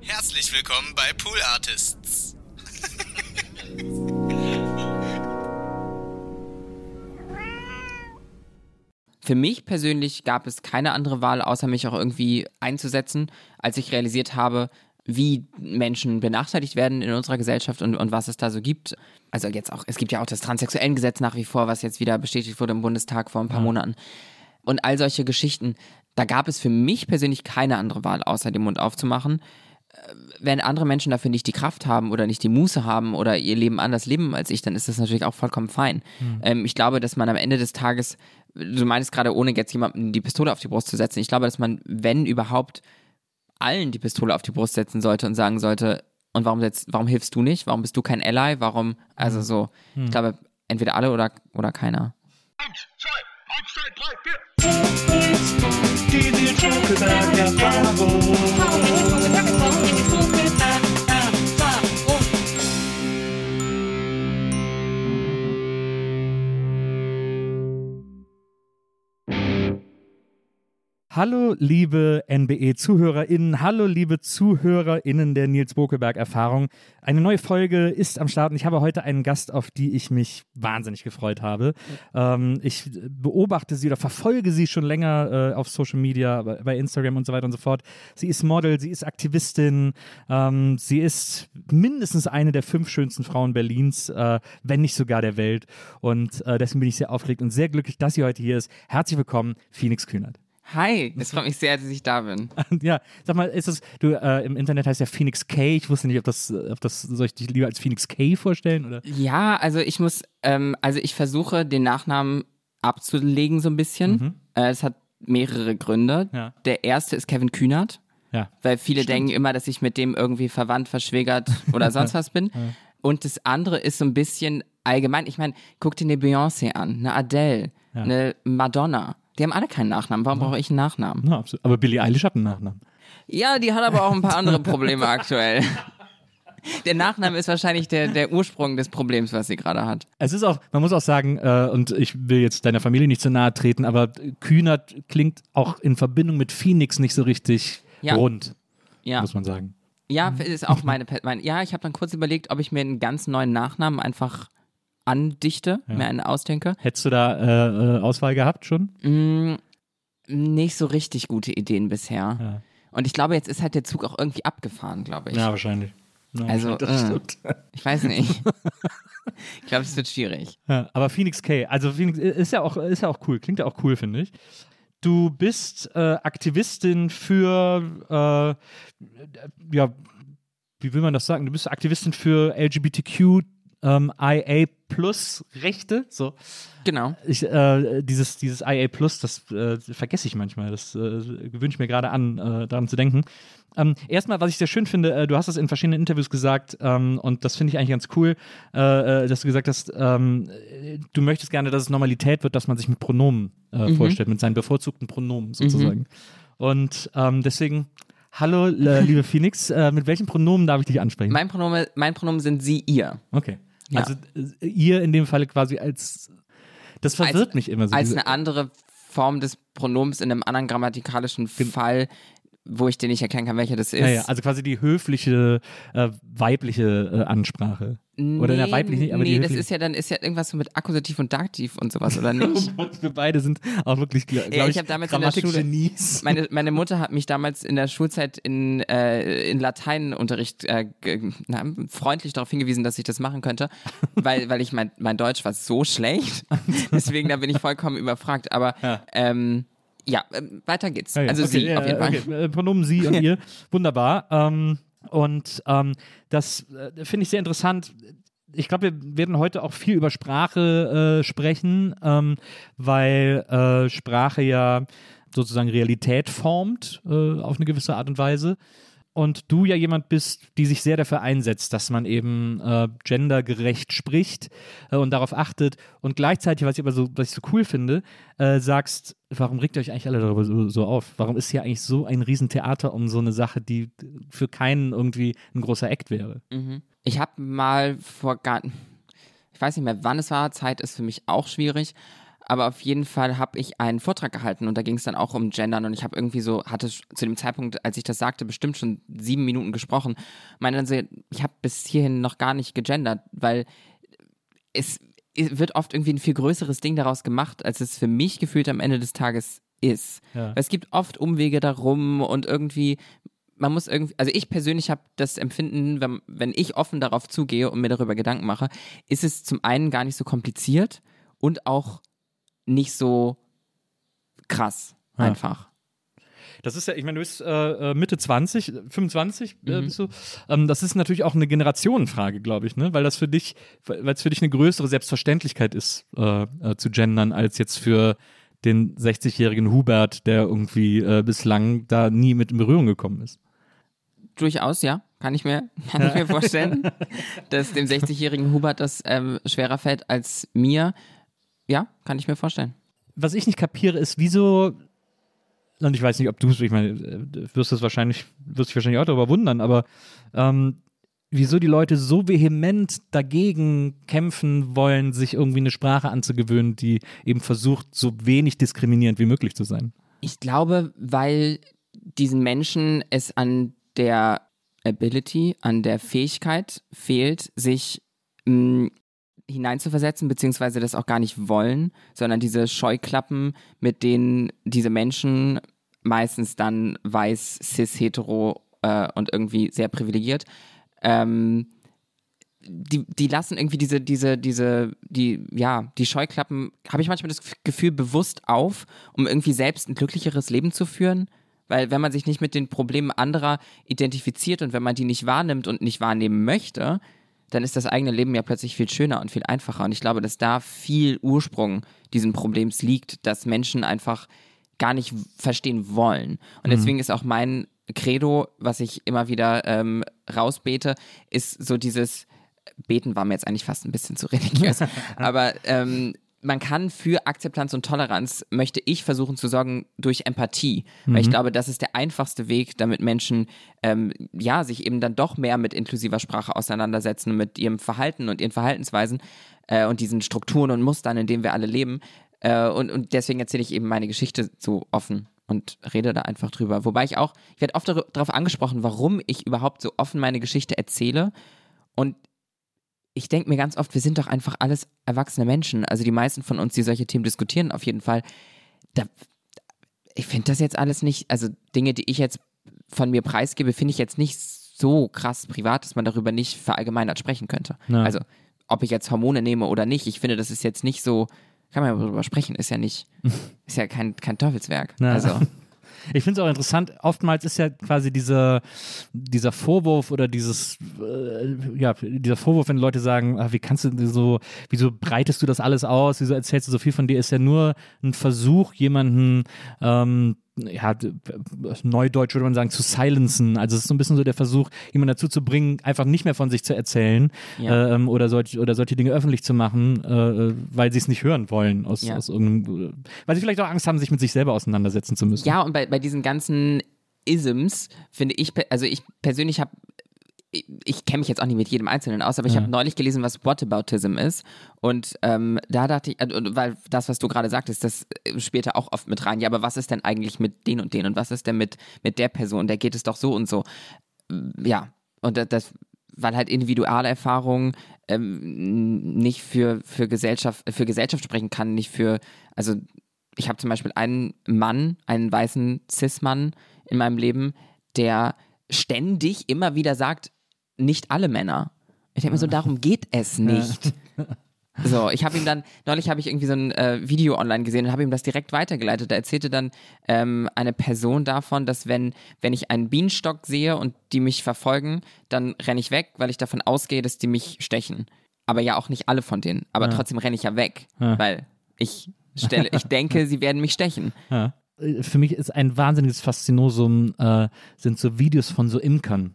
Herzlich willkommen bei Pool Artists. Für mich persönlich gab es keine andere Wahl, außer mich auch irgendwie einzusetzen, als ich realisiert habe, wie Menschen benachteiligt werden in unserer Gesellschaft und, und was es da so gibt. Also jetzt auch, es gibt ja auch das Transsexuellengesetz nach wie vor, was jetzt wieder bestätigt wurde im Bundestag vor ein paar ja. Monaten. Und all solche Geschichten. Da gab es für mich persönlich keine andere Wahl, außer den Mund aufzumachen. Wenn andere Menschen dafür nicht die Kraft haben oder nicht die Muße haben oder ihr Leben anders leben als ich, dann ist das natürlich auch vollkommen fein. Mhm. Ähm, ich glaube, dass man am Ende des Tages du meinst gerade, ohne jetzt jemandem die Pistole auf die Brust zu setzen. Ich glaube, dass man, wenn überhaupt, allen die Pistole auf die Brust setzen sollte und sagen sollte, und warum, setzt, warum hilfst du nicht? Warum bist du kein Ally? Warum, also so, hm. ich glaube, entweder alle oder, oder keiner. Eins, zwei, eins, zwei, drei, vier. Die, die Hallo, liebe NBE-ZuhörerInnen, hallo, liebe ZuhörerInnen der Nils Bokelberg-Erfahrung. Eine neue Folge ist am Start und ich habe heute einen Gast, auf die ich mich wahnsinnig gefreut habe. Ähm, ich beobachte sie oder verfolge sie schon länger äh, auf Social Media, bei Instagram und so weiter und so fort. Sie ist Model, sie ist Aktivistin, ähm, sie ist mindestens eine der fünf schönsten Frauen Berlins, äh, wenn nicht sogar der Welt. Und äh, deswegen bin ich sehr aufgeregt und sehr glücklich, dass sie heute hier ist. Herzlich willkommen, Phoenix Kühnert. Hi, es freut mich sehr, dass ich da bin. ja, sag mal, ist es, du, äh, im Internet heißt ja Phoenix K. Ich wusste nicht, ob das, ob das, soll ich dich lieber als Phoenix K vorstellen, oder? Ja, also ich muss, ähm, also ich versuche, den Nachnamen abzulegen so ein bisschen. Mhm. Äh, es hat mehrere Gründe. Ja. Der erste ist Kevin Kühnert. Ja. Weil viele Stimmt. denken immer, dass ich mit dem irgendwie verwandt, verschwägert oder sonst was bin. Ja. Und das andere ist so ein bisschen allgemein. Ich meine, guck dir eine Beyoncé an, eine Adele, eine Madonna. Die haben alle keinen Nachnamen. Warum brauche ich einen Nachnamen? Ja, aber Billie Eilish hat einen Nachnamen. Ja, die hat aber auch ein paar andere Probleme aktuell. Der Nachname ist wahrscheinlich der, der Ursprung des Problems, was sie gerade hat. Es ist auch, man muss auch sagen, äh, und ich will jetzt deiner Familie nicht zu nahe treten, aber Kühnert klingt auch in Verbindung mit Phoenix nicht so richtig ja. rund, ja. muss man sagen. Ja, ist auch meine, meine ja, ich habe dann kurz überlegt, ob ich mir einen ganz neuen Nachnamen einfach andichte, ja. mir einen ausdenke. Hättest du da äh, äh, Auswahl gehabt schon? Mm, nicht so richtig gute Ideen bisher. Ja. Und ich glaube, jetzt ist halt der Zug auch irgendwie abgefahren, glaube ich. Ja, wahrscheinlich. Ja, also, äh, ich weiß nicht. ich glaube, es wird schwierig. Ja, aber Phoenix K, also Phoenix ist ja auch, ist ja auch cool, klingt ja auch cool, finde ich. Du bist äh, Aktivistin für, äh, ja, wie will man das sagen? Du bist Aktivistin für LGBTQ ähm, IA Plus Rechte. So. Genau. Ich, äh, dieses, dieses IA Plus, das äh, vergesse ich manchmal. Das äh, gewöhne ich mir gerade an, äh, daran zu denken. Ähm, erstmal, was ich sehr schön finde, äh, du hast das in verschiedenen Interviews gesagt ähm, und das finde ich eigentlich ganz cool, äh, dass du gesagt hast, ähm, du möchtest gerne, dass es Normalität wird, dass man sich mit Pronomen mhm. vorstellt, mit seinen bevorzugten Pronomen sozusagen. Mhm. Und ähm, deswegen Hallo, liebe Phoenix, äh, mit welchen Pronomen darf ich dich ansprechen? Mein Pronomen, mein Pronomen sind sie, ihr. Okay. Ja. Also äh, ihr in dem Falle quasi als, das verwirrt als, mich immer so. Als eine andere Form des Pronoms in einem anderen grammatikalischen Fall, wo ich dir nicht erklären kann, welcher das ist. Ja, ja, also quasi die höfliche äh, weibliche äh, Ansprache. Nee, oder in der weiblichen, aber nee, das ist ja dann ist ja irgendwas so mit Akkusativ und Dativ und sowas, oder nicht? Wir beide sind auch wirklich, glaube ja, ich, ich habe damals in der Schule, meine, meine Mutter hat mich damals in der Schulzeit in, äh, in Lateinunterricht äh, na, freundlich darauf hingewiesen, dass ich das machen könnte, weil, weil ich mein, mein Deutsch war so schlecht, deswegen da bin ich vollkommen überfragt, aber ja. ähm, ja, äh, weiter geht's. Ja, also okay, sie auf jeden Fall. Okay. Äh, Pronomen sie und ihr, wunderbar. Ähm, und ähm, das äh, finde ich sehr interessant. Ich glaube, wir werden heute auch viel über Sprache äh, sprechen, ähm, weil äh, Sprache ja sozusagen Realität formt äh, auf eine gewisse Art und Weise und du ja jemand bist, die sich sehr dafür einsetzt, dass man eben äh, gendergerecht spricht äh, und darauf achtet und gleichzeitig, was ich aber so, was ich so cool finde, äh, sagst, warum regt ihr euch eigentlich alle darüber so, so, auf? Warum ist hier eigentlich so ein Riesentheater um so eine Sache, die für keinen irgendwie ein großer Act wäre? Mhm. Ich habe mal vor gar, ich weiß nicht mehr, wann es war, Zeit ist für mich auch schwierig, aber auf jeden Fall habe ich einen Vortrag gehalten und da ging es dann auch um Gendern und ich habe irgendwie so, hatte zu dem Zeitpunkt, als ich das sagte, bestimmt schon sieben Minuten gesprochen. Meine dann so, ich habe bis hierhin noch gar nicht gegendert, weil es wird oft irgendwie ein viel größeres Ding daraus gemacht, als es für mich gefühlt am Ende des Tages ist. Ja. Es gibt oft Umwege darum und irgendwie, man muss irgendwie, also ich persönlich habe das Empfinden, wenn, wenn ich offen darauf zugehe und mir darüber Gedanken mache, ist es zum einen gar nicht so kompliziert und auch nicht so krass ja. einfach. Das ist ja, ich meine, du bist äh, äh Mitte 20, 25 äh, mhm. bist du. Ähm, das ist natürlich auch eine Generationenfrage, glaube ich, ne? Weil das für dich, weil es für dich eine größere Selbstverständlichkeit ist, äh, äh zu gendern, als jetzt für den 60-jährigen Hubert, der irgendwie bislang da nie mit in Berührung gekommen ist. Durchaus, ja. Kann ich mir, kann ich mir vorstellen, dass dem 60-jährigen Hubert das ähm, schwerer fällt als mir. Ja, kann ich mir vorstellen. Was ich nicht kapiere, ist, wieso und ich weiß nicht, ob du es, ich meine, äh, wirst es wahrscheinlich, wirst dich wahrscheinlich auch darüber wundern, aber ähm, wieso die Leute so vehement dagegen kämpfen wollen, sich irgendwie eine Sprache anzugewöhnen, die eben versucht, so wenig diskriminierend wie möglich zu sein. Ich glaube, weil diesen Menschen es an der Ability, an der Fähigkeit fehlt, sich mh, mm, hineinzuversetzen, beziehungsweise das auch gar nicht wollen, sondern diese Scheuklappen, mit denen diese Menschen meistens dann weiß, cis, hetero äh, und irgendwie sehr privilegiert, ähm, die, die lassen irgendwie diese, diese, diese, die, ja, die Scheuklappen, habe ich manchmal das Gefühl, bewusst auf, um irgendwie selbst ein glücklicheres Leben zu führen. Weil wenn man sich nicht mit den Problemen anderer identifiziert und wenn man die nicht wahrnimmt und nicht wahrnehmen möchte, dann ist das eigene Leben ja plötzlich viel schöner und viel einfacher. Und ich glaube, dass da viel Ursprung diesen Problems liegt, dass Menschen einfach gar nicht verstehen wollen. Und mhm. deswegen ist auch mein Credo, was ich immer wieder ähm, rausbete, ist so dieses Beten war mir jetzt eigentlich fast ein bisschen zu religiös, aber ähm, man kann für Akzeptanz und Toleranz, möchte ich versuchen zu sorgen, durch Empathie. Mhm. Weil ich mhm. glaube, das ist der einfachste Weg, damit Menschen ähm, ja, sich eben dann doch mehr mit inklusiver Sprache auseinandersetzen, mit ihrem Verhalten und ihren Verhaltensweisen äh, und diesen Strukturen und Mustern, in denen wir alle leben. Äh, und, und deswegen erzähle ich eben meine Geschichte so offen und rede da einfach drüber. Wobei ich auch, ich werde oft darauf angesprochen, warum ich überhaupt so offen meine Geschichte erzähle. Und ich denke mir ganz oft, wir sind doch einfach alles erwachsene Menschen. Also die meisten von uns, die solche Themen diskutieren, auf jeden Fall. Da, ich finde das jetzt alles nicht, also Dinge, die ich jetzt von mir preisgebe, finde ich jetzt nicht so krass privat, dass man darüber nicht verallgemeinert sprechen könnte. Ja. Also ob ich jetzt Hormone nehme oder nicht, ich finde, das ist jetzt nicht so, kann man ja darüber sprechen, ist ja nicht, ist ja kein, kein Teufelswerk. Ja. Also ich finde es auch interessant, oftmals ist ja quasi dieser, dieser Vorwurf oder dieses, äh, ja, dieser Vorwurf, wenn Leute sagen, ach, wie kannst du so, wieso breitest du das alles aus, wieso erzählst du so viel von dir, ist ja nur ein Versuch, jemanden ähm, ja, neudeutsch würde man sagen, zu silenzen. Also es ist so ein bisschen so der Versuch, jemanden dazu zu bringen, einfach nicht mehr von sich zu erzählen ja. ähm, oder, solch, oder solche Dinge öffentlich zu machen, äh, weil sie es nicht hören wollen, aus, ja. aus irgendeinem, weil sie vielleicht auch Angst haben, sich mit sich selber auseinandersetzen zu müssen. Ja, und bei, bei diesen ganzen Isms finde ich, also ich persönlich habe ich, kenne mich jetzt auch nicht mit jedem Einzelnen aus, aber ich ja. habe neulich gelesen, was Whataboutism ist. Und ähm, da dachte ich, äh, weil das, was du gerade sagtest, das äh, später auch oft mit rein. Ja, aber was ist denn eigentlich mit den und den und was ist denn mit, mit der Person? Der geht es doch so und so. Ja, und das, das weil halt Individualerfahrung ähm, nicht für, für, Gesellschaft, für Gesellschaft sprechen kann, nicht für, also ich habe zum Beispiel einen Mann, einen weißen Cis-Mann in meinem Leben, der ständig immer wieder sagt, nicht alle Männer. Ich denke mir so, darum geht es nicht. So, ich habe ihm dann, neulich habe ich irgendwie so ein äh, Video online gesehen und habe ihm das direkt weitergeleitet. Da erzählte dann ähm, eine Person davon, dass wenn, wenn ich einen Bienenstock sehe und die mich verfolgen, dann renne ich weg, weil ich davon ausgehe, dass die mich stechen. Aber ja auch nicht alle von denen. Aber ja. trotzdem renne ich ja weg, ja. weil ich stelle, ich denke, sie werden mich stechen. Ja. Für mich ist ein wahnsinniges Faszinosum, äh, sind so Videos von so Imkern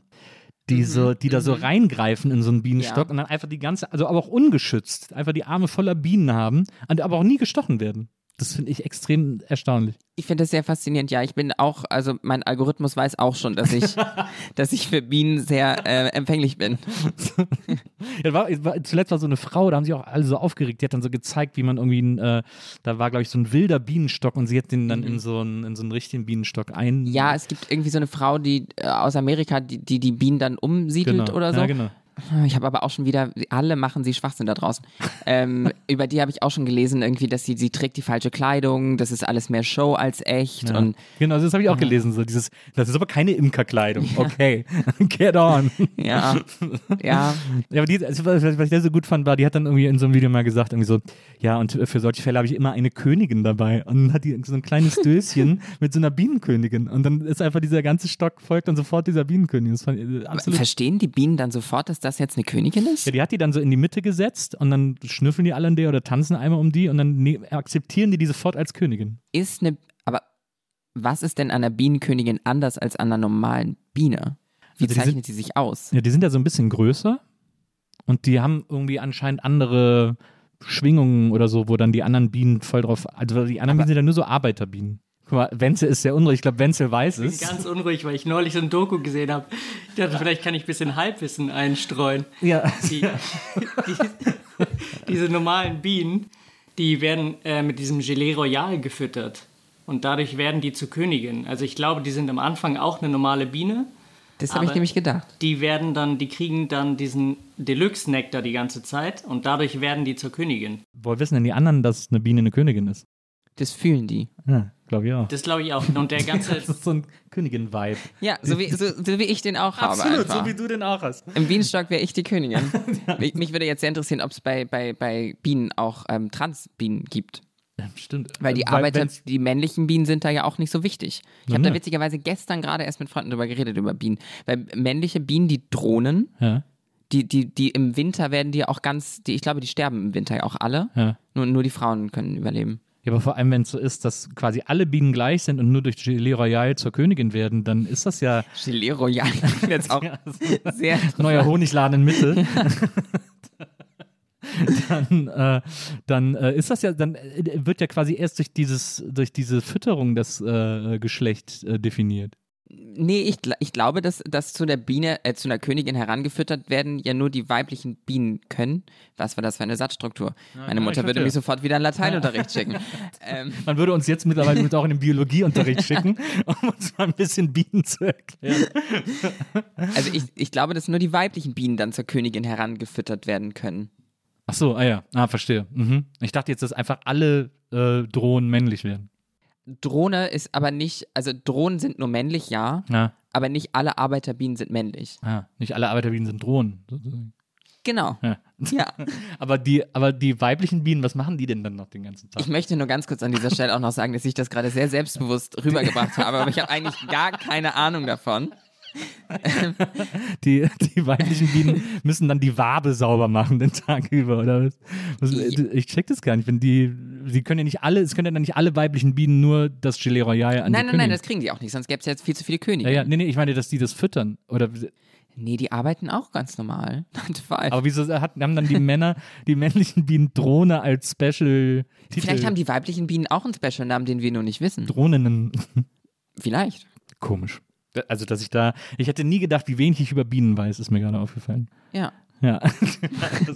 die, mhm. so, die da so mhm. reingreifen in so einen Bienenstock ja. und dann einfach die ganze, also aber auch ungeschützt, einfach die Arme voller Bienen haben, aber auch nie gestochen werden. Das finde ich extrem erstaunlich. Ich finde das sehr faszinierend. Ja, ich bin auch, also mein Algorithmus weiß auch schon, dass ich, dass ich für Bienen sehr äh, empfänglich bin. ja, war, war, zuletzt war so eine Frau, da haben sich auch alle so aufgeregt. Die hat dann so gezeigt, wie man irgendwie, ein, äh, da war glaube ich so ein wilder Bienenstock und sie hat den dann mhm. in, so einen, in so einen richtigen Bienenstock ein. Ja, es gibt irgendwie so eine Frau, die äh, aus Amerika, die, die die Bienen dann umsiedelt genau. oder so. Ja, genau. Ich habe aber auch schon wieder, alle machen sie Schwachsinn da draußen. ähm, über die habe ich auch schon gelesen, irgendwie, dass sie, sie trägt die falsche Kleidung, das ist alles mehr Show als echt. Ja. Und, genau, das habe ich auch gelesen. So dieses, das ist aber keine Imkerkleidung. Ja. Okay, get on. Ja, ja. Ja, aber die, also, was ich da so gut fand, war, die hat dann irgendwie in so einem Video mal gesagt, irgendwie so, ja, und für solche Fälle habe ich immer eine Königin dabei. Und dann hat die so ein kleines Döschen mit so einer Bienenkönigin. Und dann ist einfach dieser ganze Stock folgt dann sofort dieser Bienenkönigin. Das fand ich absolut. Verstehen die Bienen dann sofort, dass das jetzt eine Königin ist? Ja, die hat die dann so in die Mitte gesetzt und dann schnüffeln die alle an der oder tanzen einmal um die und dann ne akzeptieren die die sofort als Königin. Ist eine, aber was ist denn an einer Bienenkönigin anders als an einer normalen Biene? Wie also zeichnet sie sich aus? Ja, die sind ja so ein bisschen größer und die haben irgendwie anscheinend andere Schwingungen oder so, wo dann die anderen Bienen voll drauf, also die anderen aber Bienen sind ja nur so Arbeiterbienen. Guck mal, Wenzel ist sehr unruhig. Ich glaube, Wenzel weiß es. Ich bin ganz unruhig, weil ich neulich so ein Doku gesehen habe. Ich dachte, vielleicht kann ich ein bisschen Halbwissen einstreuen. Ja. Die, die, diese normalen Bienen, die werden äh, mit diesem Gelee Royal gefüttert. Und dadurch werden die zu Königinnen. Also ich glaube, die sind am Anfang auch eine normale Biene. Das habe ich nämlich gedacht. Die werden dann, die kriegen dann diesen Deluxe-Nektar die ganze Zeit und dadurch werden die zur Königin. Woher wissen denn die anderen, dass eine Biene eine Königin ist? Das fühlen die. Ja, glaube ich auch. Das glaube ich auch. Und der ganze. das ist so ein Königin-Vibe. Ja, so wie, so, so wie ich den auch habe. Absolut, so wie du den auch hast. Im Bienenstock wäre ich die Königin. mich, mich, würde jetzt sehr interessieren, ob es bei, bei, bei Bienen auch ähm, Transbienen gibt. Ja, stimmt. Weil die Arbeiter, die männlichen Bienen sind da ja auch nicht so wichtig. Ich habe da witzigerweise gestern gerade erst mit Freunden drüber geredet, über Bienen. Weil männliche Bienen, die drohnen, ja. die, die, die im Winter werden die auch ganz, die, ich glaube, die sterben im Winter auch alle. Ja. Nur, nur die Frauen können überleben. Ja, aber vor allem, wenn es so ist, dass quasi alle Bienen gleich sind und nur durch Gelee Royal zur Königin werden, dann ist das ja. Gelee Royal jetzt auch sehr. Neuer Honigladen in Mitte. dann, äh, dann äh, ist das ja, dann äh, wird ja quasi erst durch dieses, durch diese Fütterung das äh, Geschlecht äh, definiert. Nee, ich, ich glaube, dass, dass zu der Biene, äh, zu einer Königin herangefüttert werden ja nur die weiblichen Bienen können. Was war das für eine Satzstruktur? Ja, Meine Mutter würde mich sofort wieder in Lateinunterricht schicken. ähm. Man würde uns jetzt mittlerweile mit auch in den Biologieunterricht schicken, um uns mal ein bisschen Bienen zu erklären. Also ich, ich glaube, dass nur die weiblichen Bienen dann zur Königin herangefüttert werden können. Ach so, ah ja, ah, verstehe. Mhm. Ich dachte jetzt, dass einfach alle äh, Drohnen männlich werden. Drohne ist aber nicht, also Drohnen sind nur männlich, ja, ja. aber nicht alle Arbeiterbienen sind männlich. Ja, nicht alle Arbeiterbienen sind Drohnen. Genau. Ja. ja. aber, die, aber die weiblichen Bienen, was machen die denn dann noch den ganzen Tag? Ich möchte nur ganz kurz an dieser Stelle auch noch sagen, dass ich das gerade sehr selbstbewusst rübergebracht habe, aber ich habe eigentlich gar keine Ahnung davon. die, die weiblichen Bienen müssen dann die Wabe sauber machen den Tag über, oder was? was ich check das gar nicht. Wenn die, die können ja nicht alle, es können ja nicht alle weiblichen Bienen nur das Gelee Royal an Nein, nein, nein, das kriegen die auch nicht, sonst gäbe es jetzt viel zu viele Könige. Ja, ja, nee, nee, ich meine, dass die das füttern. Oder Nee, die arbeiten auch ganz normal. Aber wieso hat, haben dann die Männer, die männlichen Bienen Drohne als Special Titel? Vielleicht haben die weiblichen Bienen auch einen Special-Namen, den wir nur nicht wissen. Drohnen. Vielleicht. Komisch. Also, dass ich da, ich hätte nie gedacht, wie wenig ich über Bienen weiß, ist mir gerade aufgefallen. Ja. Ja.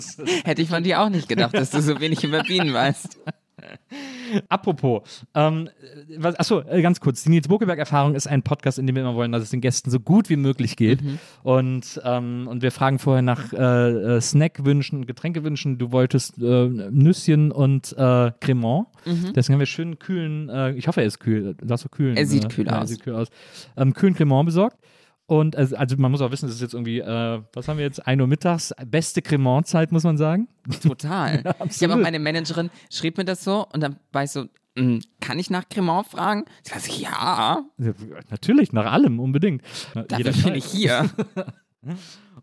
Hätte ich von dir auch nicht gedacht, dass du so wenig über Bienen weißt. Apropos, ähm, was, achso, äh, ganz kurz. Die Nils Bokeberg-Erfahrung ist ein Podcast, in dem wir immer wollen, dass es den Gästen so gut wie möglich geht. Mhm. Und, ähm, und wir fragen vorher nach äh, äh Snackwünschen, Getränkewünschen. Du wolltest äh, Nüsschen und äh, Cremant. Mhm. Deswegen haben wir schön kühlen, äh, ich hoffe, er ist kühl. Du hast so kühlen. Er sieht kühl ja, aus. Er sieht kühl aus. Ähm, kühlen Cremant besorgt. Und also, also, man muss auch wissen, das ist jetzt irgendwie, äh, was haben wir jetzt? 1 Uhr mittags, beste Cremant-Zeit, muss man sagen. Total. ja, ich habe auch meine Managerin, schrieb mir das so und dann war ich so, hm, kann ich nach Cremant fragen? Sie war so, ja. ja. Natürlich, nach allem, unbedingt. Dafür bin ich hier.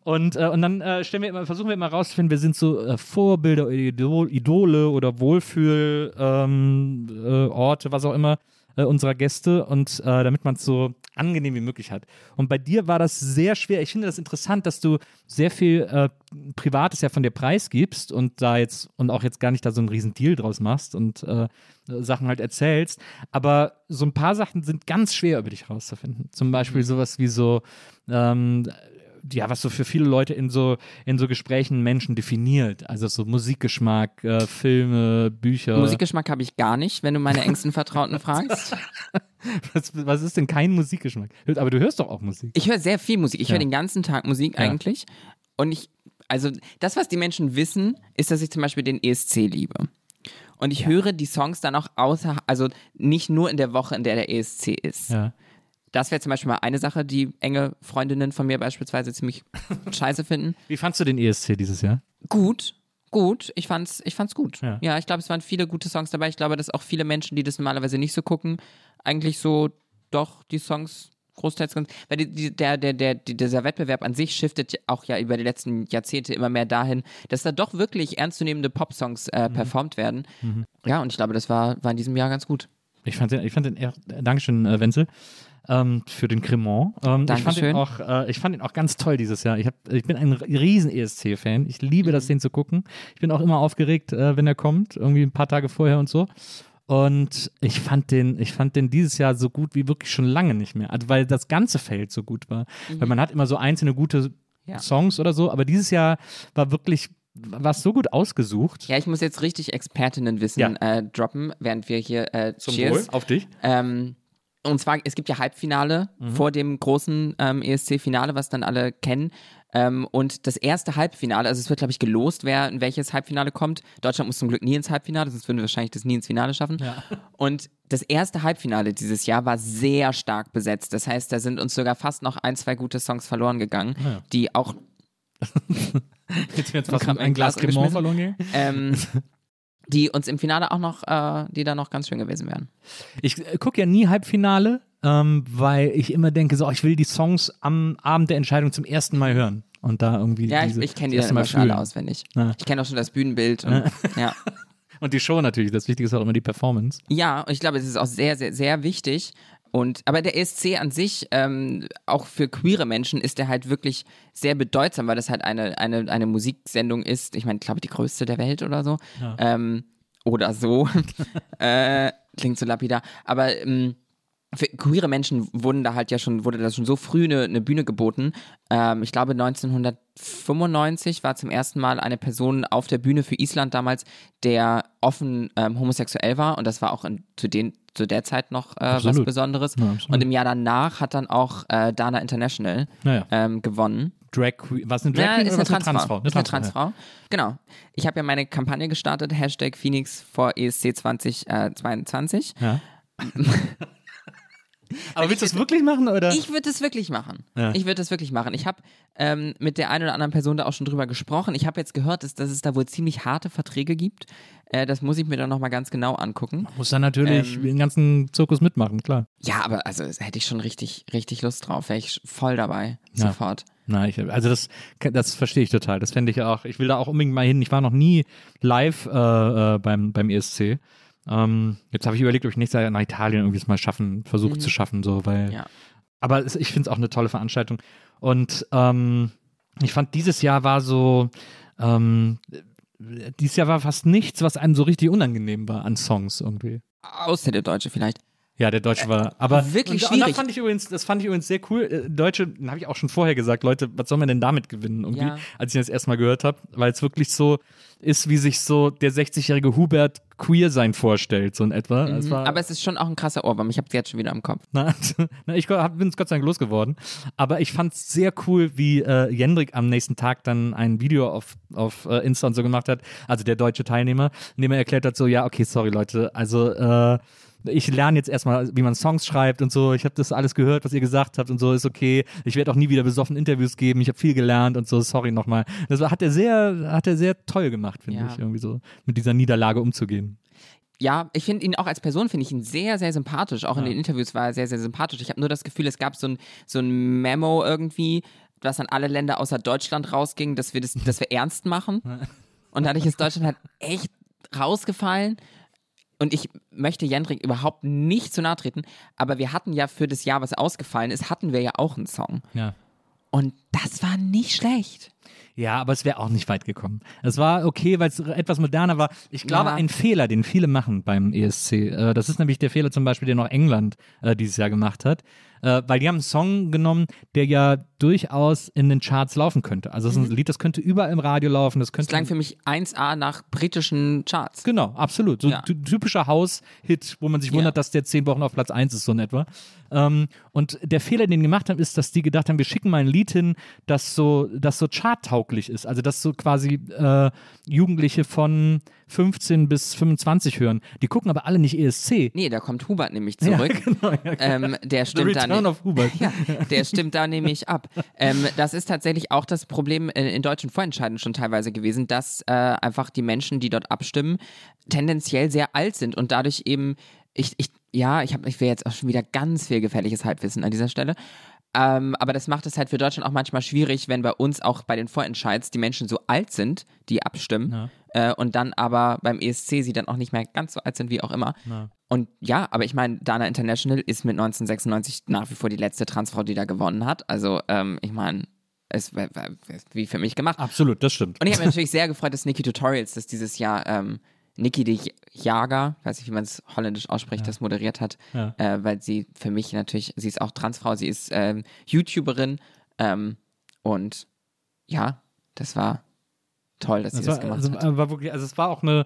Und, äh, und dann äh, stellen wir immer, versuchen wir immer rauszufinden, wir sind so äh, Vorbilder, Idol, Idole oder Wohlfühlorte, ähm, äh, was auch immer, äh, unserer Gäste. Und äh, damit man es so angenehm wie möglich hat. Und bei dir war das sehr schwer. Ich finde das interessant, dass du sehr viel äh, Privates ja von dir preisgibst und da jetzt und auch jetzt gar nicht da so einen riesen Deal draus machst und äh, Sachen halt erzählst. Aber so ein paar Sachen sind ganz schwer über dich rauszufinden. Zum Beispiel Mhm. sowas wie so ähm, ja, was so für viele Leute in so, in so Gesprächen Menschen definiert. Also so Musikgeschmack, äh, Filme, Bücher. Musikgeschmack habe ich gar nicht, wenn du meine engsten Vertrauten fragst. was, was ist denn kein Musikgeschmack? Aber du hörst doch auch Musik. Ich höre sehr viel Musik. Ich Ja. höre den ganzen Tag Musik Ja. eigentlich. Und ich, also das, was die Menschen wissen, ist, dass ich zum Beispiel den ESC liebe. Und ich höre die Songs dann auch außer, also nicht nur in der Woche, in der der ESC ist. Ja. Das wäre zum Beispiel mal eine Sache, die enge Freundinnen von mir beispielsweise ziemlich scheiße finden. Wie fandst du den ESC dieses Jahr? Gut, gut. Ich fand's, ich fand's gut. Ja. Ja, ich glaube, es waren viele gute Songs dabei. Ich glaube, dass auch viele Menschen, die das normalerweise nicht so gucken, eigentlich so doch die Songs großteils ganz. Weil die, die, der, der, der, die, dieser Wettbewerb an sich shiftet ja auch ja über die letzten Jahrzehnte immer mehr dahin, dass da doch wirklich ernstzunehmende Popsongs äh, performt werden. Ja, und ich glaube, das war, war in diesem Jahr ganz gut. Ich fand den, ich fand den eher, Dankeschön, äh, Wenzel, ähm, für den Cremant. Ähm, ich, fand Dankeschön. auch, äh, ich fand den auch ganz toll dieses Jahr. Ich, hab, ich bin ein riesen ESC-Fan. Ich liebe das, den zu gucken. Ich bin auch immer aufgeregt, äh, wenn er kommt, irgendwie ein paar Tage vorher und so. Und ich fand den, ich fand den dieses Jahr so gut wie wirklich schon lange nicht mehr. Also, weil das ganze Feld so gut war. Weil man hat immer so einzelne gute Ja. Songs oder so, aber dieses Jahr war wirklich, war es so gut ausgesucht. Ja, ich muss jetzt richtig Expertinnenwissen Ja. äh, droppen, während wir hier äh, Cheers. auf dich. Ähm, und zwar, es gibt ja Halbfinale vor dem großen ähm, ESC-Finale, was dann alle kennen. Ähm, und das erste Halbfinale, also es wird, glaube ich, gelost, wer in welches Halbfinale kommt. Deutschland muss zum Glück nie ins Halbfinale, sonst würden wir wahrscheinlich das nie ins Finale schaffen. Und das erste Halbfinale dieses Jahr war sehr stark besetzt. Das heißt, da sind uns sogar fast noch ein, zwei gute Songs verloren gegangen, die auch Jetzt wird fast mein ein Glas Glas verloren gehen. ähm, die uns im Finale auch noch, äh, die da noch ganz schön gewesen wären. Ich äh, gucke ja nie Halbfinale, ähm, weil ich immer denke, so, oh, ich will die Songs am Abend der Entscheidung zum ersten Mal hören. Und da irgendwie. Ja, ich, diese, ich kenne die das dann immer schon alle auswendig. Ja. Ich kenne auch schon das Bühnenbild. Und, ja. Und die Show natürlich. Das Wichtige ist auch immer die Performance. ja, und ich glaube, es ist auch sehr, sehr, sehr wichtig. Und, aber der ESC an sich, ähm, auch für queere Menschen, ist der halt wirklich sehr bedeutsam, weil das halt eine, eine, eine Musiksendung ist. Ich meine, ich glaube, die größte der Welt oder so. Ähm, oder so. äh, klingt so lapidar. Aber ähm, für queere Menschen wurden da halt ja schon, wurde da schon so früh eine, eine Bühne geboten. Ähm, ich glaube 1995 war zum ersten Mal eine Person auf der Bühne für Island damals, der offen ähm, homosexuell war und das war auch in, zu, den, zu der Zeit noch äh, was. Besonderes. Ja, und im Jahr danach hat dann auch äh, Dana International Naja. ähm, gewonnen. Drag Queen. Was eine Drag Ja, Queen ist oder eine was Transfrau. Ist eine ja. Transfrau. Genau. Ich habe ja meine Kampagne gestartet, Hashtag Phoenix vor ESC 2022. Ja. Aber willst du das wirklich machen oder? Ich würde es wirklich machen. Ja. Ich würde es wirklich machen. Ich habe ähm, mit der einen oder anderen Person da auch schon drüber gesprochen. Ich habe jetzt gehört, dass, dass es da wohl ziemlich harte Verträge gibt. Äh, das muss ich mir dann nochmal ganz genau angucken. Muss dann natürlich Ähm, den ganzen Zirkus mitmachen, klar. Ja, aber also hätte ich schon richtig, richtig Lust drauf. Wäre ich voll dabei. Ja. Sofort. Na, ich, also das, das verstehe ich total. Das fände ich auch. Ich will da auch unbedingt mal hin. Ich war noch nie live äh, äh, beim, beim ESC. Ähm, jetzt habe ich überlegt, ob ich nächstes Jahr nach Italien irgendwie es mal schaffen, versuche zu schaffen, so, weil. Mhm. Ja. Aber es, ich finde es auch eine tolle Veranstaltung. Und ähm, ich fand, dieses Jahr war so, ähm, dieses Jahr war fast nichts, was einem so richtig unangenehm war an Songs irgendwie. Außer der Deutsche vielleicht. Ja, der Deutsche war. Aber wirklich und, Und schwierig. das fand ich übrigens, das fand ich übrigens sehr cool. Äh, Deutsche, habe ich auch schon vorher gesagt, Leute, was soll man denn damit gewinnen? Irgendwie, Ja. als ich das erstmal gehört habe, weil es wirklich so ist, wie sich so der 60-jährige Hubert queer sein vorstellt, so in etwa. Es war, Mhm. Aber es ist schon auch ein krasser Ohrwurm. Ich habe es jetzt schon wieder im Kopf. na, na, ich bin es Gott sei Dank losgeworden. Aber ich fand es sehr cool, wie äh, Jendrik am nächsten Tag dann ein Video auf, auf äh, Insta und so gemacht hat, also der deutsche Teilnehmer, in dem er erklärt hat, so, ja, okay, sorry Leute, also äh, ich lerne jetzt erstmal, wie man Songs schreibt und so. Ich habe das alles gehört, was ihr gesagt habt und so, ist okay. Ich werde auch nie wieder besoffen Interviews geben. Ich habe viel gelernt und so, sorry nochmal. Das war- hat er sehr, hat er sehr toll gemacht, finde Ja. ich, irgendwie so, mit dieser Niederlage umzugehen. Ja, ich finde ihn auch als Person, finde ich ihn sehr, sehr sympathisch. Auch in den Interviews war er sehr, sehr sympathisch. Ich habe nur das Gefühl, es gab so ein, so ein Memo irgendwie, was an alle Länder außer Deutschland rausging, dass wir das, dass wir ernst machen. Und dadurch ist Deutschland halt echt rausgefallen. Und ich möchte Jendrik überhaupt nicht zu nahe treten, aber wir hatten ja für das Jahr, was ausgefallen ist, hatten wir ja auch einen Song. Ja. Und das war nicht schlecht. Ja, aber es wäre auch nicht weit gekommen. Es war okay, weil es etwas moderner war. Ich glaube, Ja. ein Fehler, den viele machen beim ESC, äh, das ist nämlich der Fehler zum Beispiel, den auch England äh, dieses Jahr gemacht hat, äh, weil die haben einen Song genommen, der ja durchaus in den Charts laufen könnte. Also es ist ein Lied, das könnte überall im Radio laufen, das Das könnte klang für mich 1A nach britischen Charts. Genau, absolut. So Ja. ty- typischer Haus-Hit, wo man sich Ja. wundert, dass der zehn Wochen auf Platz 1 ist, so in etwa. Ähm, und der Fehler, den die gemacht haben, ist, dass die gedacht haben, wir schicken mal ein Lied hin, das so, das so charttauglich ist. Also, das so quasi äh, Jugendliche von 15 bis 25 hören. Die gucken aber alle nicht ESC. Nee, da kommt Hubert nämlich zurück. genau, ja, ähm, der stimmt of Hubert. Ja, der stimmt da nämlich ab. Ähm, das ist tatsächlich auch das Problem in, in deutschen Vorentscheiden schon teilweise gewesen, dass äh, einfach die Menschen, die dort abstimmen, tendenziell sehr alt sind und dadurch eben, ich, ich ja, ich, hab, ich will jetzt auch schon wieder ganz viel gefährliches Halbwissen an dieser Stelle. Ähm, aber das macht es halt für Deutschland auch manchmal schwierig, wenn bei uns auch bei den Vorentscheids die Menschen so alt sind, die abstimmen, Ja. äh, und dann aber beim ESC sie dann auch nicht mehr ganz so alt sind, wie auch immer. Ja. Und ja, aber ich meine, Dana International ist mit 1996 nach wie vor die letzte Transfrau, die da gewonnen hat. Also ähm, ich meine, es war war- ist wie für mich gemacht. Absolut, das stimmt. Und ich habe mich natürlich sehr gefreut, dass Nikki Tutorials das dieses Jahr ähm, Nikki de Jager, weiß nicht, wie man es holländisch ausspricht, das moderiert hat, Ja. äh, weil sie für mich natürlich, sie ist auch Transfrau, sie ist ähm, YouTuberin ähm, und ja, das war toll, dass sie Das das, war, gemacht also, hat. äh, war wirklich, also es war auch eine,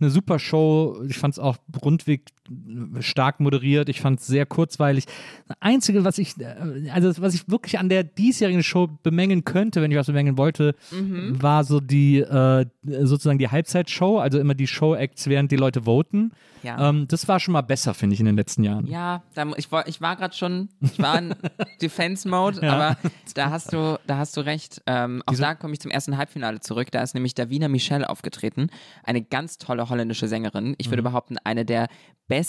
eine super Show. Ich fand es auch rundweg stark moderiert. Ich fand es sehr kurzweilig. Das Einzige, was ich, äh, also was ich wirklich an der diesjährigen Show bemängeln könnte, wenn ich was bemängeln wollte, Mhm. war so die äh, sozusagen die Halbzeitshow, also immer die Show-Acts, während die Leute voten. Ja. Ähm, das war schon mal besser, finde ich, in den letzten Jahren. Ja, da, ich, war- ich war gerade schon, ich war in Defense-Mode, aber da hast du, da hast du recht. Ähm, auch da komme ich zum ersten Halbfinale zurück. Da ist nämlich Davina Michelle aufgetreten, eine ganz tolle holländische Sängerin. Ich würde behaupten, eine der besten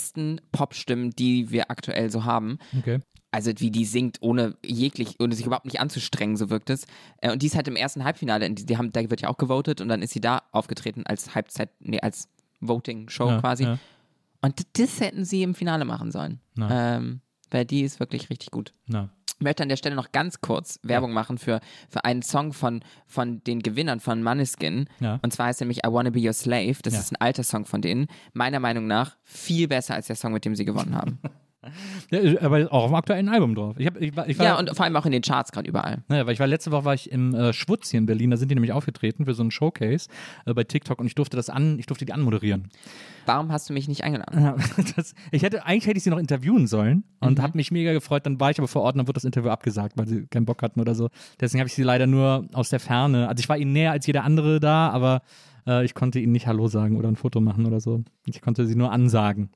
Popstimmen, die wir aktuell so haben. Okay. Also wie die singt, ohne jeglich, ohne sich überhaupt nicht anzustrengen, so wirkt es. Äh, und die ist halt im ersten Halbfinale, in die, haben, da wird ja auch gewotet und dann ist sie da aufgetreten als Halbzeit, nee, als Voting-Show Ja, quasi. ja. Und das hätten sie im Finale machen sollen. Ähm, weil die ist wirklich richtig gut. Na. Ich möchte an der Stelle noch ganz kurz Werbung machen für, für einen Song von, von den Gewinnern von Maneskin. Ja. Und zwar heißt er nämlich I Wanna Be Your Slave. Das Ja. ist ein alter Song von denen. Meiner Meinung nach viel besser als der Song, mit dem sie gewonnen haben. Ja, aber auch auf dem aktuellen Album drauf. Ich, hab, ich, war- ich war, ja, und vor allem auch in den Charts gerade überall. Naja, weil ich war letzte Woche war ich im äh, Schwutz hier in Berlin, da sind die nämlich aufgetreten für so einen Showcase äh, bei TikTok und ich durfte das an, ich durfte die anmoderieren. Warum hast du mich nicht eingeladen? Ja, das, ich hätte, eigentlich hätte ich sie noch interviewen sollen und Mhm. habe mich mega gefreut. Dann war ich aber vor Ort und dann wurde das Interview abgesagt, weil sie keinen Bock hatten oder so. Deswegen habe ich sie leider nur aus der Ferne. Also ich war ihnen näher als jeder andere da, aber äh, ich konnte ihnen nicht Hallo sagen oder ein Foto machen oder so. Ich konnte sie nur ansagen.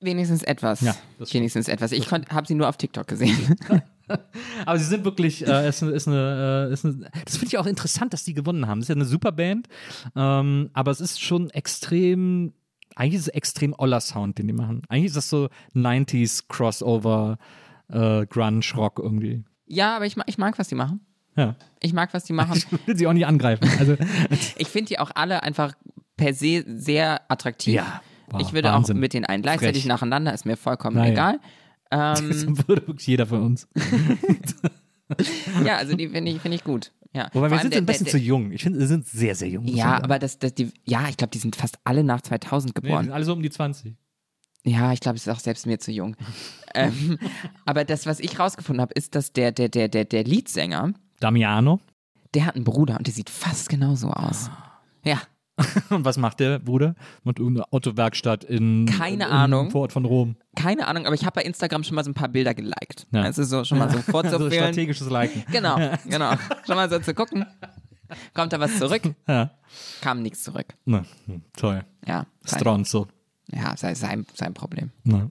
Wenigstens etwas. Ja. Wenigstens etwas. Ich habe sie nur auf TikTok gesehen. Aber sie sind wirklich, äh, ist, eine- ist eine, äh, ist eine, das finde ich auch interessant, dass die gewonnen haben. Das ist ja eine super Band, ähm, aber es ist schon extrem, eigentlich ist es extrem oller Sound, den die machen. Eigentlich ist das so 90s Crossover, äh, Grunge Rock irgendwie. ja, aber ich, ich mag, was die machen. Ja. Ich mag, was die machen. Ich will sie auch nicht angreifen. Also, Ich finde die auch alle einfach per se sehr attraktiv. Ja. Wow, ich würde Wahnsinn. auch mit den einen gleichzeitig Frech. nacheinander, ist mir vollkommen Naja. egal. Ähm, das würde wirklich jeder von uns. ja, also die finde ich, find ich gut. Ja. Wobei wir sind der- ein bisschen der- zu jung. Ich finde, sie sind sehr, sehr jung. Ja, aber das, das, die, ja, ich glaube, die sind fast alle nach 2000 Nee, die geboren. sind alle so um die 20. Ja, ich glaube, es ist auch selbst mir zu jung. ähm, aber das, was ich rausgefunden habe, ist, dass der, der, der, der, der Leadsänger, Damiano. der hat einen Bruder und der sieht fast genauso aus. Ja, Und was macht der Bruder? Und eine Autowerkstatt in. Keine in, Ahnung. Im Vorort von Rom. keine Ahnung, aber ich habe bei Instagram schon mal so ein paar Bilder geliked. Ja. Also so schon mal so Also vorzufühlen. strategisches Liken. genau, genau. Schon mal so zu gucken. Kommt da was zurück? Ja. Kam nichts zurück. Na, hm, toll. Ja, Stronzo. ja sei sein, sein Problem.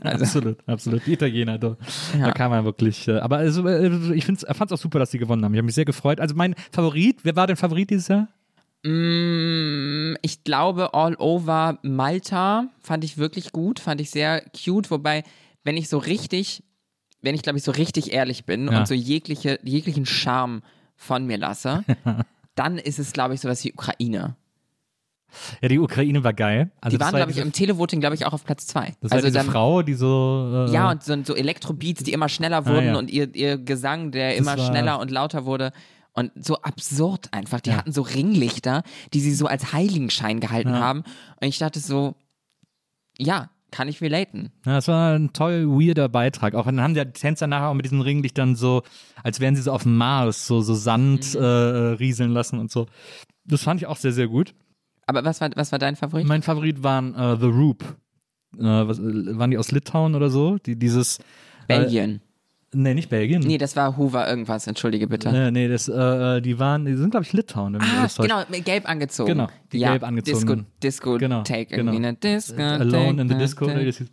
Also- absolut, absolut. Die Italiener, da, Ja. da kam man wirklich. äh, Aber also, äh, ich fand es auch super, dass sie gewonnen haben. Ich habe mich sehr gefreut. Also mein Favorit, wer war dein Favorit dieses Jahr? Mm, ich glaube, All Over Malta fand ich wirklich gut, fand ich sehr cute, wobei, wenn ich so richtig, wenn ich glaube ich so richtig ehrlich bin Ja. und so jegliche, jeglichen Charme von mir lasse, dann ist es glaube ich sowas wie Ukraine. Ja, die Ukraine war geil. Also Die das waren, war glaube ich, im Televoting, glaube ich, auch auf Platz zwei. Das war also diese dann, Frau, die so. Äh, Ja, und so, so Elektrobeats, die immer schneller wurden ja. und ihr, ihr Gesang, der immer war- schneller und lauter wurde. Und so absurd einfach. Die Ja. hatten so Ringlichter, die sie so als Heiligenschein gehalten Ja. haben. Und ich dachte so, ja, kann ich relaten. Ja, das war ein toll weirder Beitrag. Auch dann haben die Tänzer nachher auch mit diesen Ringlichtern so, als wären sie so auf dem Mars, so, so Sand Mhm. äh, rieseln lassen und so. Das fand ich auch sehr, sehr gut. Aber was war, was war dein Favorit? Mein Favorit waren äh, The Roop. Äh, was, äh, waren die aus Litauen oder so? Die, dieses. Belgien. Äh, nee, nicht Belgien. Nee, das war Hoover irgendwas, entschuldige bitte. Nee, nee, das, äh, die waren, die sind, glaube ich, Litauen. Ah, genau, gelb angezogen. Genau, die ja, gelb angezogen. Disco, Disco Genau, Take genau. irgendwie, ne? Disco Alone in the Disco. Das, hieß.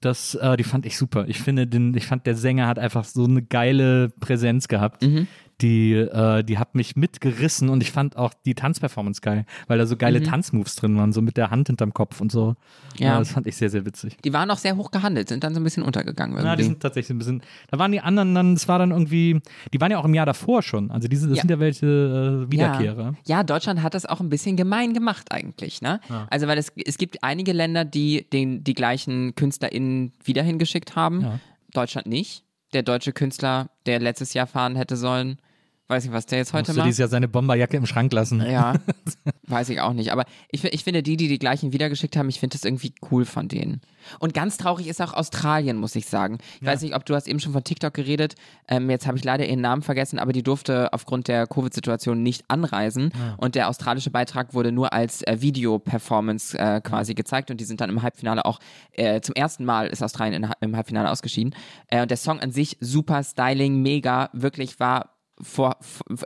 das äh, die fand ich super. Ich finde, den, ich fand, der Sänger hat einfach so eine geile Präsenz gehabt. Mhm. Die, äh, die hat mich mitgerissen und ich fand auch die Tanzperformance geil, weil da so geile Tanzmoves drin waren, so mit der Hand hinterm Kopf und so. Mhm. Ja. das fand ich sehr, sehr witzig. Die waren auch sehr hoch gehandelt, sind dann so ein bisschen untergegangen irgendwie. Ja, die sind tatsächlich ein bisschen. Da waren die anderen dann, es war dann irgendwie, die waren ja auch im Jahr davor schon. Also diese, das Ja. sind ja welche äh, Wiederkehrer. Ja. ja, Deutschland hat das auch ein bisschen gemein gemacht eigentlich, ne? Also weil es, es gibt einige Länder, die den, die gleichen KünstlerInnen wieder hingeschickt haben. Ja. Deutschland nicht. Der deutsche Künstler, der letztes Jahr fahren hätte sollen, weiß nicht, was der jetzt heute Musste macht. dieses Jahr seine Bomberjacke im Schrank lassen. Ja, weiß ich auch nicht. Aber ich, ich finde, die, die die gleichen wiedergeschickt haben, ich finde das irgendwie cool von denen. Und ganz traurig ist auch Australien, muss ich sagen. Ich weiß nicht, ob du hast eben schon von TikTok geredet. Ähm, jetzt habe ich leider ihren Namen vergessen, aber die durfte aufgrund der Covid-Situation nicht anreisen. Und der australische Beitrag wurde nur als äh, Video-Performance äh, quasi gezeigt. Und die sind dann im Halbfinale auch, äh, zum ersten Mal ist Australien in, im Halbfinale ausgeschieden. Äh, und der Song an sich, super Styling, mega, wirklich war vor,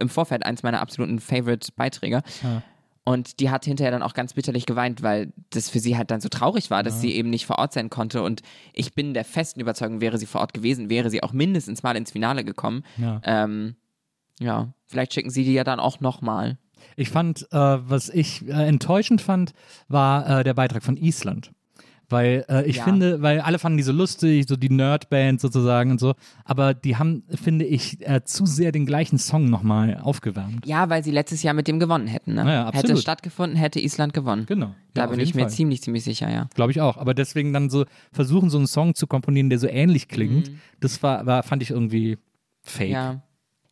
im Vorfeld eins meiner absoluten Favorite-Beiträge. Und die hat hinterher dann auch ganz bitterlich geweint, weil das für sie halt dann so traurig war, dass sie eben nicht vor Ort sein konnte. Und ich bin der festen Überzeugung, wäre sie vor Ort gewesen, wäre sie auch mindestens mal ins Finale gekommen. Ja. Ähm, ja, vielleicht schicken sie die ja dann auch nochmal. Ich fand, äh, was ich äh, enttäuschend fand, war äh, der Beitrag von Island. Weil äh, ich Ja. finde, weil alle fanden die so lustig, so die Nerdband sozusagen und so, aber die haben, finde ich, äh, zu sehr den gleichen Song nochmal aufgewärmt. Ja, weil sie letztes Jahr mit dem gewonnen hätten. Ne? Ja, ja, hätte absolut. es stattgefunden, hätte Island gewonnen. Genau. Da Ja, auf bin ich mir Fall. ziemlich, ziemlich sicher, ja. Glaube ich auch. Aber deswegen dann so versuchen, so einen Song zu komponieren, der so ähnlich klingt, Mhm. das war, war, fand ich irgendwie fake. Ja.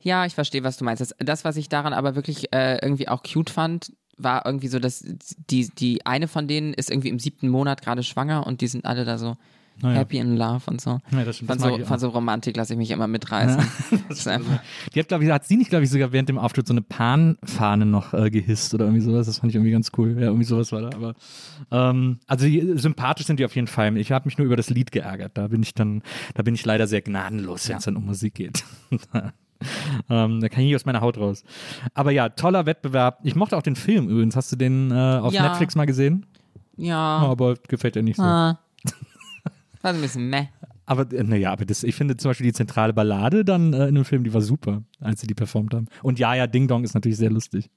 Ja, ich verstehe, was du meinst. Das, das was ich daran aber wirklich äh, irgendwie auch cute fand, war irgendwie so, dass die, die eine von denen ist irgendwie im siebten Monat gerade schwanger und die sind alle da so Naja. happy in love und so. Ja, das stimmt. Von, Das so, von so Romantik lasse ich mich immer mitreißen. das einfach, Die hat, glaube ich, hat sie nicht, glaube ich, sogar während dem Auftritt so eine Pan-Fahne noch äh, gehisst oder irgendwie sowas. Das fand ich irgendwie ganz cool. Ja, irgendwie sowas war da. Aber ähm, also die, sympathisch sind die auf jeden Fall. Ich habe mich nur über das Lied geärgert. Da bin ich dann, da bin ich leider sehr gnadenlos, wenn es dann um Musik geht. ähm, da kann ich nicht aus meiner Haut raus. Aber ja, toller Wettbewerb. Ich mochte auch den Film übrigens. Hast du den äh, auf Ja. Netflix mal gesehen? ja. Oh, aber gefällt dir nicht so. Ah. War ein bisschen meh. Aber äh, naja, aber das, ich finde zum Beispiel die zentrale Ballade dann äh, in dem Film, die war super, als sie die performt haben. Und ja, ja, Ding Dong ist natürlich sehr lustig.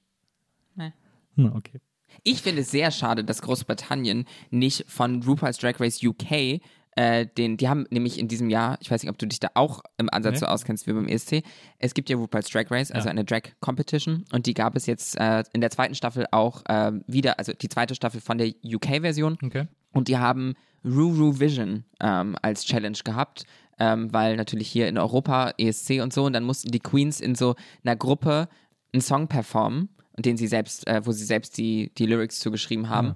Nee. Na, okay. Ich finde es sehr schade, dass Großbritannien nicht von RuPaul's Drag Race UK äh, den, die haben nämlich in diesem Jahr, ich weiß nicht, ob du dich da auch im Ansatz Nee. so auskennst wie beim ESC, es gibt ja RuPaul's Drag Race, also Ja. eine Drag Competition und die gab es jetzt äh, in der zweiten Staffel auch äh, wieder, also die zweite Staffel von der UK-Version Okay. und die haben Ruru Vision ähm, als Challenge gehabt, ähm, weil natürlich hier in Europa ESC und so und dann mussten die Queens in so einer Gruppe einen Song performen, und den sie selbst, äh, wo sie selbst die, die Lyrics zugeschrieben haben.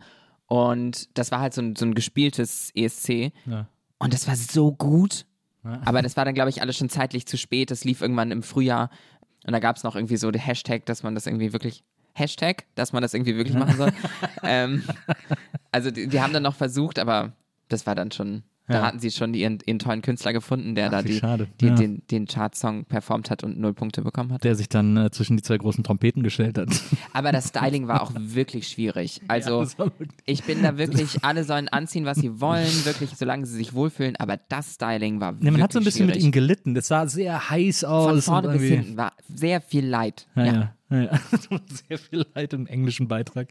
Und das war halt so ein, so ein gespieltes ESC. Ja. Und das war so gut. Aber das war dann, glaube ich, alles schon zeitlich zu spät. Das lief irgendwann im Frühjahr. Und da gab es noch irgendwie so den Hashtag, dass man das irgendwie wirklich. Hashtag, dass man das irgendwie wirklich machen soll. ähm, also die, die haben dann noch versucht, aber das war dann schon. Da Ja. hatten sie schon ihren, ihren tollen Künstler gefunden, der Ach, da die, die, Ja. den, den Chartsong performt hat und null Punkte bekommen hat. Der sich dann äh, zwischen die zwei großen Trompeten gestellt hat. Aber das Styling war auch wirklich schwierig. Also war wirklich- ich bin da wirklich, alle sollen anziehen, was sie wollen, wirklich, solange sie sich wohlfühlen. Aber das Styling war wirklich man hat so ein bisschen schwierig. mit ihm gelitten. Das sah sehr heiß aus. Von vorne bis hinten war sehr viel Leid. Ja, Ja. ja. ja, ja. Sehr viel Leid im englischen Beitrag.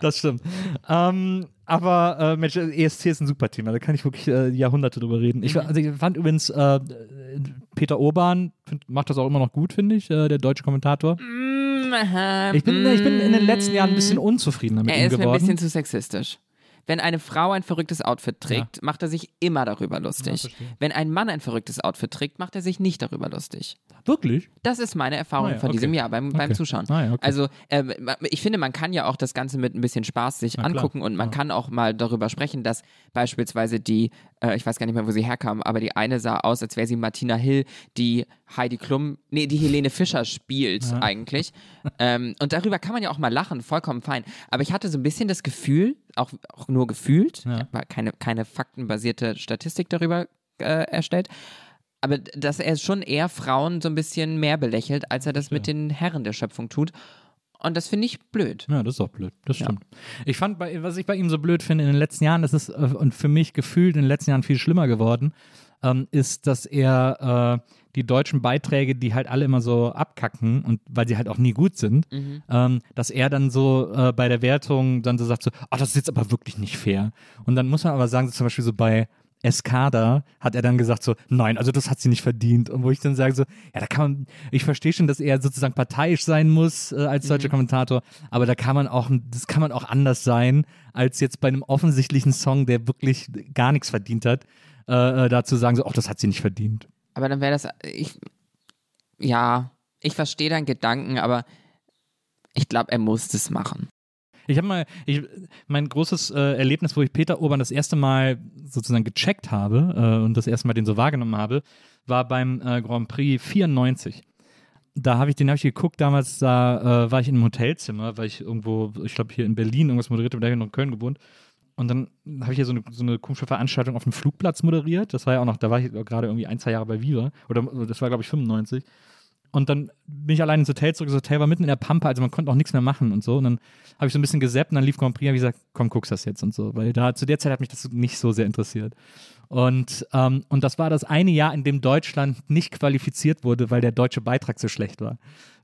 Das stimmt. Ähm, aber äh, Mensch, ESC ist ein super Thema. Da kann ich wirklich äh, Jahrhunderte drüber reden. Ich, also ich fand übrigens, äh, Peter Urban find, macht das auch immer noch gut, finde ich, äh, der deutsche Kommentator. Ich bin, ich bin in den letzten Jahren ein bisschen unzufriedener mit Er ihm ist mir ein geworden. bisschen zu sexistisch. Wenn eine Frau ein verrücktes Outfit trägt, macht er sich immer darüber lustig. verstehe. Wenn ein Mann ein verrücktes Outfit trägt, macht er sich nicht darüber lustig. Wirklich? Das ist meine Erfahrung Ah ja, von okay. diesem Jahr beim, beim Okay. Zuschauen. Ah ja, okay. Also ähm, ich finde, man kann ja auch das Ganze mit ein bisschen Spaß sich klar. angucken und man kann auch mal darüber sprechen, dass beispielsweise die, äh, ich weiß gar nicht mehr, wo sie herkam, aber die eine sah aus, als wäre sie Martina Hill, die Heidi Klum, nee, die Helene Fischer spielt eigentlich. ähm, und darüber kann man ja auch mal lachen, vollkommen fein. Aber ich hatte so ein bisschen das Gefühl, auch, auch nur gefühlt, habe keine, keine faktenbasierte Statistik darüber äh, erstellt, aber dass er schon eher Frauen so ein bisschen mehr belächelt, als er das mit den Herren der Schöpfung tut. Und das finde ich blöd. Ja, das ist auch blöd. Das stimmt. Ich fand, bei, was ich bei ihm so blöd finde in den letzten Jahren, das ist äh, und für mich gefühlt in den letzten Jahren viel schlimmer geworden, ähm, ist, dass er äh, die deutschen Beiträge, die halt alle immer so abkacken und weil sie halt auch nie gut sind, ähm, dass er dann so äh, bei der Wertung dann so sagt so, ah, das ist jetzt aber wirklich nicht fair. Und dann muss man aber sagen, so zum Beispiel so bei Escada hat er dann gesagt so, nein, also das hat sie nicht verdient. Und wo ich dann sage so, ja, da kann man, ich verstehe schon, dass er sozusagen parteiisch sein muss äh, als deutscher Kommentator, aber da kann man auch, das kann man auch anders sein, als jetzt bei einem offensichtlichen Song, der wirklich gar nichts verdient hat, äh, äh, dazu sagen so, ach, das hat sie nicht verdient. Aber dann wäre das, ich, ja, ich verstehe deinen Gedanken, aber ich glaube, er muss das machen. Ich habe mal, ich, mein großes äh, Erlebnis, wo ich Peter Urban das erste Mal sozusagen gecheckt habe äh, und das erste Mal den so wahrgenommen habe, war beim äh, Grand Prix 94. Da habe ich den habe ich geguckt, damals da äh, war ich in einem Hotelzimmer, weil ich irgendwo, ich glaube hier in Berlin irgendwas moderiert habe, da habe ich noch in Köln gewohnt. Und dann habe ich hier so eine, so eine komische Veranstaltung auf dem Flugplatz moderiert. Das war ja auch noch, da war ich gerade irgendwie ein, zwei Jahre bei Viva. Oder das war, glaube ich, 95. Und dann bin ich allein ins Hotel zurück. Das Hotel war mitten in der Pampa, also man konnte auch nichts mehr machen und so. Und dann habe ich so ein bisschen gesappt und dann lief Grand Prix, habe ich gesagt, komm, guckst das jetzt und so. Weil da zu der Zeit hat mich das nicht so sehr interessiert. Und, ähm, und das war das eine Jahr, in dem Deutschland nicht qualifiziert wurde, weil der deutsche Beitrag so schlecht war.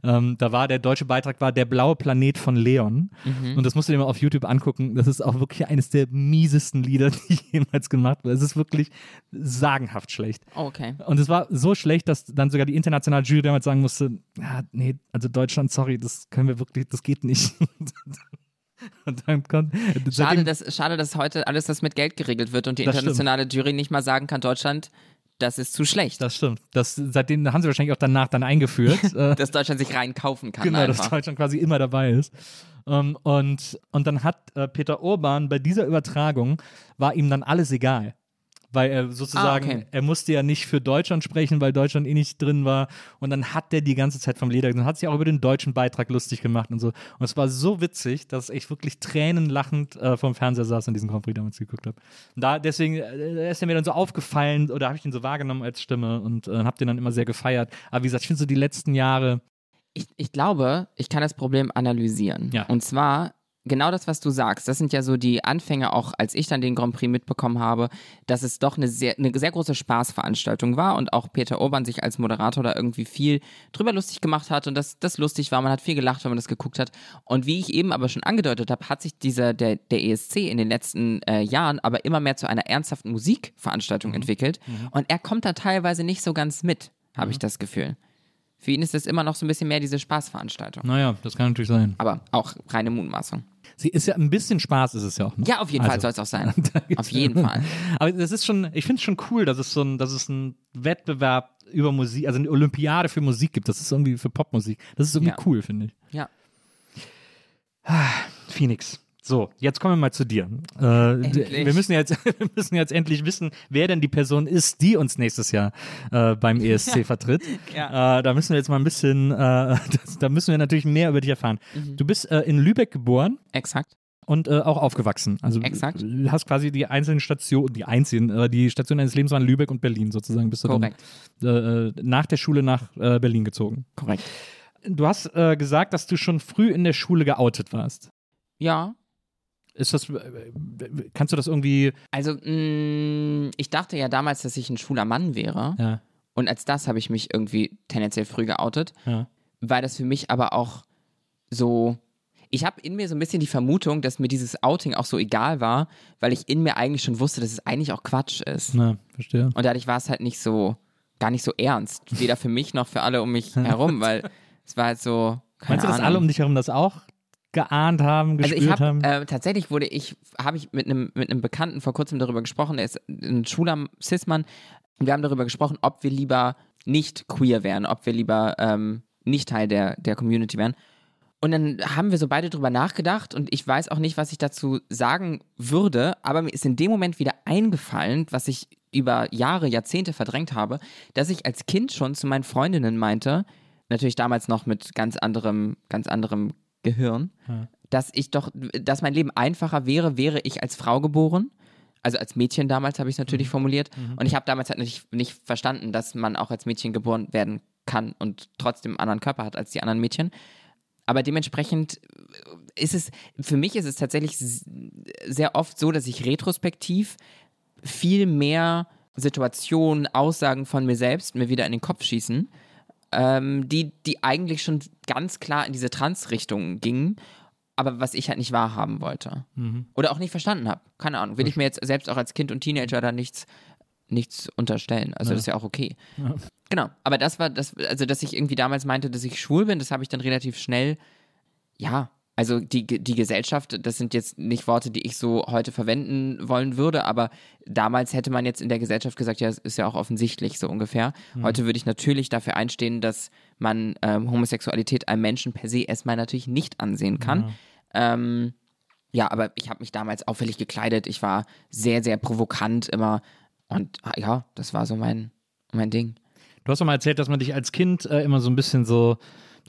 Ähm, da war der deutsche Beitrag war der blaue Planet von Leon. Und das musst du dir mal auf YouTube angucken. Das ist auch wirklich eines der miesesten Lieder, die jemals gemacht wurden. Es ist wirklich sagenhaft schlecht. Oh, Okay. Und es war so schlecht, dass dann sogar die internationale Jury damals sagen musste, ja, nee, also Deutschland, sorry, das können wir wirklich, das geht nicht. Und dann kommt, Schade seitdem- dass, schade, dass heute alles das mit Geld geregelt wird und die stimmt. internationale Jury nicht mal sagen kann, Deutschland, das ist zu schlecht. das stimmt. Das, seitdem haben sie wahrscheinlich auch danach dann eingeführt. äh, dass Deutschland sich rein kaufen kann. genau, dass einfach. Deutschland quasi immer dabei ist. Ähm, und, und dann hat äh, Peter Urban bei dieser Übertragung, war ihm dann alles egal. Weil er sozusagen, Ah, okay. er musste ja nicht für Deutschland sprechen, weil Deutschland eh nicht drin war. Und dann hat der die ganze Zeit vom Leder und hat sich auch über den deutschen Beitrag lustig gemacht und so. Und es war so witzig, dass ich wirklich tränenlachend äh, vom Fernseher saß und diesen Grand Prix damals geguckt habe. Und da deswegen äh, ist er mir dann so aufgefallen oder habe ich ihn so wahrgenommen als Stimme und äh, habe den dann immer sehr gefeiert. Aber wie gesagt, ich finde so die letzten Jahre, Ich, ich glaube, ich kann das Problem analysieren. Ja. Und zwar genau das, was du sagst. Das sind ja so die Anfänge, auch als ich dann den Grand Prix mitbekommen habe, dass es doch eine sehr, eine sehr große Spaßveranstaltung war und auch Peter Urban sich als Moderator da irgendwie viel drüber lustig gemacht hat und dass das lustig war. Man hat viel gelacht, wenn man das geguckt hat. Und wie ich eben aber schon angedeutet habe, hat sich dieser, der, der ESC in den letzten äh, Jahren aber immer mehr zu einer ernsthaften Musikveranstaltung entwickelt. Und er kommt da teilweise nicht so ganz mit, habe ich das Gefühl. Für ihn ist es immer noch so ein bisschen mehr diese Spaßveranstaltung. naja, das kann natürlich sein. Aber auch reine Mutmaßung. Sie ist ja ein bisschen Spaß, ist es ja auch. Ne? Ja, auf jeden Fall Also, soll es auch sein. Auf jeden Fall. Aber das ist schon, ich finde es schon cool, dass es so ein, dass es einen Wettbewerb über Musik, also eine Olympiade für Musik gibt. Das ist irgendwie für Popmusik. Das ist irgendwie Ja. cool, finde ich. Ja. Phoenix. So, jetzt kommen wir mal zu dir. Äh, wir, müssen jetzt, wir müssen jetzt endlich wissen, wer denn die Person ist, die uns nächstes Jahr äh, beim ESC vertritt. Ja. Äh, da müssen wir jetzt mal ein bisschen, äh, das, da müssen wir natürlich mehr über dich erfahren. Mhm. Du bist äh, in Lübeck geboren Exakt. und äh, auch aufgewachsen. Also Exakt. du hast quasi die einzelnen Stationen, die einzigen, äh, die Stationen deines Lebens waren Lübeck und Berlin sozusagen. Bist du Korrekt. dann äh, nach der Schule nach äh, Berlin gezogen. Korrekt. Du hast äh, gesagt, dass du schon früh in der Schule geoutet warst. Ja. Ist das, äh, kannst du das irgendwie, Also, mh, ich dachte ja damals, dass ich ein schwuler Mann wäre. ja, Und als das habe ich mich irgendwie tendenziell früh geoutet. ja. Weil das für mich aber auch so. Ich habe in mir so ein bisschen die Vermutung, dass mir dieses Outing auch so egal war, weil ich in mir eigentlich schon wusste, dass es eigentlich auch Quatsch ist. Na, verstehe. Und dadurch war es halt nicht so, gar nicht so ernst. Weder für mich noch für alle um mich herum, weil es war halt so, Meinst du, dass Ahnung. alle um dich herum das auch geahnt haben, Also gespürt ich habe haben? äh, tatsächlich wurde ich habe ich mit einem mit einem Bekannten vor kurzem darüber gesprochen. Der ist ein schwuler Cis-Mann. Wir haben darüber gesprochen, ob wir lieber nicht queer wären, ob wir lieber ähm, nicht Teil der der Community wären. Und dann haben wir so beide drüber nachgedacht und ich weiß auch nicht, was ich dazu sagen würde, aber mir ist in dem Moment wieder eingefallen, was ich über Jahre, Jahrzehnte verdrängt habe, dass ich als Kind schon zu meinen Freundinnen meinte, natürlich damals noch mit ganz anderem, ganz anderem Gehirn, dass ich doch, dass mein Leben einfacher wäre, wäre ich als Frau geboren. Also als Mädchen damals habe ich es natürlich formuliert. Und ich habe damals halt nicht, nicht verstanden, dass man auch als Mädchen geboren werden kann und trotzdem einen anderen Körper hat als die anderen Mädchen. Aber dementsprechend ist es, für mich ist es tatsächlich sehr oft so, dass ich retrospektiv viel mehr Situationen, Aussagen von mir selbst mir wieder in den Kopf schießen, ähm, die, die eigentlich schon ganz klar in diese Trans-Richtung gingen, aber was ich halt nicht wahrhaben wollte. Oder auch nicht verstanden habe. Keine Ahnung. Will ich mir jetzt selbst auch als Kind und Teenager da nichts, nichts unterstellen. Also das ist ja auch okay. Genau. Aber das war das, also dass ich irgendwie damals meinte, dass ich schwul bin, das habe ich dann relativ schnell, ja. Also die, die Gesellschaft, das sind jetzt nicht Worte, die ich so heute verwenden wollen würde, aber damals hätte man jetzt in der Gesellschaft gesagt, ja, es ist ja auch offensichtlich so ungefähr. Heute würde ich natürlich dafür einstehen, dass man ähm, Homosexualität einem Menschen per se erstmal natürlich nicht ansehen kann. Ähm, ja, aber ich habe mich damals auffällig gekleidet. Ich war sehr, sehr provokant immer. Und ah, ja, das war so mein, mein Ding. Du hast doch mal erzählt, dass man dich als Kind äh, immer so ein bisschen so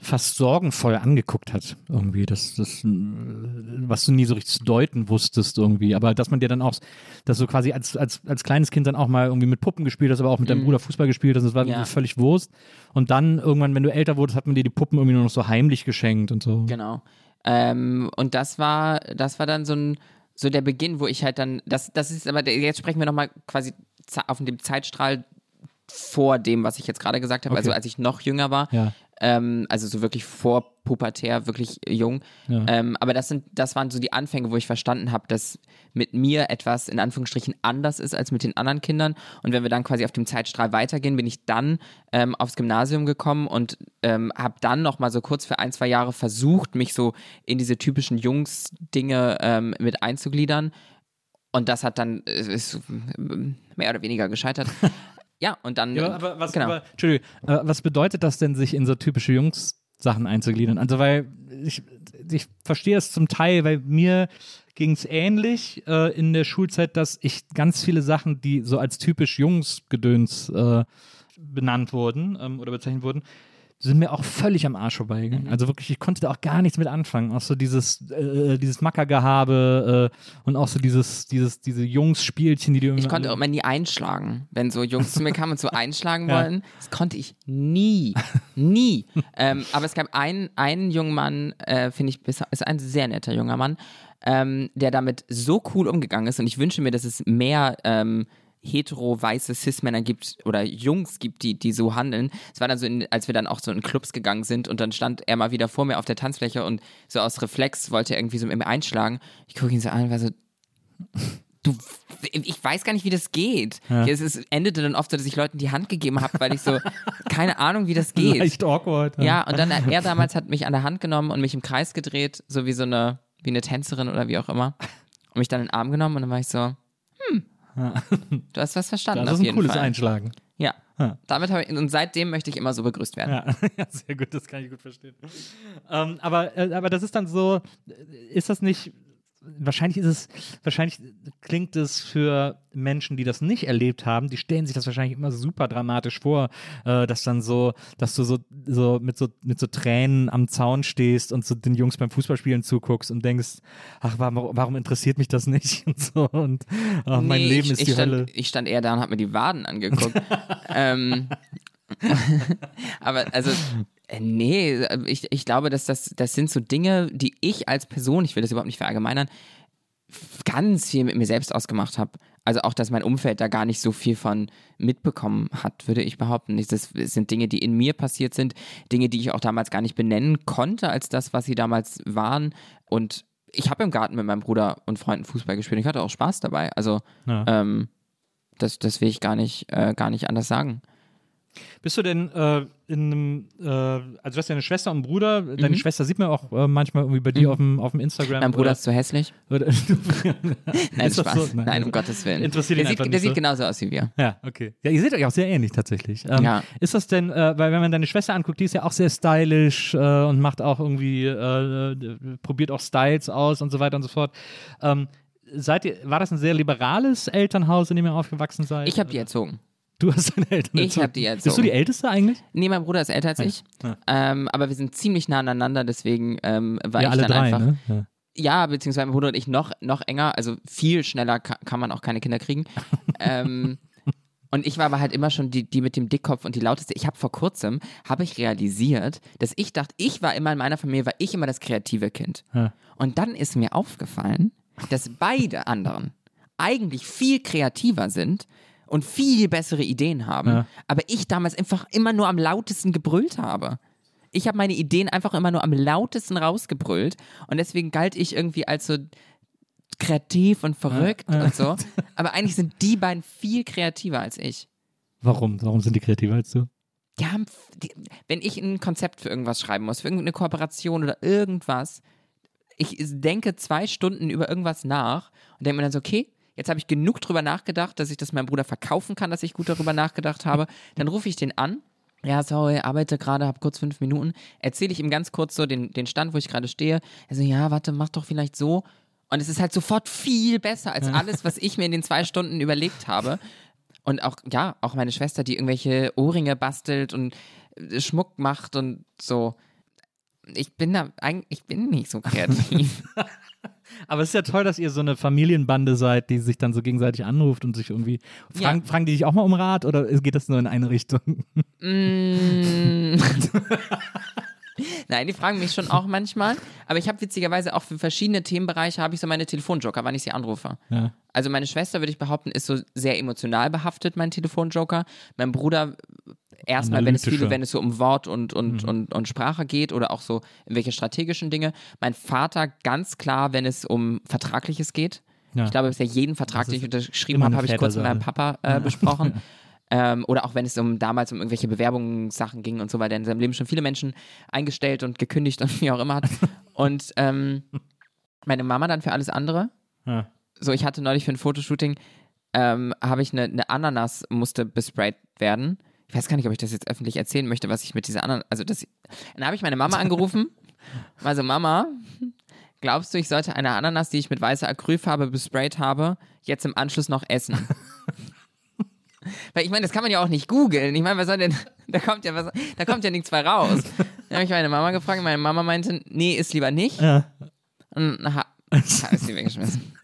fast sorgenvoll angeguckt hat, irgendwie. Das, das, was du nie so richtig zu deuten wusstest, irgendwie. Aber dass man dir dann auch, dass du quasi als, als, als kleines Kind dann auch mal irgendwie mit Puppen gespielt hast, aber auch mit deinem Bruder Fußball gespielt hast, das war Mhm. Ja. völlig Wurst. Und dann irgendwann, wenn du älter wurdest, hat man dir die Puppen irgendwie nur noch so heimlich geschenkt und so. Genau. Ähm, und das war, das war dann so ein, so der Beginn, wo ich halt dann, das, das ist aber, jetzt sprechen wir nochmal quasi auf dem Zeitstrahl vor dem, was ich jetzt gerade gesagt habe, Okay. also als ich noch jünger war, Ja. Ähm, also so wirklich vor pubertär, wirklich jung. Ja. Ähm, aber das sind, das waren so die Anfänge, wo ich verstanden habe, dass mit mir etwas in Anführungsstrichen anders ist als mit den anderen Kindern. Und wenn wir dann quasi auf dem Zeitstrahl weitergehen, bin ich dann ähm, aufs Gymnasium gekommen und ähm, habe dann noch mal so kurz für ein, zwei Jahre versucht, mich so in diese typischen Jungs-Dinge ähm, mit einzugliedern. Und das hat dann äh, ist ähm, mehr oder weniger gescheitert. ja, und dann. Ja, aber was, genau. aber, Entschuldigung, was bedeutet das denn, sich in so typische Jungs-Sachen einzugliedern? Also, weil ich, ich verstehe es zum Teil, weil mir ging es ähnlich äh, in der Schulzeit, dass ich ganz viele Sachen, die so als typisch Jungsgedöns äh, benannt wurden ähm, oder bezeichnet wurden, sind mir auch völlig am Arsch vorbeigegangen. Also wirklich, ich konnte da auch gar nichts mit anfangen. Auch so dieses, äh, dieses Mackergehabe äh, und auch so dieses, dieses, diese Jungs-Spielchen, die du Ich konnte auch immer nie einschlagen, wenn so Jungs zu mir kamen und so einschlagen Ja. wollten. Das konnte ich nie. Nie. ähm, aber es gab einen, einen jungen Mann, äh, finde ich, bis- ist ein sehr netter junger Mann, ähm, der damit so cool umgegangen ist. Und ich wünsche mir, dass es mehr ähm, hetero weiße Cis-Männer gibt oder Jungs gibt, die, die so handeln. Es war dann so, in, als wir dann auch so in Clubs gegangen sind und dann stand er mal wieder vor mir auf der Tanzfläche und so aus Reflex wollte er irgendwie so mit mir einschlagen. Ich gucke ihn so an und war so, du, ich weiß gar nicht, wie das geht. Es ist, endete dann oft so, dass ich Leuten die Hand gegeben habe, weil ich so, keine Ahnung, wie das geht. leicht awkward. Ja, und dann er damals hat mich an der Hand genommen und mich im Kreis gedreht, so wie so eine, wie eine Tänzerin oder wie auch immer. Und mich dann in den Arm genommen und dann war ich so, du hast was verstanden Das ist ein cooles Fall. Einschlagen. Ja. Ja. Damit habe ich, und seitdem möchte ich immer so begrüßt werden. Ja, ja, sehr gut, das kann ich gut verstehen. Ähm, aber, äh, aber das ist dann so, äh, ist das nicht, wahrscheinlich ist es, wahrscheinlich klingt es für Menschen, die das nicht erlebt haben, die stellen sich das wahrscheinlich immer super dramatisch vor, äh, dass dann so, dass du so, so mit so mit so Tränen am Zaun stehst und so den Jungs beim Fußballspielen zuguckst und denkst, ach, warum, warum interessiert mich das nicht und so und ach, mein Nee, Leben ich, ist ich die stand, Hölle. Ich stand eher da und habe mir die Waden angeguckt. ähm, aber also, äh, nee, ich, ich glaube, dass das, das sind so Dinge, die ich als Person, ich will das überhaupt nicht verallgemeinern, ganz viel mit mir selbst ausgemacht habe. Also auch, dass mein Umfeld da gar nicht so viel von mitbekommen hat, würde ich behaupten. Das sind Dinge, die in mir passiert sind, Dinge, die ich auch damals gar nicht benennen konnte als das, was sie damals waren. Und ich habe im Garten mit meinem Bruder und Freunden Fußball gespielt. Ich hatte auch Spaß dabei. Also Ja. ähm, das, das will ich gar nicht, äh, gar nicht anders sagen. Bist du denn äh, in einem, äh, also du hast ja eine Schwester und einen Bruder, deine Mhm. Schwester sieht man auch äh, manchmal irgendwie bei dir auf dem, auf dem Instagram. Mein Bruder oder, ist zu hässlich. oder, Nein, Ist das Spaß. so? Nein, Nein. um Gottes Willen. Interessiert der sieht, der sieht so. genauso aus wie wir. Ja, okay. Ja, ihr seht euch auch sehr ähnlich tatsächlich. Ähm, Ja. Ist das denn, äh, weil wenn man deine Schwester anguckt, die ist ja auch sehr stylisch äh, und macht auch irgendwie, äh, probiert auch Styles aus und so weiter und so fort. Ähm, seid ihr, war das ein sehr liberales Elternhaus, in dem ihr aufgewachsen seid? Ich habe die erzogen. Du hast deine Eltern Ich erzogen. hab die Bist du erzogen. die Älteste eigentlich? Nee, mein Bruder ist älter als ich. Ja. Ähm, aber wir sind ziemlich nah aneinander, deswegen ähm, war ja, ich alle dann drei, einfach. ne? Ja. Ja, beziehungsweise mein Bruder und ich noch, noch enger, also viel schneller ka kann man auch keine Kinder kriegen. ähm, und ich war aber halt immer schon die, die mit dem Dickkopf und die lauteste. Ich habe vor kurzem, habe ich realisiert, dass ich dachte, ich war immer in meiner Familie, war ich immer das kreative Kind. Ja. Und dann ist mir aufgefallen, dass beide anderen eigentlich viel kreativer sind und viel bessere Ideen haben. Ja. Aber ich damals einfach immer nur am lautesten gebrüllt habe. Ich habe meine Ideen einfach immer nur am lautesten rausgebrüllt und deswegen galt ich irgendwie als so kreativ und verrückt Ja, und so. Aber eigentlich sind die beiden viel kreativer als ich. Warum? Warum sind die kreativer als du? Die haben, die, wenn ich ein Konzept für irgendwas schreiben muss, für irgendeine Kooperation oder irgendwas, ich denke zwei Stunden über irgendwas nach und denke mir dann so, okay, jetzt habe ich genug drüber nachgedacht, dass ich das meinem Bruder verkaufen kann, dass ich gut darüber nachgedacht habe. Dann rufe ich den an. Ja, sorry, arbeite gerade, habe kurz fünf Minuten. Erzähle ich ihm ganz kurz so den, den Stand, wo ich gerade stehe. Er so, ja, warte, mach doch vielleicht so. Und es ist halt sofort viel besser als alles, was ich mir in den zwei Stunden überlegt habe. Und auch, ja, auch meine Schwester, die irgendwelche Ohrringe bastelt und äh, Schmuck macht und so. Ich bin da eigentlich, ich bin nicht so kreativ. Aber es ist ja toll, dass ihr so eine Familienbande seid, die sich dann so gegenseitig anruft und sich irgendwie. Fragen, Ja. fragen die dich auch mal um Rat oder geht das nur in eine Richtung? Mm. Nein, die fragen mich schon auch manchmal. Aber ich habe witzigerweise auch für verschiedene Themenbereiche habe ich so meine Telefonjoker, wann ich sie anrufe. Ja. Also meine Schwester, würde ich behaupten, ist so sehr emotional behaftet, mein Telefonjoker. Mein Bruder erstmal, wenn es viele, wenn es so um Wort und, und, und, und Sprache geht oder auch so irgendwelche strategischen Dinge. Mein Vater ganz klar, wenn es um Vertragliches geht. Ja. Ich glaube, bisher jeden Vertrag, den ich unterschrieben habe, habe ich kurz mit meinem. Papa äh, besprochen. Ähm, oder auch wenn es um damals um irgendwelche Bewerbungssachen ging und so, weil der in seinem Leben schon viele Menschen eingestellt und gekündigt und wie auch immer hat. Und ähm, meine Mama dann für alles andere. Ja. So, ich hatte neulich für ein Fotoshooting, ähm, habe ich eine, eine Ananas musste besprayt werden. Ich weiß gar nicht, ob ich das jetzt öffentlich erzählen möchte, was ich mit dieser Ananas, also das, dann habe ich meine Mama angerufen. Also Mama, glaubst du, ich sollte eine Ananas, die ich mit weißer Acrylfarbe besprayt habe, jetzt im Anschluss noch essen? Weil ich meine, das kann man ja auch nicht googeln. Ich meine, was soll denn, da kommt ja was, da kommt ja nichts bei raus. Dann habe ich meine Mama gefragt, meine Mama meinte, nee, ist lieber nicht. Ja. Und ha, habe ich sie weggeschmissen.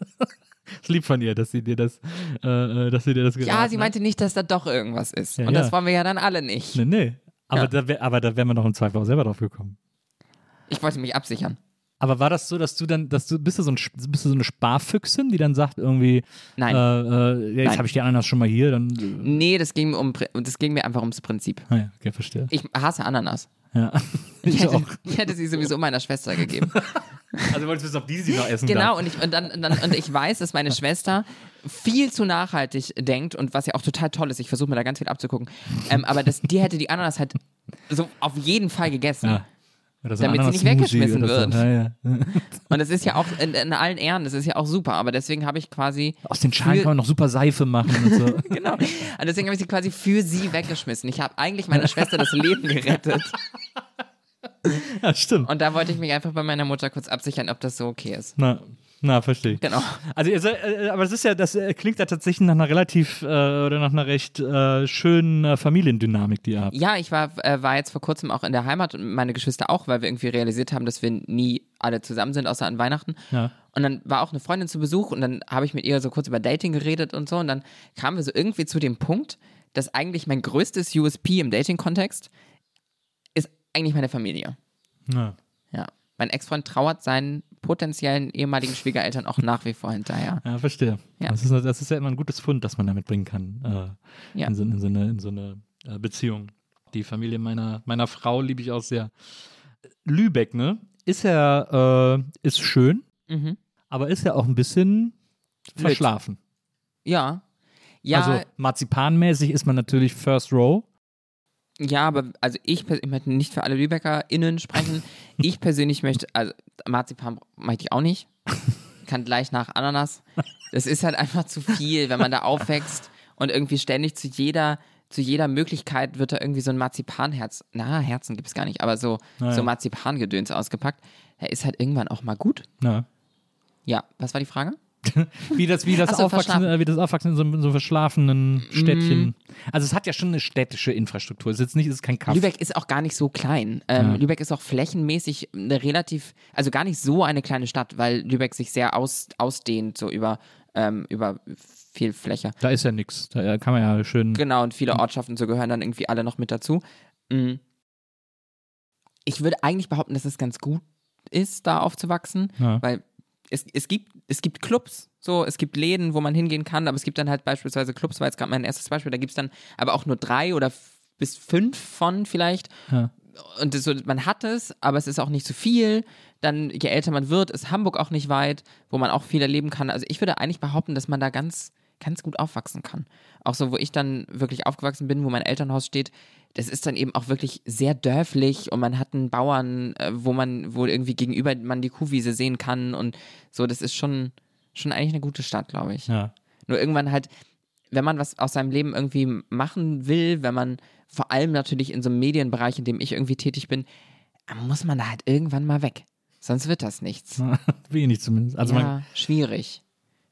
Ist lieb von ihr, dass sie dir das, äh, äh, dass sie dir das Ja, geraten sie hat. meinte nicht, dass da doch irgendwas ist. Ja, Und das ja. wollen wir ja dann alle nicht. Nee, nee. Aber Ja. da wär, aber da wären wir doch im Zweifel auch selber drauf gekommen. Ich wollte mich absichern. Aber war das so, dass du dann, dass du bist du so, ein, bist du so eine Sparfüchsin, die dann sagt irgendwie, Nein. äh, äh, jetzt habe ich die Ananas schon mal hier, dann. Nee, das ging, mir um, das ging mir einfach ums Prinzip. Ah ja, okay, verstehe. Ich hasse Ananas. Ja. Ich Ich hätte, auch. ich hätte sie sowieso meiner Schwester gegeben. Also wolltest du wissen, ob die sie noch essen Genau, und ich, und, dann, und, dann, und ich weiß, dass meine Schwester viel zu nachhaltig denkt und was ja auch total toll ist, ich versuche mir da ganz viel abzugucken, ähm, aber das, die hätte die Ananas halt so auf jeden Fall gegessen. Ja. So Damit sie nicht weggeschmissen wird. So. Ja, ja. Und das ist ja auch in, in allen Ehren, das ist ja auch super, aber deswegen habe ich quasi Aus den Schalen Für- kann man noch super Seife machen und so. Genau. Und deswegen habe ich sie quasi für sie weggeschmissen. Ich habe eigentlich meiner Schwester das Leben gerettet. ja, stimmt. Und da wollte ich mich einfach bei meiner Mutter kurz absichern, ob das so okay ist. Na, na, verstehe ich. Genau. Also, ihr seid, äh, aber das ist ja, das äh, klingt ja tatsächlich nach einer relativ äh, oder nach einer recht äh, schönen äh, Familiendynamik, die ihr habt. Ja, ich war, äh, war jetzt vor kurzem auch in der Heimat und meine Geschwister auch, weil wir irgendwie realisiert haben, dass wir nie alle zusammen sind, außer an Weihnachten. Ja. Und dann war auch eine Freundin zu Besuch und dann habe ich mit ihr so kurz über Dating geredet und so. Und dann kamen wir so irgendwie zu dem Punkt, dass eigentlich mein größtes USP im Dating-Kontext ist eigentlich meine Familie. Ja. Ja. Mein Ex-Freund trauert seinen potenziellen ehemaligen Schwiegereltern auch nach wie vor hinterher. Ja, verstehe. Ja. Das, ist, das ist ja immer ein gutes Fund, das man damit bringen kann. Äh, Ja. in, so, in, so eine, in so eine äh, Beziehung. Die Familie meiner, meiner Frau liebe ich auch sehr. Lübeck, ne? Ist ja, äh, ist schön, Mhm. aber ist ja auch ein bisschen verschlafen. Ja. Ja, Also marzipanmäßig ist man natürlich First Row. Ja, aber also ich, ich möchte nicht für alle LübeckerInnen sprechen. Ich persönlich möchte, also Marzipan möchte ich auch nicht. Kann gleich nach Ananas. Das ist halt einfach zu viel, wenn man da aufwächst und irgendwie ständig zu jeder, zu jeder Möglichkeit wird da irgendwie so ein Marzipanherz, na, Herzen gibt es gar nicht, aber so, Naja. so Marzipangedöns ausgepackt. Er ist halt irgendwann auch mal gut. Ja. Ja, was war die Frage? Wie das, wie das, so, Aufwachsen, äh, wie das Aufwachsen in so, in so verschlafenen Städtchen. Also es hat ja schon eine städtische Infrastruktur. Es ist jetzt nicht, es ist kein Kaff. Lübeck ist auch gar nicht so klein. Ähm, Ja. Lübeck ist auch flächenmäßig eine relativ, also gar nicht so eine kleine Stadt, weil Lübeck sich sehr aus, ausdehnt, so über, ähm, über viel Fläche. Da ist ja nichts. Da kann man ja schön. Genau, und viele Ortschaften so gehören dann irgendwie alle noch mit dazu. Mm. Ich würde eigentlich behaupten, dass es ganz gut ist, da aufzuwachsen, Ja. weil es, es, gibt, es gibt Clubs, so, es gibt Läden, wo man hingehen kann, aber es gibt dann halt beispielsweise Clubs, war jetzt gerade mein erstes Beispiel, da gibt es dann aber auch nur drei oder bis fünf von vielleicht. Ja. Und so, man hat es, aber es ist auch nicht zu viel. Dann, je älter man wird, ist Hamburg auch nicht weit, wo man auch viel erleben kann. Also ich würde eigentlich behaupten, dass man da ganz, ganz gut aufwachsen kann. Auch so, wo ich dann wirklich aufgewachsen bin, wo mein Elternhaus steht, das ist dann eben auch wirklich sehr dörflich und man hat einen Bauern, äh, wo man, wo irgendwie gegenüber man die Kuhwiese sehen kann und so, das ist schon, schon eigentlich eine gute Stadt, glaube ich. Ja. Nur irgendwann halt, wenn man was aus seinem Leben irgendwie machen will, wenn man vor allem natürlich in so einem Medienbereich, in dem ich irgendwie tätig bin, muss man da halt irgendwann mal weg. Sonst wird das nichts. Wenig zumindest. Also man ja, schwierig.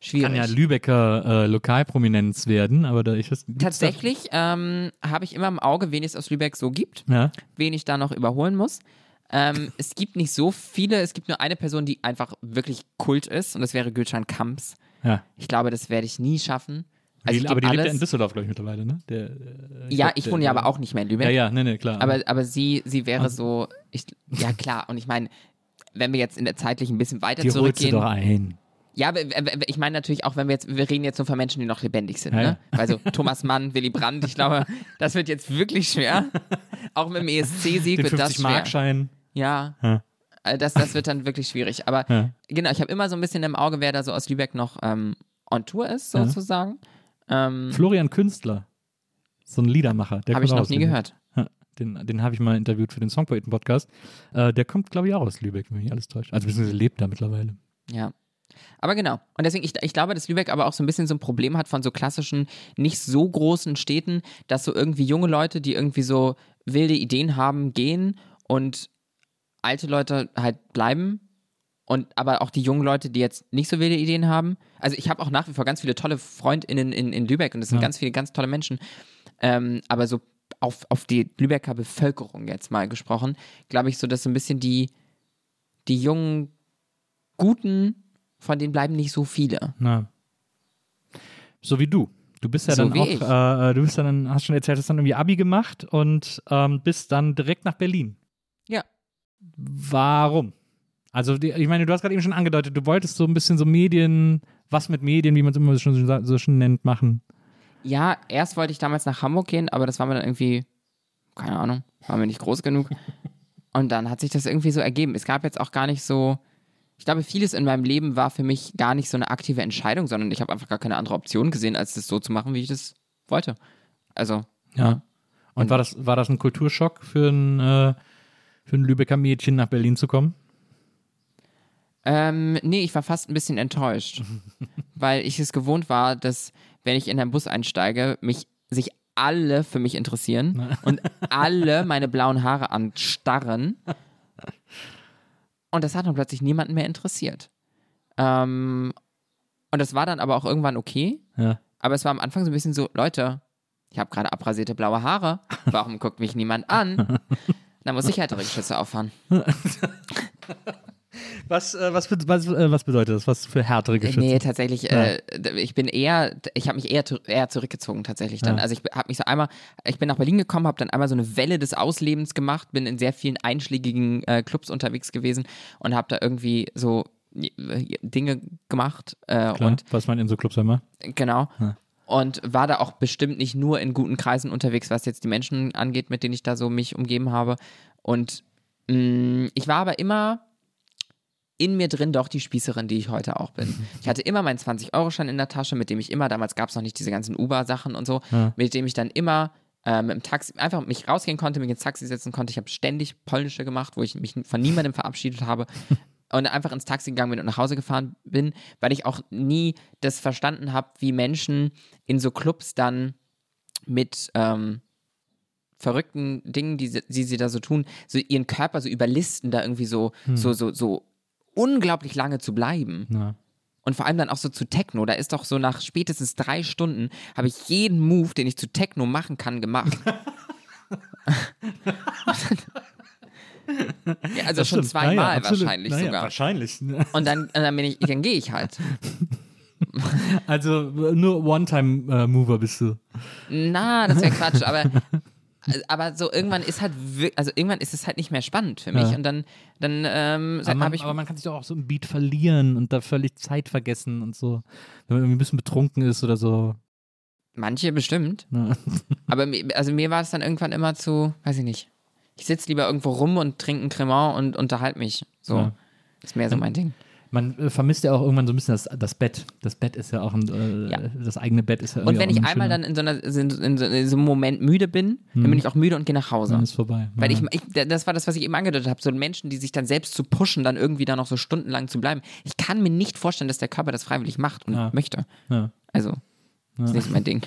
Schwierig. kann ja Lübecker äh, Lokalprominenz werden, aber da ich das Tatsächlich ähm, habe ich immer im Auge, wen es aus Lübeck so gibt, ja. wen ich da noch überholen muss. Ähm, es gibt nicht so viele, es gibt nur eine Person, die einfach wirklich Kult ist und das wäre Gülcan Kamps. ja. Ich glaube, das werde ich nie schaffen. Also die, ich aber die lebt ja alles. in Düsseldorf, glaube ich, mittlerweile, ne? Der, äh, ja, glaub, ich der- wohne ja der- aber auch nicht mehr in Lübeck. Ja, ja, nee, nee, klar. Aber, aber sie, sie wäre so, ich, ja klar, und ich meine, wenn wir jetzt in der zeitlich ein bisschen weiter die holst du zurückgehen. doch ein. Ja, ich meine natürlich auch, wenn wir jetzt, wir reden jetzt nur von Menschen, die noch lebendig sind, Ja, ne? Also Thomas Mann, Willy Brandt, ich glaube, das wird jetzt wirklich schwer. Auch mit dem ESC-Sieg wird das schwer. 50-Mark-Schein. Ja. Ja. Also Das, das wird dann wirklich schwierig. Aber genau, ich habe immer so ein bisschen im Auge, wer da so aus Lübeck noch ähm, on Tour ist, sozusagen. Ähm, Florian Künstler. So ein Liedermacher. Der habe ich noch nie Lübeck. gehört. Den den habe ich mal interviewt für den Songpoeten-Podcast. Äh, der kommt, glaube ich, auch aus Lübeck, wenn mich alles täuscht. Also beziehungsweise lebt da mittlerweile. Ja. Aber genau. Und deswegen, ich, ich glaube, dass Lübeck aber auch so ein bisschen so ein Problem hat von so klassischen, nicht so großen Städten, dass so irgendwie junge Leute, die irgendwie so wilde Ideen haben, gehen und alte Leute halt bleiben. Und aber auch die jungen Leute, die jetzt nicht so wilde Ideen haben. Also ich habe auch nach wie vor ganz viele tolle FreundInnen in, in Lübeck und das sind Ja. ganz viele ganz tolle Menschen. Ähm, aber so auf, auf die Lübecker Bevölkerung jetzt mal gesprochen, glaube ich so, dass so ein bisschen die, die jungen Guten, von denen bleiben nicht so viele. Na. So wie du. Du bist ja So dann auch, äh, du bist ja dann, hast schon erzählt, hast dann irgendwie Abi gemacht und ähm, bist dann direkt nach Berlin. Ja. Warum? Also, die, ich meine, du hast gerade eben schon angedeutet, du wolltest so ein bisschen so Medien, was mit Medien, wie man es immer schon, so- so schon nennt, machen. Ja, erst wollte ich damals nach Hamburg gehen, aber das war mir dann irgendwie, keine Ahnung, war mir nicht groß genug. Und dann hat sich das irgendwie so ergeben. Es gab jetzt auch gar nicht so, ich glaube, vieles in meinem Leben war für mich gar nicht so eine aktive Entscheidung, sondern ich habe einfach gar keine andere Option gesehen, als das so zu machen, wie ich das wollte. Also, Ja. Und, war, das, war das ein Kulturschock für ein, äh, für ein Lübecker Mädchen nach Berlin zu kommen? Ähm, nee, ich war fast ein bisschen enttäuscht, weil ich es gewohnt war, dass, wenn ich in einen Bus einsteige, mich sich alle für mich interessieren und alle meine blauen Haare anstarren. Und das hat dann plötzlich niemanden mehr interessiert. Ähm, und das war dann aber auch irgendwann okay. Ja. Aber es war am Anfang so ein bisschen so, Leute, ich habe gerade abrasierte blaue Haare. Warum guckt mich niemand an? Dann muss ich härtere Geschütze auffahren. Was, äh, was, was, äh, was bedeutet das? Was für härtere Geschütze? Nee, tatsächlich, äh, ich bin eher, ich habe mich eher, eher zurückgezogen tatsächlich dann. Ja. Also ich habe mich so einmal, ich bin nach Berlin gekommen, habe dann einmal so eine Welle des Auslebens gemacht, bin in sehr vielen einschlägigen äh, Clubs unterwegs gewesen und habe da irgendwie so äh, Dinge gemacht äh, Klar, und was man in so Clubs immer. genau. Ja. Und war da auch bestimmt nicht nur in guten Kreisen unterwegs, was jetzt die Menschen angeht, mit denen ich da so mich umgeben habe. Und mh, ich war aber immer in mir drin doch die Spießerin, die ich heute auch bin. Ich hatte immer meinen 20-Euro-Schein in der Tasche, mit dem ich immer, damals gab es noch nicht diese ganzen Uber-Sachen und so, Ja. mit dem ich dann immer äh, mit dem Taxi einfach mich rausgehen konnte, mich ins Taxi setzen konnte. Ich habe ständig Polnische gemacht, wo ich mich von niemandem verabschiedet habe. Und einfach ins Taxi gegangen bin und nach Hause gefahren bin, weil ich auch nie das verstanden habe, wie Menschen in so Clubs dann mit ähm, verrückten Dingen, die, sie- die sie da so tun, so ihren Körper so überlisten, da irgendwie so, so, so, so unglaublich lange zu bleiben. Ja. Und vor allem dann auch so zu Techno. Da ist doch so nach spätestens drei Stunden habe ich jeden Move, den ich zu Techno machen kann, gemacht. ja, also Das schon stimmt. zweimal Ja, ja, absolut. wahrscheinlich Naja, sogar. Wahrscheinlich. Und dann, und dann bin ich, dann gehe ich halt. Also nur One-Time-Mover bist du. Na, das wäre Quatsch, aber, aber so irgendwann ist halt, also irgendwann ist es halt nicht mehr spannend für mich. Ja. Und dann, dann ähm, Aber man, habe ich. aber man kann sich doch auch so im Beat verlieren und da völlig Zeit vergessen und so. Wenn man irgendwie ein bisschen betrunken ist oder so. Manche bestimmt. Ja. Aber mir, also mir war es dann irgendwann immer zu, weiß ich nicht. Ich sitze lieber irgendwo rum und trinke ein Cremant und unterhalte mich. So. Ja. Ist mehr so mein Ding. Man äh, vermisst ja auch irgendwann so ein bisschen das, das Bett. Das Bett ist ja auch ein, äh, Ja. das eigene Bett ist ja Und wenn auch ich ein einmal dann in so, einer, in, so- in, so, in so einem Moment müde bin, dann bin ich auch müde und gehe nach Hause. dann ist vorbei. Weil ich, Ja. ich, das war das, was ich eben angedeutet habe, so Menschen, die sich dann selbst zu pushen, dann irgendwie da noch so stundenlang zu bleiben. Ich kann mir nicht vorstellen, dass der Körper das freiwillig macht und Ja. möchte. Also, ist nicht mein Ding.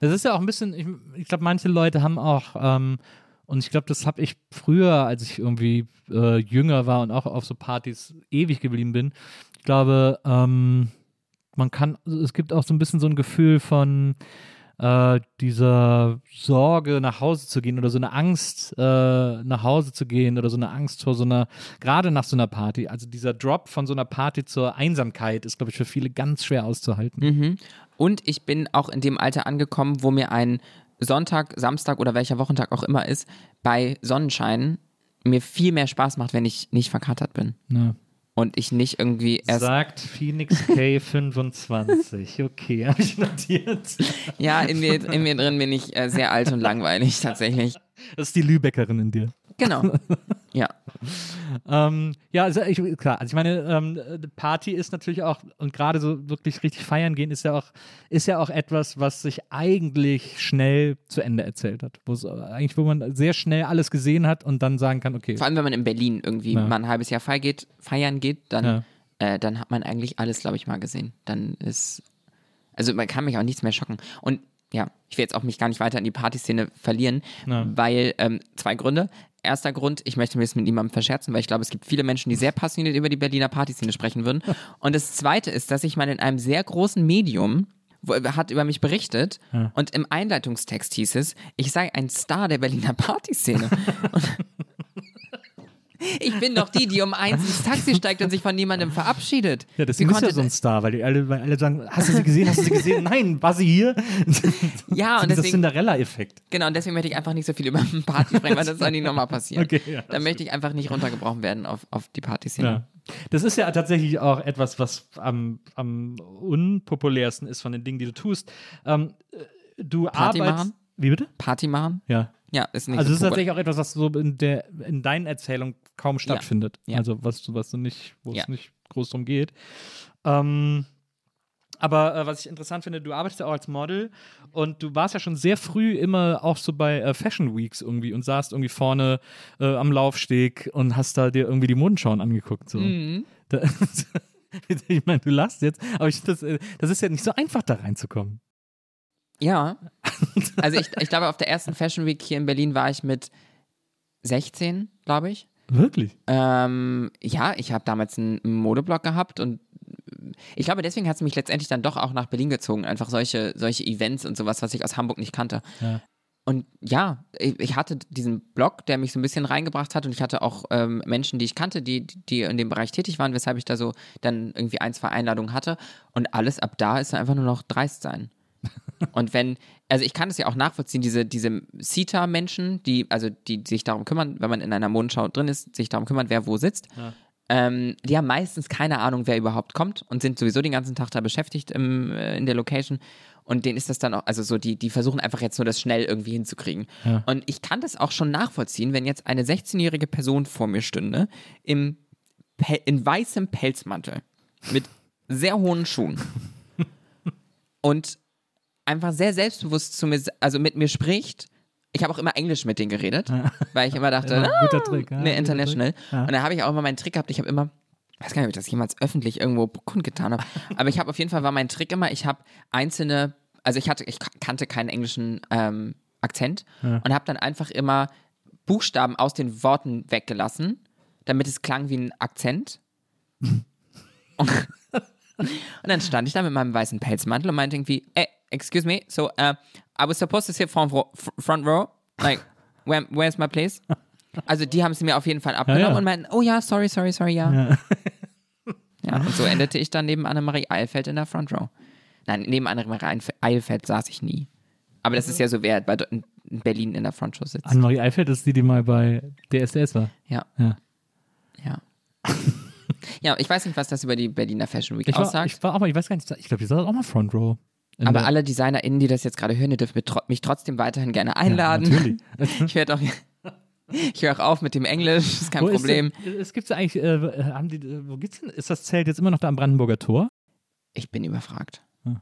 Das ist ja auch ein bisschen, ich, ich glaube, manche Leute haben auch, ähm, und ich glaube, das habe ich früher, als ich irgendwie äh, jünger war und auch auf so Partys ewig geblieben bin. Ich glaube, ähm, man kann, es gibt auch so ein bisschen so ein Gefühl von äh, dieser Sorge, nach Hause zu gehen oder so eine Angst, äh, nach Hause zu gehen oder so eine Angst vor so einer, gerade nach so einer Party. Also dieser Drop von so einer Party zur Einsamkeit ist, glaube ich, für viele ganz schwer auszuhalten. Mhm. Und ich bin auch in dem Alter angekommen, wo mir ein Sonntag, Samstag oder welcher Wochentag auch immer ist, bei Sonnenschein mir viel mehr Spaß macht, wenn ich nicht verkatert bin. Ja. Und ich nicht irgendwie erst. Sagt Phoenix K25. Okay, habe ich notiert. Ja, in mir, in mir drin bin ich äh, sehr alt und langweilig tatsächlich. Das ist die Lübeckerin in dir. Genau. Ja. Ähm, ja, also ich, klar, also ich meine, ähm, Party ist natürlich auch, und gerade so wirklich richtig feiern gehen, ist ja auch, ist ja auch etwas, was sich eigentlich schnell zu Ende erzählt hat. Wo eigentlich, wo man sehr schnell alles gesehen hat und dann sagen kann, okay, Vor allem, wenn man in Berlin irgendwie Ja. mal ein halbes Jahr feiern geht, feiern geht dann, Ja. äh, dann hat man eigentlich alles, glaube ich, mal gesehen. Dann ist. Also man kann mich auch nichts mehr schocken. Und ja, ich will jetzt auch mich gar nicht weiter in die Partyszene verlieren, Ja. weil ähm, zwei Gründe. Erster Grund, ich möchte mir das mit niemandem verscherzen, weil ich glaube, es gibt viele Menschen, die sehr passioniert über die Berliner Partyszene sprechen würden. Und das zweite ist, dass ich mal in einem sehr großen Medium wo, hat über mich berichtet und im Einleitungstext hieß es, ich sei ein Star der Berliner Partyszene. Ich bin doch die, die um eins ins Taxi steigt und sich von niemandem verabschiedet. ja, das Wie ist ja so ein Star, weil die alle, weil alle sagen, hast du sie gesehen, hast du sie gesehen? Nein, war sie hier? Ja, und Dieser deswegen, Cinderella-Effekt. genau, und deswegen möchte ich einfach nicht so viel über Party sprechen, weil das soll nicht nochmal passieren. Okay, ja, da möchte ich einfach nicht runtergebrochen werden auf, auf die Partyszene. Ja. Das ist ja tatsächlich auch etwas, was am, am unpopulärsten ist von den Dingen, die du tust. Ähm, äh, du Party arbeitest. machen? Wie bitte? Party machen? Ja. Ja, ist nicht Also so es ist tatsächlich auch etwas, was so in der in deinen Erzählungen kaum stattfindet. Ja. Also was du, was du nicht, wo Ja. es nicht groß drum geht. Ähm, aber äh, was ich interessant finde, du arbeitest ja auch als Model und du warst ja schon sehr früh immer auch so bei äh, Fashion Weeks irgendwie und saßt irgendwie vorne äh, am Laufsteg und hast da dir irgendwie die Modenschauen angeguckt. So. Mhm. Da, ich meine, du lachst jetzt, aber ich, das, äh, das ist ja nicht so einfach, da reinzukommen. Ja. Also ich, ich glaube, auf der ersten Fashion Week hier in Berlin war ich mit 16, glaube ich. Wirklich? Ähm, ja, ich habe damals einen Modeblog gehabt und ich glaube, deswegen hat es mich letztendlich dann doch auch nach Berlin gezogen. Einfach solche, solche Events und sowas, was ich aus Hamburg nicht kannte. Ja. Und ja, ich, hatte diesen Blog, der mich so ein bisschen reingebracht hat und ich hatte auch ähm, Menschen, die ich kannte, die, die in dem Bereich tätig waren, weshalb ich da so dann irgendwie ein, zwei Einladungen hatte. Und alles ab da ist einfach nur noch dreist sein. Und wenn, also ich kann es ja auch nachvollziehen, diese, diese CETA-Menschen, die, also die sich darum kümmern, wenn man in einer Modenschau drin ist, sich darum kümmern, wer wo sitzt, ähm, die haben meistens keine Ahnung, wer überhaupt kommt und sind sowieso den ganzen Tag da beschäftigt im, äh, in der Location. Und denen ist das dann auch, also so, die, die versuchen einfach jetzt nur das schnell irgendwie hinzukriegen. Ja. Und ich kann das auch schon nachvollziehen, wenn jetzt eine 16-jährige Person vor mir stünde, im, in weißem Pelzmantel, mit sehr hohen Schuhen und einfach sehr selbstbewusst zu mir, also mit mir spricht ich habe auch immer Englisch mit denen geredet, weil ich immer dachte, Immer ein guter ah, Trick, ja, ne, guter international. Trick. Ja. Und da habe ich auch immer meinen Trick gehabt, ich habe immer, ich weiß gar nicht, ob ich das jemals öffentlich irgendwo kundgetan habe, aber ich habe auf jeden Fall, war mein Trick immer, ich habe einzelne, also ich hatte, ich kannte keinen englischen ähm, Akzent und habe dann einfach immer Buchstaben aus den Worten weggelassen, damit es klang wie ein Akzent. und, und dann stand ich da mit meinem weißen Pelzmantel und meinte irgendwie, hey, excuse me, so uh, I was supposed to sit front row, front row. like, where, where's my place? Also die haben es mir auf jeden Fall abgenommen Ja, ja. und meinten, oh ja, sorry, sorry, sorry, ja. Ja, und so endete ich dann neben Annemarie Eilfeld in der Front Row. Nein, neben Annemarie Eilf- Eilfeld saß ich nie. Aber das ist ja so, wer bei, in Berlin in der Front Row sitzt. Annemarie Eifeld ist die, die mal bei DSDS war. Ja. Ja. Ja. ja, ich weiß nicht, was das über die Berliner Fashion Week Ich war, aussagt. ich war auch mal, ich weiß gar nicht, ich glaube, die saß auch mal Front Row. In aber der- alle DesignerInnen, die das jetzt gerade hören, die dürfen mich tro- mich trotzdem weiterhin gerne einladen. natürlich. ich werde auch. Ich höre auch auf mit dem Englisch, ist kein Wo ist Problem. denn- Es gibt eigentlich, äh, haben die, wo gibt's denn, ist das Zelt jetzt immer noch da am Brandenburger Tor? Ich bin überfragt. Hm.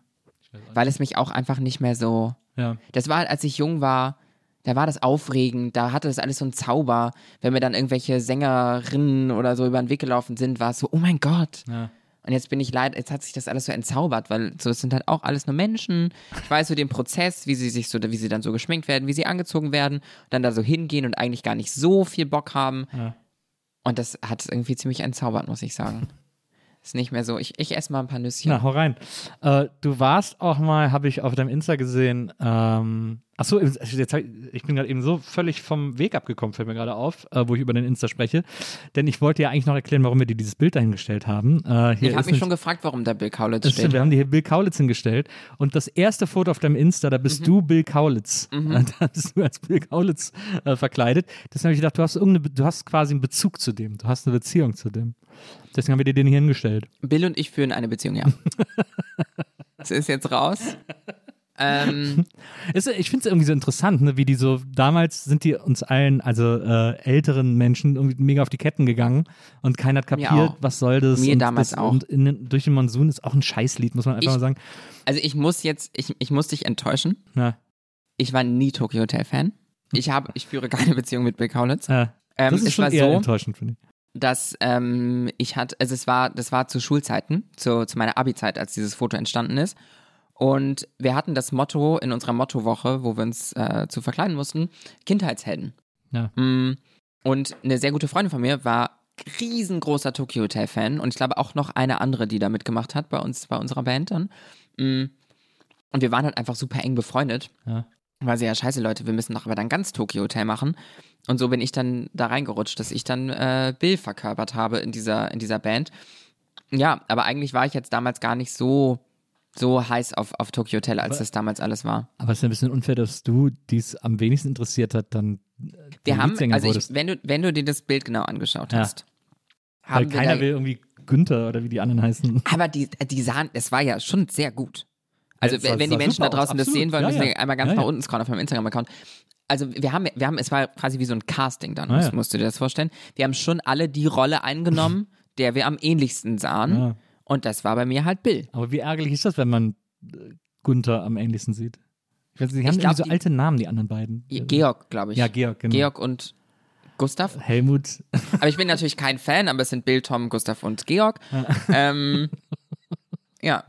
Weil es mich auch einfach nicht mehr so. Ja. Das war, als ich jung war, da war das aufregend, da hatte das alles so einen Zauber. Wenn mir dann irgendwelche Sängerinnen oder so über den Weg gelaufen sind, war es so, oh mein Gott. Ja. Und jetzt bin ich leid, jetzt hat sich das alles so entzaubert, weil so, es sind halt auch alles nur Menschen. Ich weiß so den Prozess, wie sie sich so, wie sie dann so geschminkt werden, wie sie angezogen werden, dann da so hingehen und eigentlich gar nicht so viel Bock haben. Ja. Und das hat es irgendwie ziemlich entzaubert, muss ich sagen. Ist nicht mehr so, ich, ich esse mal ein paar Nüsschen. Na, hau rein. Äh, du warst auch mal, habe ich auf deinem Insta gesehen, ähm, achso, jetzt ich, bin gerade eben so völlig vom Weg abgekommen, fällt mir gerade auf, äh, wo ich über den Insta spreche. Denn ich wollte ja eigentlich noch erklären, warum wir dir dieses Bild dahingestellt haben. Äh, ich habe mich schon gefragt, warum da Bill Kaulitz Das stimmt, steht. wir haben dir hier Bill Kaulitz hingestellt und das erste Foto auf deinem Insta, da Mhm. bist du Bill Kaulitz. Äh, Da bist du als Bill Kaulitz äh, verkleidet. Deswegen habe ich gedacht, du hast, irgendeine, du hast quasi einen Bezug zu dem, du hast eine Beziehung zu dem. Deswegen haben wir dir den hier hingestellt. Bill und ich führen eine Beziehung, ja. das ist jetzt raus. Ähm, Es, ich finde es irgendwie so interessant, ne, wie die so, damals sind die uns allen, also äh, älteren Menschen, irgendwie mega auf die Ketten gegangen und keiner hat kapiert, was soll das. Mir und damals das, auch. Und in, durch den Monsun ist auch ein Scheißlied, muss man einfach Ich- mal sagen. also ich muss jetzt, ich, ich muss dich enttäuschen. Ja, Ich war nie Tokyo Hotel Fan. Ich habe, ich führe keine Beziehung mit Bill Kaulitz. äh, Ähm, das ist es schon war eher so, enttäuschend, finde ich. dass ähm, ich hatte, also es war, das war zu Schulzeiten, zu, zu meiner Abi-Zeit, als dieses Foto entstanden ist. Und wir hatten das Motto in unserer Mottowoche, wo wir uns äh, zu verkleiden mussten, Kindheitshelden. Ja. Mm, Und eine sehr gute Freundin von mir war riesengroßer Tokyo Hotel Fan und ich glaube auch noch eine andere, die da mitgemacht hat bei uns, bei unserer Band dann. Mm. Und wir waren halt einfach super eng befreundet. Ja. Weil sie ja, scheiße Leute, wir müssen doch aber dann ganz Tokyo Hotel machen. Und so bin ich dann da reingerutscht, dass ich dann äh, Bill verkörpert habe in dieser, in dieser Band. Ja, aber eigentlich war ich jetzt damals gar nicht so, so heiß auf, auf Tokyo Hotel, als das damals alles war. Aber es ist ein bisschen unfair, dass du, die es am wenigsten interessiert hat, dann Wir haben, also ich, wenn du, wenn du dir das Bild genau angeschaut Ja. hast, Weil keiner will irgendwie Günther oder wie die anderen heißen. aber die, die sahen, es war ja schon sehr gut. Also Ja, wenn die Menschen da draußen das sehen wollen, Ja, müssen ja. wir einmal ganz Ja, nach ja. unten scrollen auf meinem Instagram-Account. Also wir haben, wir haben, es war quasi wie so ein Casting dann, Ah, musst, ja. musst du dir das vorstellen. Wir haben schon alle die Rolle eingenommen, der wir am ähnlichsten sahen. Ja. Und das war bei mir halt Bill. Aber wie ärgerlich ist das, wenn man äh, Gunther am ähnlichsten sieht? Ich weiß, die haben glaub, irgendwie so alte Namen, die anderen beiden. Georg, glaube ich. Ja, Georg, genau. Georg und Gustav. Helmut. Aber ich bin natürlich kein Fan, aber es sind Bill, Tom, Gustav und Georg. ähm, ja.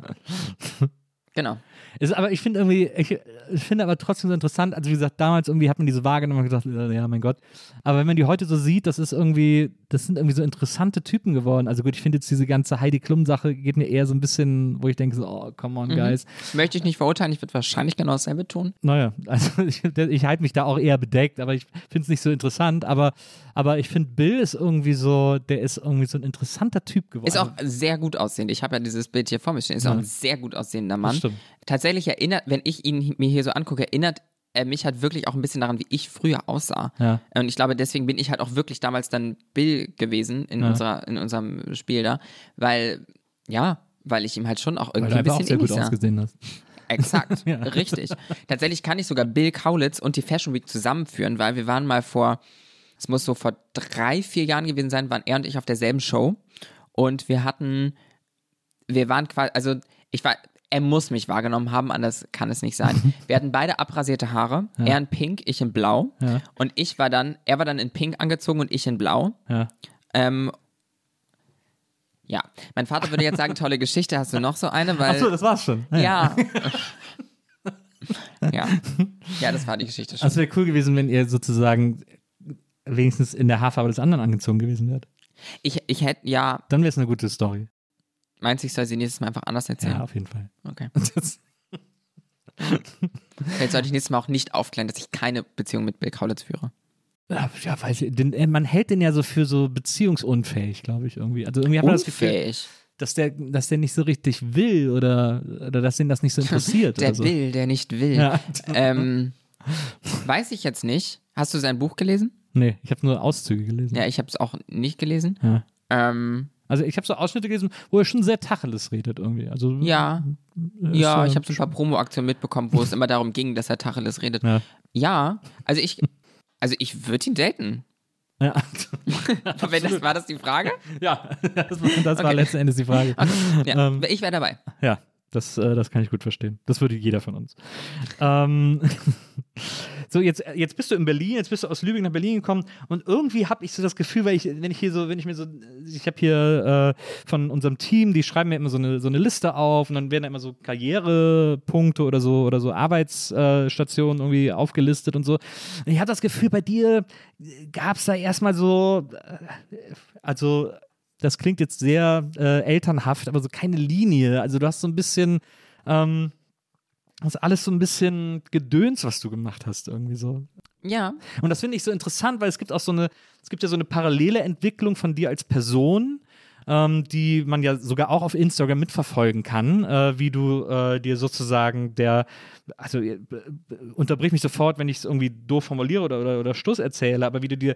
Genau. Ist, aber ich finde irgendwie, ich, ich finde aber trotzdem so interessant, also wie gesagt, damals irgendwie hat man diese wahrgenommen und gedacht, äh, ja, mein Gott. Aber wenn man die heute so sieht, das ist irgendwie, das sind irgendwie so interessante Typen geworden. Also gut, ich finde jetzt diese ganze Heidi Klum-Sache geht mir eher so ein bisschen, wo ich denke so, oh, come on, guys. Möchte ich nicht verurteilen, ich würde wahrscheinlich genau dasselbe tun. Naja, also ich, ich halte mich da auch eher bedeckt, aber ich finde es nicht so interessant. Aber, aber ich finde, Bill ist irgendwie so, der ist irgendwie so ein interessanter Typ geworden. Ist auch sehr gut aussehend. Ich habe ja dieses Bild hier vor mir stehen. Ist auch ein sehr gut aussehender Mann. stimmt. Tatsächlich erinnert, wenn ich ihn mir hier so angucke, erinnert er mich halt wirklich auch ein bisschen daran, wie ich früher aussah. Ja. Und ich glaube, deswegen bin ich halt auch wirklich damals dann Bill gewesen in, Ja. unserer, in unserem Spiel da. Weil, ja, weil ich ihm halt schon auch weil irgendwie du ein einfach auch bisschen sehr gut sah. ausgesehen hast. Exakt, Ja. richtig. Tatsächlich kann ich sogar Bill Kaulitz und die Fashion Week zusammenführen, weil wir waren mal vor, es muss so vor drei, vier Jahren gewesen sein, waren er und ich auf derselben Show und wir hatten, wir waren quasi, also ich war, Er muss mich wahrgenommen haben, anders kann es nicht sein. Wir hatten beide abrasierte Haare. Er in Pink, ich in Blau. Ja. Und ich war dann, er war dann in Pink angezogen und ich in Blau. Ja. Ähm, ja, mein Vater würde jetzt sagen, tolle Geschichte, hast du noch so eine? Weil, Achso, das war's schon. ja. ja. Ja, das war die Geschichte schon. Also wäre cool gewesen, wenn ihr sozusagen wenigstens in der Haarfarbe des anderen angezogen gewesen wärt. Ich, ich hätte, ja, Dann wäre es eine gute Story. Meinst du, ich soll sie nächstes Mal einfach anders erzählen? Ja, auf jeden Fall. Okay. Das, Vielleicht sollte ich nächstes Mal auch nicht aufklären, dass ich keine Beziehung mit Bill Kaulitz führe. ja, ja, weiß ich, den, äh, man hält den ja so für so beziehungsunfähig, glaube ich, irgendwie. Also irgendwie hat man das Gefühl, dass der, dass der nicht so richtig will oder, oder dass ihn das nicht so interessiert. Der so. will, der nicht will. Ja. Ähm, weiß ich jetzt nicht. Hast du sein Buch gelesen? Nee, ich habe nur Auszüge gelesen. Ja, ich habe es auch nicht gelesen. Ja. Ähm, Also ich habe so Ausschnitte gelesen, wo er schon sehr Tacheles redet irgendwie. Also ja, ist, ja, äh, ich habe so ein paar Promo-Aktionen mitbekommen, wo es immer darum ging, dass er Tacheles redet. Ja. Ja, also ich, also ich würde ihn daten. Ja, Wenn das, war das die Frage? ja das, war, das war Okay. letzten Endes die Frage. Ja, Ähm, ich wäre dabei. Ja, das, äh, das kann ich gut verstehen. Das würde jeder von uns. Ähm, so, jetzt, jetzt bist du in Berlin, jetzt bist du aus Lübeck nach Berlin gekommen und irgendwie habe ich so das Gefühl, weil ich, wenn ich hier so, wenn ich mir so, ich habe hier äh, von unserem Team, die schreiben mir immer so eine, so eine Liste auf und dann werden da immer so Karrierepunkte oder so oder so Arbeitsstationen irgendwie aufgelistet und so. Und ich habe das Gefühl, bei dir gab es da erstmal so, äh, also das klingt jetzt sehr äh, elternhaft, aber so keine Linie. Also du hast so ein bisschen, ähm, das ist alles so ein bisschen Gedöns, was du gemacht hast, irgendwie so. Ja, Und das finde ich so interessant, weil es gibt auch so eine, es gibt ja so eine parallele Entwicklung von dir als Person, ähm, die man ja sogar auch auf Instagram mitverfolgen kann, äh, wie du äh, dir sozusagen der, also äh, unterbrich mich sofort, wenn ich es irgendwie doof formuliere oder, oder, oder Stuss erzähle, aber wie du dir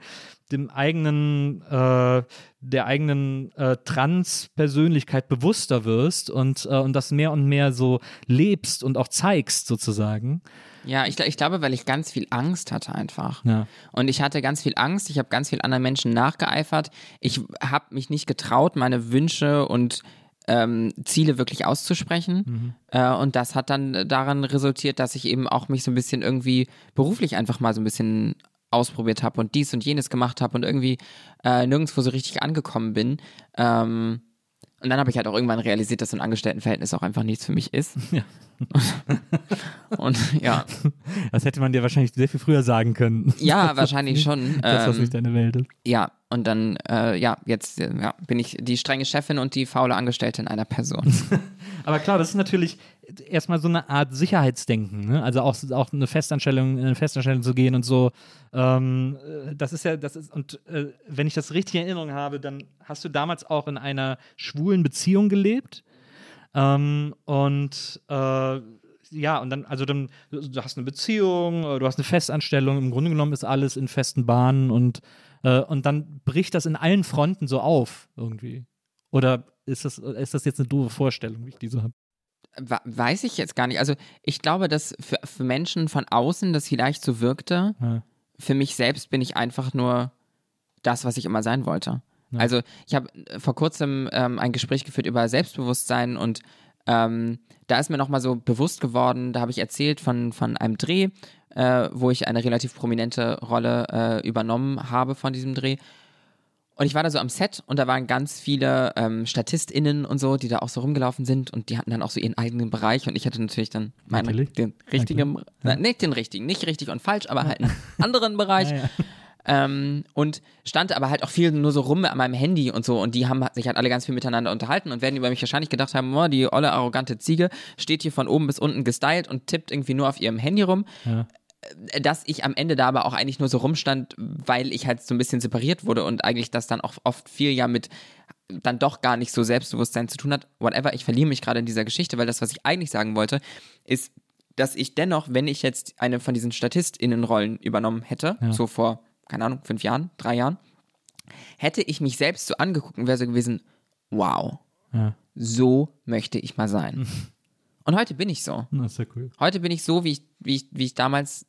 dem eigenen, äh, der eigenen äh, Trans-Persönlichkeit bewusster wirst und, äh, und das mehr und mehr so lebst und auch zeigst sozusagen. Ja, ich, ich glaube, weil ich ganz viel Angst hatte einfach. Ja. Und ich hatte ganz viel Angst, ich habe ganz viel anderen Menschen nachgeeifert. Ich habe mich nicht getraut, meine Wünsche und ähm, Ziele wirklich auszusprechen. Äh, und das hat dann daran resultiert, dass ich eben auch mich so ein bisschen irgendwie beruflich einfach mal so ein bisschen ausprobiert habe und dies und jenes gemacht habe und irgendwie äh, nirgendwo so richtig angekommen bin. Ähm, und dann habe ich halt auch irgendwann realisiert, dass so ein Angestelltenverhältnis auch einfach nichts für mich ist. Ja. und ja, Das hätte man dir wahrscheinlich sehr viel früher sagen können. ja, wahrscheinlich schon. das Ähm, nicht deine Welt ist. Ja, und dann, äh, ja, jetzt ja, bin ich die strenge Chefin und die faule Angestellte in einer Person. Aber klar, das ist natürlich erstmal so eine Art Sicherheitsdenken, ne? Also auch, auch eine Festanstellung, in eine Festanstellung zu gehen und so. Ähm, äh, das ist ja, das ist, und äh, wenn ich das richtig in Erinnerung habe, dann hast du damals auch in einer schwulen Beziehung gelebt. Ähm, und äh, ja, und dann, also dann, du hast eine Beziehung, äh, du hast eine Festanstellung, im Grunde genommen ist alles in festen Bahnen und, äh, und dann bricht das in allen Fronten so auf irgendwie. Oder ist das, ist das jetzt eine doofe Vorstellung, wie ich diese habe? Weiß ich jetzt gar nicht. Also ich glaube, dass für, für Menschen von außen das vielleicht so wirkte. Ja. Für mich selbst bin ich einfach nur das, was ich immer sein wollte. Also ich habe äh, vor kurzem ähm, ein Gespräch geführt über Selbstbewusstsein und ähm, da ist mir nochmal so bewusst geworden, da habe ich erzählt von, von einem Dreh, äh, wo ich eine relativ prominente Rolle äh, übernommen habe von diesem Dreh. Und ich war da so am Set und da waren ganz viele ähm, StatistInnen und so, die da auch so rumgelaufen sind und die hatten dann auch so ihren eigenen Bereich und ich hatte natürlich dann meinen, Natürlich. den richtigen, na, nicht den richtigen, nicht richtig und falsch, aber halt einen anderen Bereich. Ja, ja. Ähm, und stand aber halt auch viel nur so rum an meinem Handy und so und die haben sich halt alle ganz viel miteinander unterhalten und werden über mich wahrscheinlich gedacht haben, oh, die olle arrogante Ziege steht hier von oben bis unten gestylt und tippt irgendwie nur auf ihrem Handy rum. Ja. Äh, Dass ich am Ende da aber auch eigentlich nur so rumstand, weil ich halt so ein bisschen separiert wurde und eigentlich das dann auch oft viel ja mit dann doch gar nicht so Selbstbewusstsein zu tun hat. Whatever, ich verliere mich gerade in dieser Geschichte, weil das, was ich eigentlich sagen wollte, ist, dass ich dennoch, wenn ich jetzt eine von diesen StatistInnenrollen übernommen hätte, Ja. so vor, keine Ahnung, fünf Jahren, drei Jahren, hätte ich mich selbst so angeguckt und wäre so gewesen, wow, Ja. so möchte ich mal sein. Und heute bin ich so. Das ist ja cool. Heute bin ich so, wie ich, wie ich, wie ich damals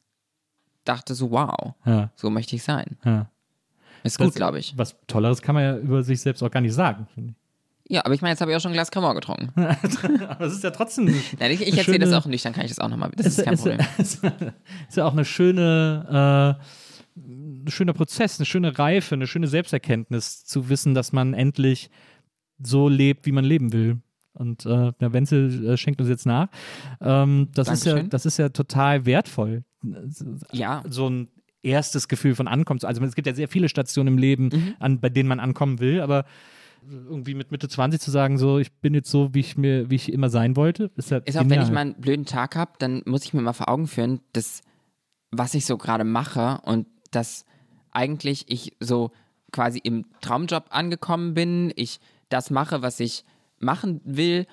dachte, so wow, Ja. so möchte ich sein. Ja. Ist Das- gut, glaube ich. Was Tolleres kann man ja über sich selbst auch gar nicht sagen, finde ich. Ja, aber ich meine, jetzt habe ich auch schon ein Glas Cremant getrunken. Aber es ist ja trotzdem. Nein, ich ich erzähle das auch nicht, dann kann ich das auch nochmal. Das ist kein ist, Problem. Ist, ist ja auch eine schöne, äh, ein schöner Prozess, eine schöne Reife, eine schöne Selbsterkenntnis, zu wissen, dass man endlich so lebt, wie man leben will. Und äh, der Wenzel äh, schenkt uns jetzt nach. Ähm, das, ist ja, das ist ja total wertvoll. Ja, So ein erstes Gefühl von Ankommen. Also es gibt ja sehr viele Stationen im Leben, Mhm. an, bei denen man ankommen will, aber irgendwie mit Mitte 20 zu sagen, so ich bin jetzt so, wie ich mir, wie ich immer sein wollte, ist ja ist auch, wenn ich mal einen blöden Tag habe, dann muss ich mir mal vor Augen führen, dass was ich so gerade mache und dass eigentlich ich so quasi im Traumjob angekommen bin, ich das mache, was ich machen will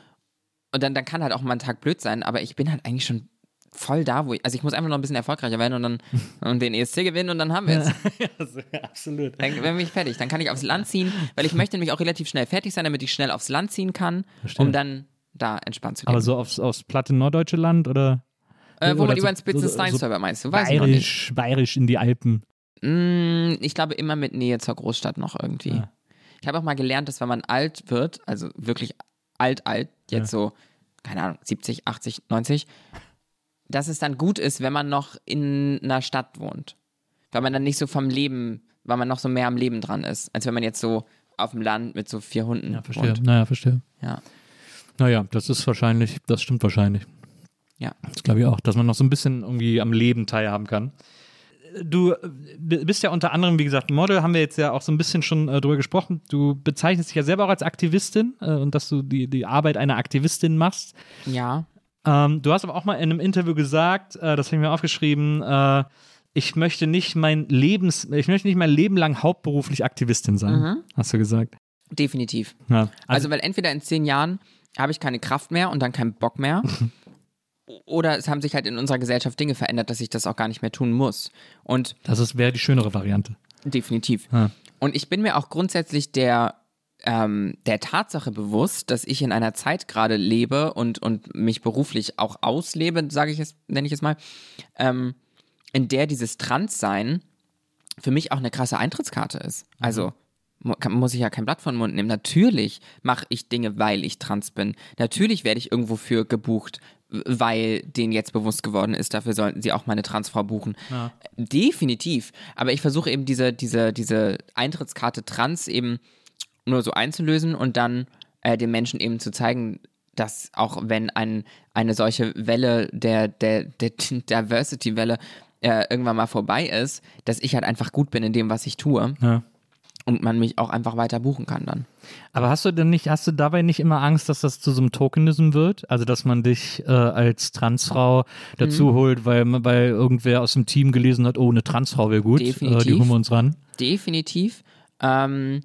und dann, dann kann halt auch mal ein Tag blöd sein, aber ich bin halt eigentlich schon voll da, wo ich, also ich muss einfach noch ein bisschen erfolgreicher werden und dann und den ESC gewinnen und dann haben wir es. Absolut. Dann bin ich fertig. Dann kann ich aufs Land ziehen, weil ich möchte nämlich auch relativ schnell fertig sein, damit ich schnell aufs Land ziehen kann, Verstehe. um dann da entspannt zu leben. Aber so aufs, aufs platte norddeutsche Land oder? äh, wo oder man so- über den spitzen so- so Steinserver meinst du? Weiß. Bayerisch, bayerisch in die Alpen. Mm, ich glaube immer mit Nähe zur Großstadt noch irgendwie. Ja. Ich habe auch mal gelernt, dass wenn man alt wird, also wirklich alt, alt, jetzt so, keine Ahnung, 70, 80, 90, dass es dann gut ist, wenn man noch in einer Stadt wohnt. Weil man dann nicht so vom Leben, weil man noch so mehr am Leben dran ist, als wenn man jetzt so auf dem Land mit so vier Hunden Ja, verstehe. wohnt. Naja, verstehe. Ja. Naja, das ist wahrscheinlich, das stimmt wahrscheinlich. Ja. Das glaube ich auch, dass man noch so ein bisschen irgendwie am Leben teilhaben kann. Du äh, bist ja unter anderem, wie gesagt, Model, haben wir jetzt ja auch so ein bisschen schon äh, drüber gesprochen. Du bezeichnest dich ja selber auch als Aktivistin äh, und dass du die, die Arbeit einer Aktivistin machst. Ja. Ähm, du hast aber auch mal in einem Interview gesagt, äh, das habe ich mir aufgeschrieben, äh, ich möchte nicht mein Lebens, ich möchte nicht mein Leben lang hauptberuflich Aktivistin sein, hast du gesagt. Definitiv. Ja, also, Also, weil entweder in zehn Jahren habe ich keine Kraft mehr und dann keinen Bock mehr. oder es haben sich halt in unserer Gesellschaft Dinge verändert, dass ich das auch gar nicht mehr tun muss. Und das wäre die schönere Variante. definitiv. Ja. Und ich bin mir auch grundsätzlich der, ähm, der Tatsache bewusst, dass ich in einer Zeit gerade lebe und, und mich beruflich auch auslebe, sage ich es, nenne ich es mal, ähm, in der dieses Transsein für mich auch eine krasse Eintrittskarte ist. Also mu- kann- muss ich ja kein Blatt von den Mund nehmen. Natürlich mache ich Dinge, weil ich trans bin. Natürlich werde ich irgendwo für gebucht, weil denen jetzt bewusst geworden ist, dafür sollten sie auch meine Transfrau buchen. Definitiv. Aber ich versuche eben diese, diese, diese Eintrittskarte trans eben nur so einzulösen und dann äh, den Menschen eben zu zeigen, dass auch wenn ein, eine solche Welle der, der, der Diversity-Welle äh, irgendwann mal vorbei ist, dass ich halt einfach gut bin in dem, was ich tue Ja. und man mich auch einfach weiter buchen kann dann. Aber hast du denn nicht, hast du dabei nicht immer Angst, dass das zu so einem Tokenism wird? Also, dass man dich äh, als Transfrau dazu Mhm. holt, weil, weil irgendwer aus dem Team gelesen hat, oh, eine Transfrau wäre gut, äh, die holen wir uns ran. Definitiv. Ähm,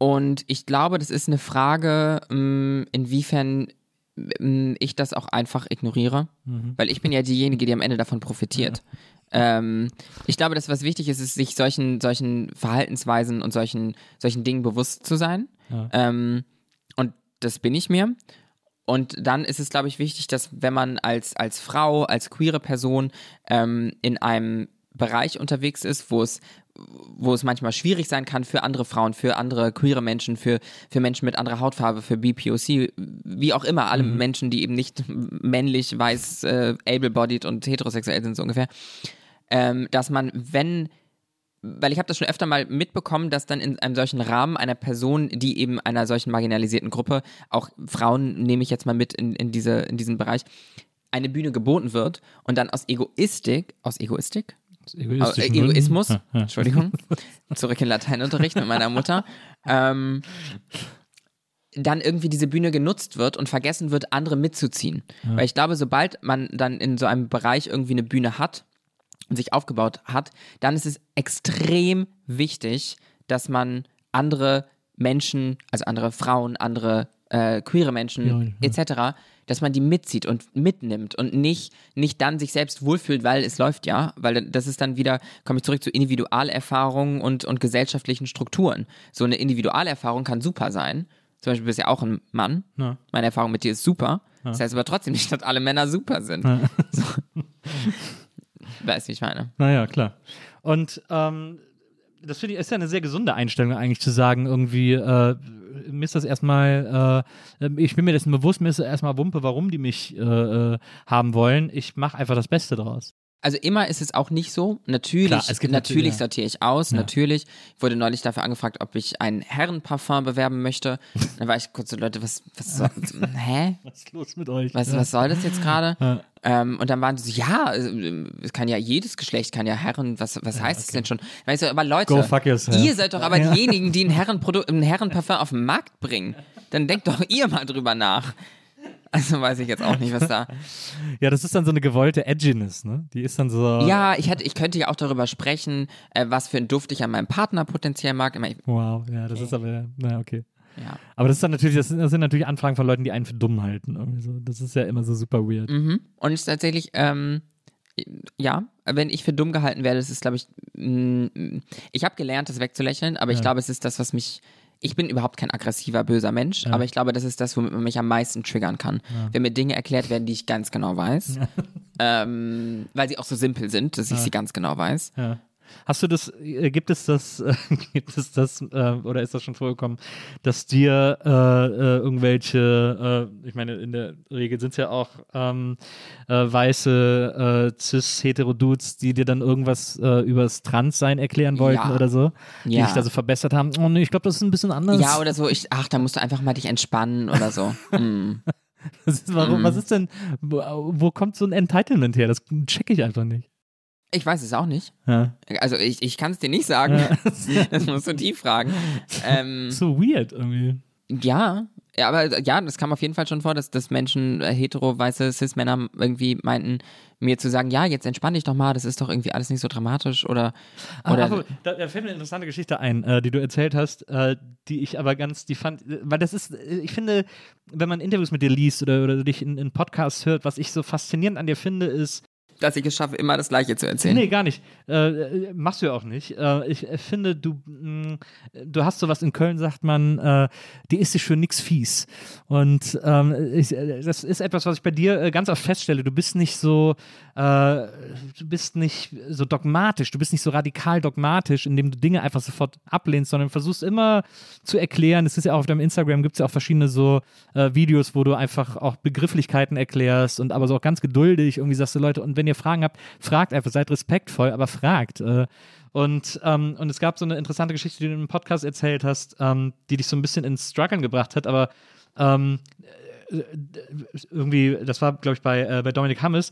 und ich glaube, das ist eine Frage, ähm, inwiefern ähm, ich das auch einfach ignoriere. Weil ich bin ja diejenige, die am Ende davon profitiert. Ähm, ich glaube, dass was wichtig ist, ist, sich solchen, solchen Verhaltensweisen und solchen, solchen Dingen bewusst zu sein. Ähm, und das bin ich mir. Und dann ist es, glaube ich, wichtig, dass wenn man als, als Frau, als queere Person ähm, in einem Bereich unterwegs ist, wo es, wo es manchmal schwierig sein kann für andere Frauen, für andere queere Menschen, für, für Menschen mit anderer Hautfarbe, für BPOC, wie auch immer, alle Menschen, die eben nicht männlich, weiß, äh, able-bodied und heterosexuell sind, so ungefähr, ähm, dass man, wenn weil ich habe das schon öfter mal mitbekommen, dass dann in einem solchen Rahmen einer Person, die eben einer solchen marginalisierten Gruppe, auch Frauen nehme ich jetzt mal mit in, in, diese, in diesen Bereich, eine Bühne geboten wird und dann aus Egoistik, aus Egoistik? Aus Äh, egoistischen Egoismus. Ja, ja. Entschuldigung, zurück in Lateinunterricht mit meiner Mutter, ähm, dann irgendwie diese Bühne genutzt wird und vergessen wird, andere mitzuziehen. Weil ich glaube, sobald man dann in so einem Bereich irgendwie eine Bühne hat und sich aufgebaut hat, dann ist es extrem wichtig, dass man andere Menschen, also andere Frauen, andere äh, queere Menschen Ja, etc., dass man die mitzieht und mitnimmt und nicht, nicht dann sich selbst wohlfühlt, weil es läuft ja, weil das ist dann wieder, komme ich zurück zu Individualerfahrungen und, und gesellschaftlichen Strukturen. So eine Individualerfahrung kann super sein. Zum Beispiel bist du ja auch ein Mann. Ja. Meine Erfahrung mit dir ist super. Das heißt aber trotzdem nicht, dass alle Männer super sind. So. Weißt du, wie ich meine? Naja, klar. Und ähm, das finde ich ist ja eine sehr gesunde Einstellung eigentlich zu sagen, irgendwie, äh, mir ist das erstmal, äh, ich bin mir dessen bewusst, mir ist erstmal Wumpe, warum die mich äh, äh haben wollen. Ich mache einfach das Beste draus. Also immer ist es auch nicht so. Natürlich, Klar, natürlich natürlich- sortiere ich aus, Ja. natürlich. Ich wurde neulich dafür angefragt, ob ich ein Herrenparfum bewerben möchte. Dann war ich kurz so, Leute, was, was soll, hä? Was ist los mit euch? Was, was soll das jetzt gerade? Ähm, und dann waren sie so, ja, äh, es kann ja jedes Geschlecht, kann ja Herren, was, was heißt es denn schon? Weißt du, aber Leute, ihr seid doch aber diejenigen, die ein, Herrenprodukt, ein Herrenparfum auf den Markt bringen. Dann denkt doch ihr mal drüber nach. Also weiß ich jetzt auch nicht, was da. Ja, das ist dann so eine gewollte Edginess, ne? Die ist dann so. Ja, ich, hätte, ich könnte ja auch darüber sprechen, äh, was für einen Duft ich an meinem Partner potenziell mag. Ich, Wow, ja, das ist aber, na, okay. ja. Aber das ist dann natürlich, das sind, das sind natürlich Anfragen von Leuten, die einen für dumm halten. Irgendwie so. Das ist ja immer so super weird. Mhm. Und es ist tatsächlich, ähm, ja, wenn ich für dumm gehalten werde, das ist, glaube ich, mm, ich habe gelernt, das wegzulächeln, aber ich glaube, es ist das, was mich. Ich bin überhaupt kein aggressiver, böser Mensch, aber ich glaube, das ist das, womit man mich am meisten triggern kann. Wenn mir Dinge erklärt werden, die ich ganz genau weiß, ähm, weil sie auch so simpel sind, dass ich sie ganz genau weiß. Hast du das, äh, gibt es das, äh, gibt es das, äh, oder ist das schon vorgekommen, dass dir äh, äh, irgendwelche, äh, ich meine, in der Regel sind es ja auch ähm, äh, weiße cis-hetero-Dudes, die dir dann irgendwas äh, übers Transsein erklären wollten Ja. oder so, die Ja. dich da so verbessert haben. Oh nee, ich glaube, das ist ein bisschen anders. Ja, oder so, ich, ach, da musst du einfach mal dich entspannen oder so. Mm. was, ist, warum, Mhm. was ist denn, wo, wo kommt so ein Entitlement her? Das check ich einfach nicht. Ich weiß es auch nicht. Ja. Also ich, ich kann es dir nicht sagen. Das musst du tief fragen. Ähm, So weird irgendwie. Ja, ja, aber ja, das kam auf jeden Fall schon vor, dass, dass Menschen, äh, hetero, weiße Cis-Männer irgendwie meinten, mir zu sagen, ja, jetzt entspann dich doch mal, das ist doch irgendwie alles nicht so dramatisch oder, oder aber da, da fällt mir eine interessante Geschichte ein, äh, die du erzählt hast, äh, die ich aber ganz, die fand, äh, weil das ist, äh, ich finde, wenn man Interviews mit dir liest oder, oder dich in, in Podcasts hört, was ich so faszinierend an dir finde, ist, dass ich es schaffe, immer das Gleiche zu erzählen. Nee, gar nicht. Äh, äh, machst du ja auch nicht. Äh, ich äh, finde, du, mh, du hast sowas in Köln, sagt man, äh, die ist sich für nix fies. Und ähm, ich, äh, das ist etwas, was ich bei dir ganz oft feststelle. Du bist nicht so, du bist nicht so dogmatisch, du bist nicht so radikal dogmatisch, indem du Dinge einfach sofort ablehnst, sondern versuchst immer zu erklären. Es ist ja auch auf deinem Instagram gibt es ja auch verschiedene so Videos, wo du einfach auch Begrifflichkeiten erklärst und aber so auch ganz geduldig irgendwie sagst du Leute, und wenn ihr Fragen habt, fragt einfach, seid respektvoll, aber fragt. Äh, und, ähm, und es gab so eine interessante Geschichte, die du im Podcast erzählt hast, ähm, die dich so ein bisschen ins Struggeln gebracht hat, aber ähm, äh, irgendwie, das war, glaube ich, bei, äh, bei Dominik Hammes,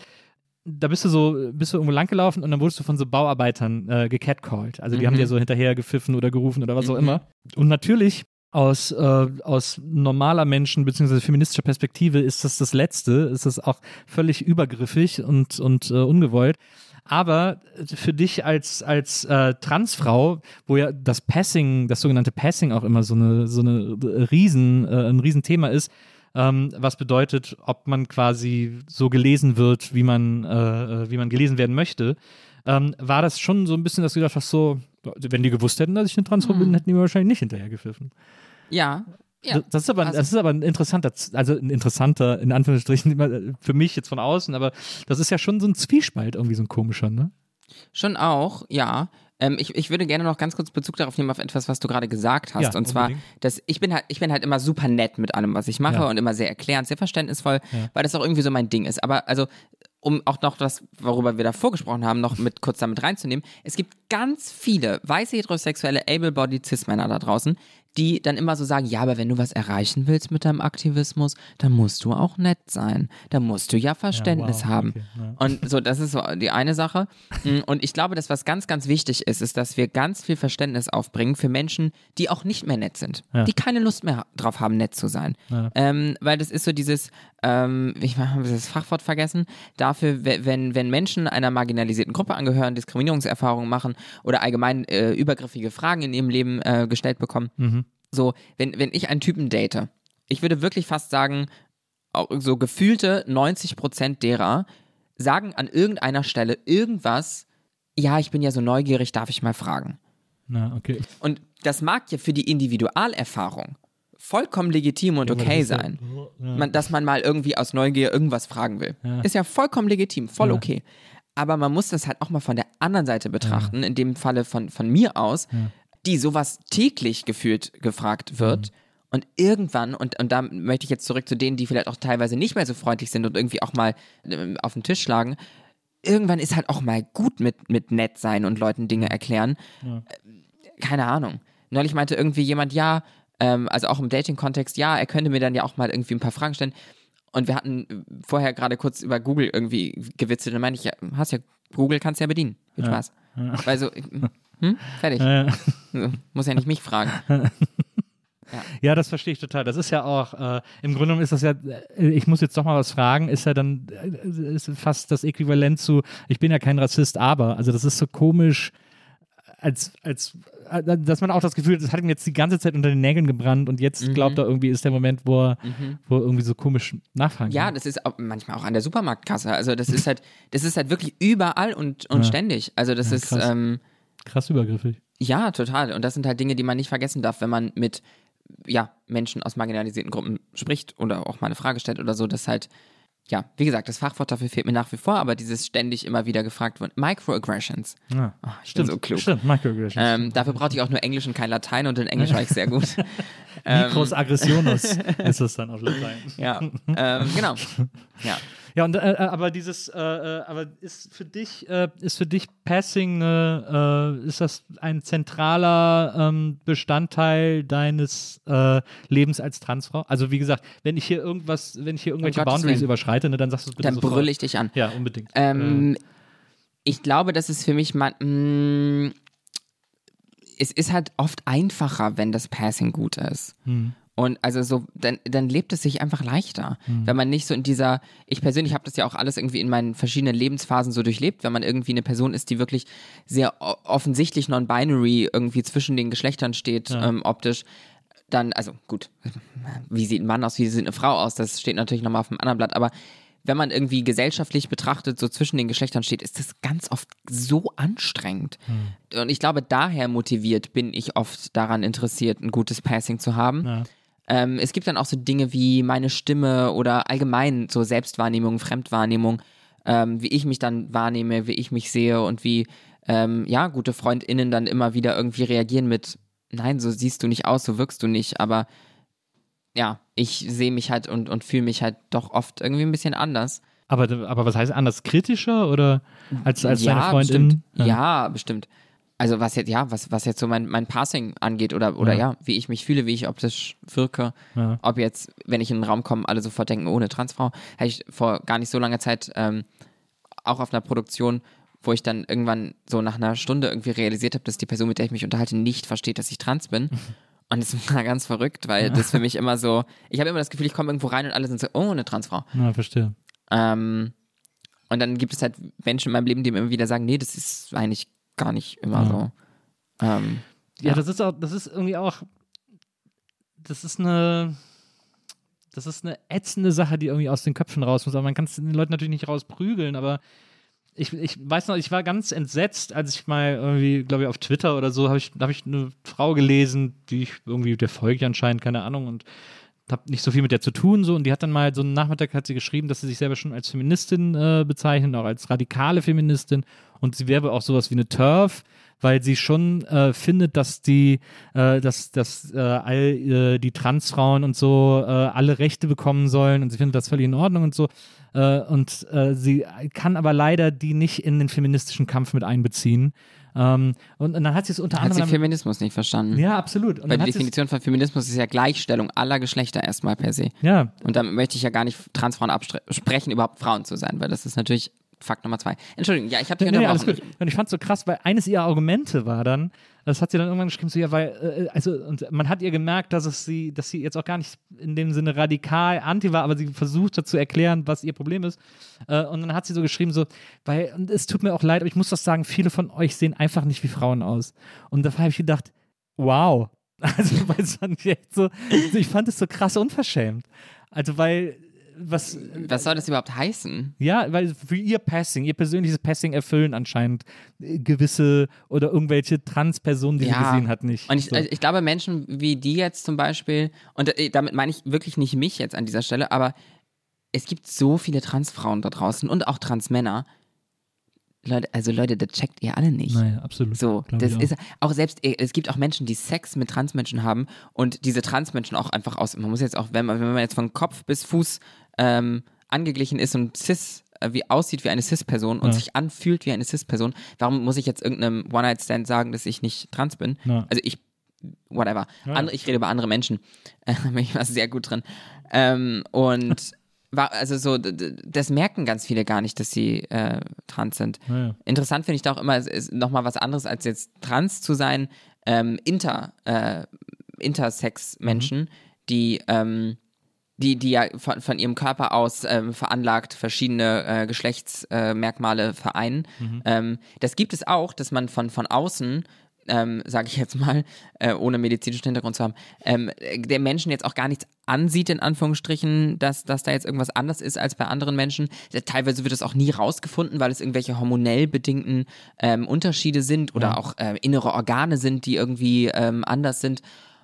da bist du so, bist du irgendwo langgelaufen und dann wurdest du von so Bauarbeitern äh, gecatcalled. Also die haben dir so hinterher gepfiffen oder gerufen oder was auch immer. Und natürlich aus, äh, aus normaler Menschen- bzw. feministischer Perspektive ist das das Letzte, ist das auch völlig übergriffig und, und äh, ungewollt. Aber für dich als, als äh, Transfrau, wo ja das Passing, das sogenannte Passing auch immer so eine, so eine Riesen, äh, ein Riesenthema ist, ähm, was bedeutet, ob man quasi so gelesen wird, wie man, äh, äh, wie man gelesen werden möchte, ähm, war das schon so ein bisschen, dass du gedacht hast, so, wenn die gewusst hätten, dass ich eine Transfrau bin, hätten die mir wahrscheinlich nicht hinterhergepfiffen. Ja. ja. Das, ist aber, Also- das ist aber ein interessanter, also ein interessanter, in Anführungsstrichen, äh, für mich jetzt von außen, aber das ist ja schon so ein Zwiespalt, irgendwie so ein komischer, ne? Schon auch, ja. Ähm, ich, ich würde gerne noch ganz kurz Bezug darauf nehmen auf etwas, was du gerade gesagt hast. Ja, und zwar, unbedingt. dass ich bin halt, ich bin halt immer super nett mit allem, was ich mache Ja. und immer sehr erklärend, sehr verständnisvoll, weil das auch irgendwie so mein Ding ist. Aber also, um auch noch das, worüber wir davor gesprochen haben, noch mit kurz damit reinzunehmen, es gibt ganz viele weiße heterosexuelle able-bodied cis-Männer da draußen, die dann immer so sagen, ja, aber wenn du was erreichen willst mit deinem Aktivismus, dann musst du auch nett sein. Da musst du ja Verständnis wow, haben. okay, ja. Und so, das ist so die eine Sache. Mm, Und ich glaube, dass was ganz, ganz wichtig ist, ist, dass wir ganz viel Verständnis aufbringen für Menschen, die auch nicht mehr nett sind, Ja. die keine Lust mehr drauf haben, nett zu sein. Ja. Ähm, weil das ist so dieses, ähm, ich habe das Fachwort vergessen, dafür, we- wenn, wenn Menschen einer marginalisierten Gruppe angehören, Diskriminierungserfahrungen machen oder allgemein äh, übergriffige Fragen in ihrem Leben äh, gestellt bekommen, so, wenn, wenn ich einen Typen date, ich würde wirklich fast sagen, auch so gefühlte 90 Prozent derer sagen an irgendeiner Stelle irgendwas, ja, ich bin ja so neugierig, darf ich mal fragen. Na, okay. Und das mag ja für die Individualerfahrung vollkommen legitim und okay ja- sein, man, dass man mal irgendwie aus Neugier irgendwas fragen will. Ist ja vollkommen legitim, voll Ja. okay. Aber man muss das halt auch mal von der anderen Seite betrachten, in dem Falle von, von mir aus, die sowas täglich gefühlt gefragt wird. Und irgendwann, und, und da möchte ich jetzt zurück zu denen, die vielleicht auch teilweise nicht mehr so freundlich sind und irgendwie auch mal ähm, auf den Tisch schlagen, irgendwann ist halt auch mal gut mit, mit nett sein und Leuten Dinge erklären. Äh, Keine Ahnung. Neulich meinte irgendwie jemand, ja, ähm, also auch im Dating-Kontext, ja, er könnte mir dann ja auch mal irgendwie ein paar Fragen stellen. Und wir hatten vorher gerade kurz über Google irgendwie gewitzelt. Und meinte ich, ja, hast ja, Google kannst ja bedienen. Viel Spaß. Weil so, hm, fertig. Ja, ja. Muss ja nicht mich fragen. Ja, das verstehe ich total. Das ist ja auch, äh, im Grunde genommen ist das ja, äh, ich muss jetzt doch mal was fragen, ist ja dann äh, ist fast das Äquivalent zu, ich bin ja kein Rassist, aber, also das ist so komisch, als, als, äh, dass man auch das Gefühl hat, das hat ihm jetzt die ganze Zeit unter den Nägeln gebrannt und jetzt glaubt er irgendwie, ist der Moment, wo er, wo er irgendwie so komisch nachfragen Ja, kann. das ist auch manchmal auch an der Supermarktkasse. Also das ist halt, das ist halt wirklich überall und, und Ja. ständig. Also das Ja, ist, krass. ähm, Krass übergriffig. ja, total. Und das sind halt Dinge, die man nicht vergessen darf, wenn man mit ja, Menschen aus marginalisierten Gruppen spricht oder auch mal eine Frage stellt oder so, dass halt, ja, wie gesagt, das Fachwort dafür fehlt mir nach wie vor, aber dieses ständig immer wieder gefragt wird. Microaggressions. Ja. Oh, ich bin so klug. Stimmt, Microaggressions. Ähm, dafür brauchte ich auch nur Englisch und kein Latein und in Englisch war ich sehr gut. Micros Aggressionos ist es dann auf Latein. ja, ähm, genau. Ja. Ja, und, äh, äh, aber dieses, äh, äh, aber ist für dich, äh, ist für dich Passing, äh, ist das ein zentraler ähm, Bestandteil deines Lebens als Transfrau? Also wie gesagt, wenn ich hier irgendwas, wenn ich hier irgendwelche Gottes Boundaries überschreite, ne, dann sagst du es bitte Dann sofort. brülle ich dich an. Ja, unbedingt. Ähm, Ich glaube, das ist für mich man, mh, es ist halt oft einfacher, wenn das Passing gut ist. Und also so, dann, dann lebt es sich einfach leichter. Wenn man nicht so in dieser, ich persönlich habe das ja auch alles irgendwie in meinen verschiedenen Lebensphasen so durchlebt, wenn man irgendwie eine Person ist, die wirklich sehr offensichtlich non-binary irgendwie zwischen den Geschlechtern steht, ähm, optisch, dann, also gut, wie sieht ein Mann aus, wie sieht eine Frau aus, das steht natürlich nochmal auf einem anderen Blatt, aber wenn man irgendwie gesellschaftlich betrachtet so zwischen den Geschlechtern steht, ist das ganz oft so anstrengend. Und ich glaube, daher motiviert bin ich oft daran interessiert, ein gutes Passing zu haben. Ja. Ähm, es gibt dann auch so Dinge wie meine Stimme oder allgemein so Selbstwahrnehmung, Fremdwahrnehmung, ähm, wie ich mich dann wahrnehme, wie ich mich sehe und wie ähm, ja gute FreundInnen dann immer wieder irgendwie reagieren mit Nein, so siehst du nicht aus, so wirkst du nicht, aber ja, ich sehe mich halt und, und fühle mich halt doch oft irgendwie ein bisschen anders. Aber, aber was heißt anders? Kritischer oder als, als deine Freundin? Bestimmt. Ja. bestimmt. Also was jetzt, ja, was, was jetzt so mein, mein Passing angeht oder, oder ja. Ja. wie ich mich fühle, wie ich optisch wirke. Ja. Ob jetzt, wenn ich in den Raum komme, alle sofort denken, oh, eine Transfrau. Hatte ich vor gar nicht so langer Zeit ähm, auch auf einer Produktion, wo ich dann irgendwann so nach einer Stunde irgendwie realisiert habe, dass die Person, mit der ich mich unterhalte, nicht versteht, dass ich trans bin. Und es war ganz verrückt, weil das für mich immer so, ich habe immer das Gefühl, ich komme irgendwo rein und alle sind so, oh, eine Transfrau. Ja, verstehe. Ähm, und dann gibt es halt Menschen in meinem Leben, die mir immer wieder sagen, nee, das ist eigentlich gar nicht immer Ja. so. Ähm, Ja, Ja. das ist auch, das ist irgendwie auch, das ist eine, das ist eine ätzende Sache, die irgendwie aus den Köpfen raus muss. Aber man kann es den Leuten natürlich nicht rausprügeln, aber ich, ich weiß noch, ich war ganz entsetzt, als ich mal irgendwie, glaube ich, auf Twitter oder so, habe ich, hab ich eine Frau gelesen, die ich irgendwie, der folgt ja anscheinend, keine Ahnung, und habe nicht so viel mit der zu tun, so, und die hat dann mal so einen Nachmittag hat sie geschrieben, dass sie sich selber schon als Feministin äh, bezeichnet, auch als radikale Feministin, und sie wäre auch sowas wie eine Turf, weil sie schon äh, findet, dass die, äh, dass, dass äh, all äh, die Transfrauen und so äh, alle Rechte bekommen sollen und sie findet das völlig in Ordnung und so. Äh, und äh, sie kann aber leider die nicht in den feministischen Kampf mit einbeziehen. Ähm, und, und dann hat sie es unter hat sie anderem. Feminismus nicht verstanden. ja, absolut. Und Weil die hat Definition von Feminismus ist ja Gleichstellung aller Geschlechter erstmal per se. ja, Und damit möchte ich ja gar nicht Transfrauen absprechen, überhaupt Frauen zu sein, weil das ist natürlich Fakt Nummer zwei. Entschuldigung, ja, ich habe dich Nee, nee, alles unterbrochen. gut. Und ich fand es so krass, weil eines ihrer Argumente war dann, das hat sie dann irgendwann geschrieben, so ja, weil, äh, also, und man hat ihr gemerkt, dass es sie, dass sie jetzt auch gar nicht in dem Sinne radikal anti war, aber sie versucht hat zu erklären, was ihr Problem ist. Äh, und dann hat sie so geschrieben, so, weil, und es tut mir auch leid, aber ich muss das sagen, viele von euch sehen einfach nicht wie Frauen aus. Und da habe ich gedacht, wow. Also, weil es fand ich echt so, also ich fand es so krass unverschämt. Also, weil, was, Was soll das überhaupt heißen? ja, weil für ihr Passing, ihr persönliches Passing erfüllen anscheinend äh, gewisse oder irgendwelche Trans-Personen, die sie Ja. gesehen hat, nicht. Und ich, so. also ich glaube, Menschen wie die jetzt zum Beispiel, und äh, damit meine ich wirklich nicht mich jetzt an dieser Stelle, aber es gibt so viele Transfrauen da draußen und auch Transmänner, Leute, also Leute, das checkt ihr alle nicht. Naja, absolut. So, Glaub das auch. ist auch selbst, es gibt auch Menschen, die Sex mit Transmenschen haben und diese Transmenschen auch einfach aus, man muss jetzt auch, wenn man, wenn man jetzt von Kopf bis Fuß ähm, angeglichen ist und cis, äh, wie aussieht wie eine Cis-Person und Ja. sich anfühlt wie eine Cis-Person, warum muss ich jetzt irgendeinem One-Night-Stand sagen, dass ich nicht trans bin? Ja. Also ich, whatever. Ja. Andere, ich rede über andere Menschen. Äh, bin ich war sehr gut drin. Ähm, und war, also so, das merken ganz viele gar nicht, dass sie äh, trans sind. Interessant finde ich da auch immer, ist nochmal was anderes als jetzt trans zu sein, ähm, inter, äh, Intersex-Menschen, die, ähm, die, die ja von, von ihrem Körper aus ähm, veranlagt verschiedene äh, Geschlechtsmerkmale vereinen. Ähm, das gibt es auch, dass man von, von außen ähm, sage ich jetzt mal, äh, ohne medizinischen Hintergrund zu haben, ähm, der Menschen jetzt auch gar nichts ansieht, in Anführungsstrichen, dass, dass da jetzt irgendwas anders ist als bei anderen Menschen. Teilweise wird es auch nie rausgefunden, weil es irgendwelche hormonell bedingten ähm, Unterschiede sind oder auch äh, innere Organe sind, die irgendwie ähm, anders sind.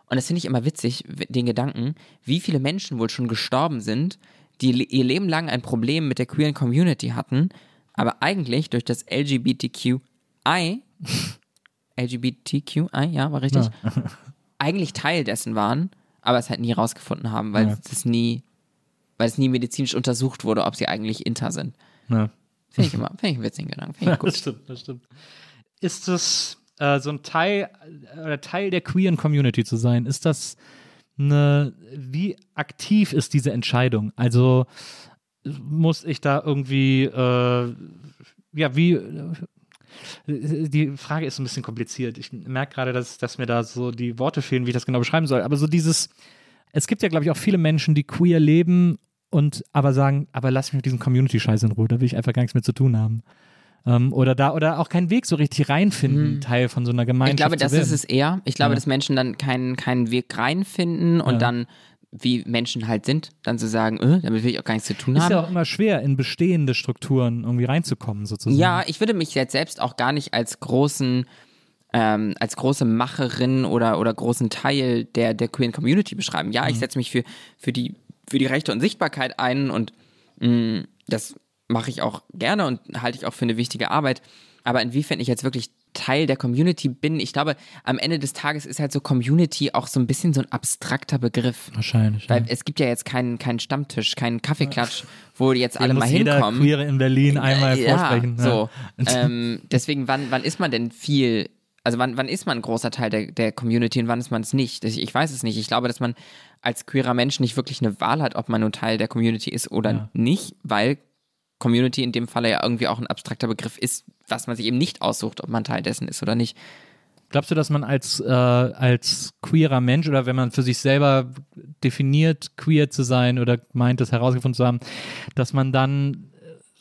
Und das finde ich immer witzig, den Gedanken, wie viele Menschen wohl schon gestorben sind, die ihr Leben lang ein Problem mit der queeren Community hatten, aber eigentlich durch das LGBTQI LGBTQI, ja, war richtig, eigentlich Teil dessen waren, aber es halt nie rausgefunden haben, weil Ja. es nie, weil es nie medizinisch untersucht wurde, ob sie eigentlich inter sind. Ja. Finde ich immer, finde ich einen witzigen Gedanken, ich Das stimmt, das stimmt. Ist das äh, so ein Teil oder Teil der queeren Community zu sein? Ist das eine, wie aktiv ist diese Entscheidung? Also muss ich da irgendwie, äh, ja, wie, die Frage ist ein bisschen kompliziert. Ich merke gerade, dass, dass mir da so die Worte fehlen, wie ich das genau beschreiben soll. Aber so dieses, es gibt ja, glaube ich, auch viele Menschen, die queer leben und aber sagen, aber lass mich mit diesem Community-Scheiß in Ruhe, da will ich einfach gar nichts mit zu tun haben. Ähm, oder da, oder auch keinen Weg so richtig reinfinden, Teil von so einer Gemeinschaft. Ich glaube, das ist es eher. Ich glaube, Ja. dass Menschen dann keinen, keinen Weg reinfinden und Ja. dann, wie Menschen halt sind, dann zu sagen, äh, damit will ich auch gar nichts zu tun Ist haben. ja auch immer schwer, in bestehende Strukturen irgendwie reinzukommen, sozusagen. Ja, ich würde mich jetzt selbst auch gar nicht als großen, ähm, als große Macherin oder, oder großen Teil der, der queeren Community beschreiben. Ja, ich setze mich für, für, die, für die Rechte und Sichtbarkeit ein und mh, das mache ich auch gerne und halte ich auch für eine wichtige Arbeit. Aber inwiefern ich jetzt wirklich Teil der Community bin, ich glaube, am Ende des Tages ist halt so Community auch so ein bisschen so ein abstrakter Begriff. Wahrscheinlich. Weil ja. es gibt ja jetzt keinen, keinen Stammtisch, keinen Kaffeeklatsch, wo jetzt alle Da mal jeder hinkommen. Queere in Berlin einmal Ja, vorsprechen. So. ähm, deswegen, wann, wann ist man denn viel, also wann, wann ist man ein großer Teil der, der Community und wann ist man es nicht? Ich, ich weiß es nicht. Ich glaube, dass man als queerer Mensch nicht wirklich eine Wahl hat, ob man nur Teil der Community ist oder Ja. nicht, weil Community in dem Falle ja irgendwie auch ein abstrakter Begriff ist, was man sich eben nicht aussucht, ob man Teil dessen ist oder nicht. Glaubst du, dass man als, äh, als queerer Mensch oder wenn man für sich selber definiert, queer zu sein oder meint, das herausgefunden zu haben, dass man dann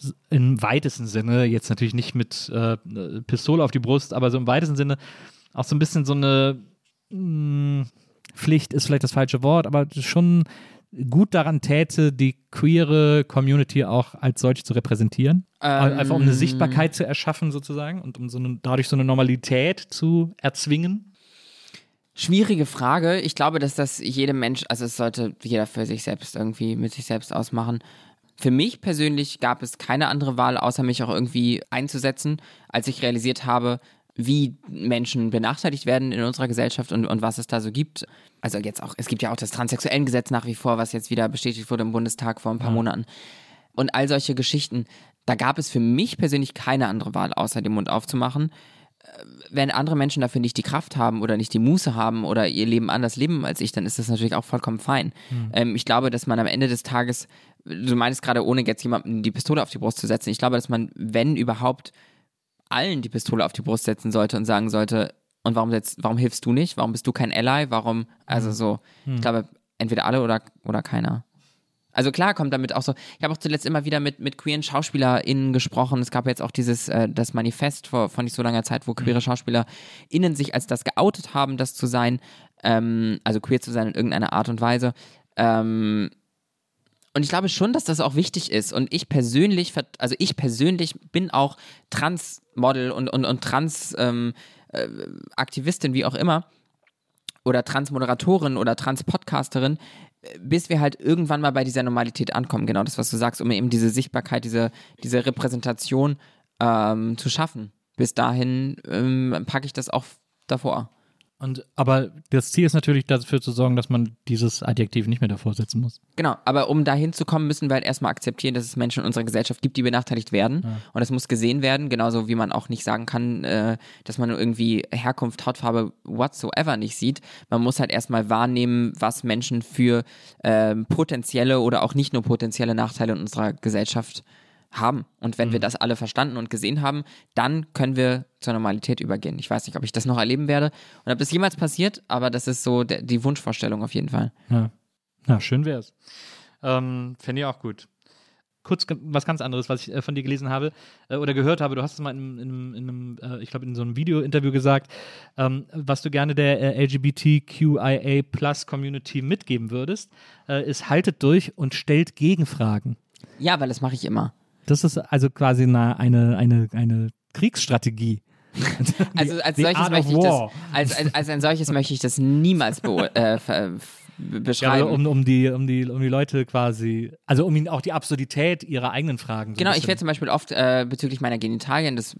äh, im weitesten Sinne, jetzt natürlich nicht mit äh, Pistole auf die Brust, aber so im weitesten Sinne auch so ein bisschen so eine mh, Pflicht ist vielleicht das falsche Wort, aber schon gut daran täte, die queere Community auch als solche zu repräsentieren. Ähm, Einfach um eine Sichtbarkeit zu erschaffen sozusagen und um so eine, dadurch so eine Normalität zu erzwingen. Schwierige Frage. Ich glaube, dass das jedem Mensch, also es sollte jeder für sich selbst irgendwie mit sich selbst ausmachen. Für mich persönlich gab es keine andere Wahl, außer mich auch irgendwie einzusetzen, als ich realisiert habe, wie Menschen benachteiligt werden in unserer Gesellschaft und, und was es da so gibt. Also jetzt auch, es gibt ja auch das Transsexuellengesetz nach wie vor, was jetzt wieder bestätigt wurde im Bundestag vor ein paar Monaten. Und all solche Geschichten. Da gab es für mich persönlich keine andere Wahl, außer den Mund aufzumachen wenn andere Menschen dafür nicht die Kraft haben oder nicht die Muße haben oder ihr Leben anders leben als ich, dann ist das natürlich auch vollkommen fein. Ähm, ich glaube, dass man am Ende des Tages, du meinst gerade, ohne jetzt jemandem die Pistole auf die Brust zu setzen, ich glaube, dass man, wenn überhaupt, allen die Pistole auf die Brust setzen sollte und sagen sollte, und warum setzt, warum hilfst du nicht? Warum bist du kein Ally? Warum, also so, ich glaube, entweder alle oder, oder keiner. Also klar kommt damit auch so, ich habe auch zuletzt immer wieder mit, mit queeren SchauspielerInnen gesprochen. Es gab jetzt auch dieses, äh, das Manifest vor, vor nicht so langer Zeit, wo queere SchauspielerInnen sich als das geoutet haben, das zu sein, ähm, also queer zu sein in irgendeiner Art und Weise. Ähm, und ich glaube schon, dass das auch wichtig ist. Und ich persönlich, also ich persönlich bin auch Trans-Model und, und, und Trans-Aktivistin, äh, Aktivistin, wie auch immer, oder Trans-Moderatorin oder Trans-Podcasterin, bis wir halt irgendwann mal bei dieser Normalität ankommen. Genau das, was du sagst, um eben diese Sichtbarkeit, diese, diese Repräsentation ähm, zu schaffen. Bis dahin ähm, packe ich das auch davor. Und, aber das Ziel ist natürlich dafür zu sorgen, dass man dieses Adjektiv nicht mehr davor setzen muss. Genau, aber um dahin zu kommen, müssen wir halt erstmal akzeptieren, dass es Menschen in unserer Gesellschaft gibt, die benachteiligt werden. Ja. Und das muss gesehen werden, genauso wie man auch nicht sagen kann, äh, dass man irgendwie Herkunft, Hautfarbe, whatsoever nicht sieht. Man muss halt erstmal wahrnehmen, was Menschen für äh, potenzielle oder auch nicht nur potenzielle Nachteile in unserer Gesellschaft haben. Und wenn mhm. wir das alle verstanden und gesehen haben, dann können wir zur Normalität übergehen. Ich weiß nicht, ob ich das noch erleben werde und ob das jemals passiert, aber das ist so der, die Wunschvorstellung auf jeden Fall. Ja, ja schön wär's. Ähm, Fände ich auch gut. Kurz was ganz anderes, was ich äh, von dir gelesen habe äh, oder gehört habe. Du hast es mal in, in, in einem, äh, ich glaube, in so einem Video-Interview gesagt, ähm, was du gerne der äh, LGBTQIA Plus Community mitgeben würdest, äh, ist haltet durch und stellt Gegenfragen. Ja, weil das mache ich immer. Das ist also quasi eine, eine, eine, eine Kriegsstrategie. also als solches möchte ich das, als, als, als, ein solches möchte ich das niemals äh, beschreiben. Ja, um, um, die, um, die, um die Leute quasi, also um ihnen auch die Absurdität ihrer eigenen Fragen. So genau, ich werde zum Beispiel oft äh, bezüglich meiner Genitalien, das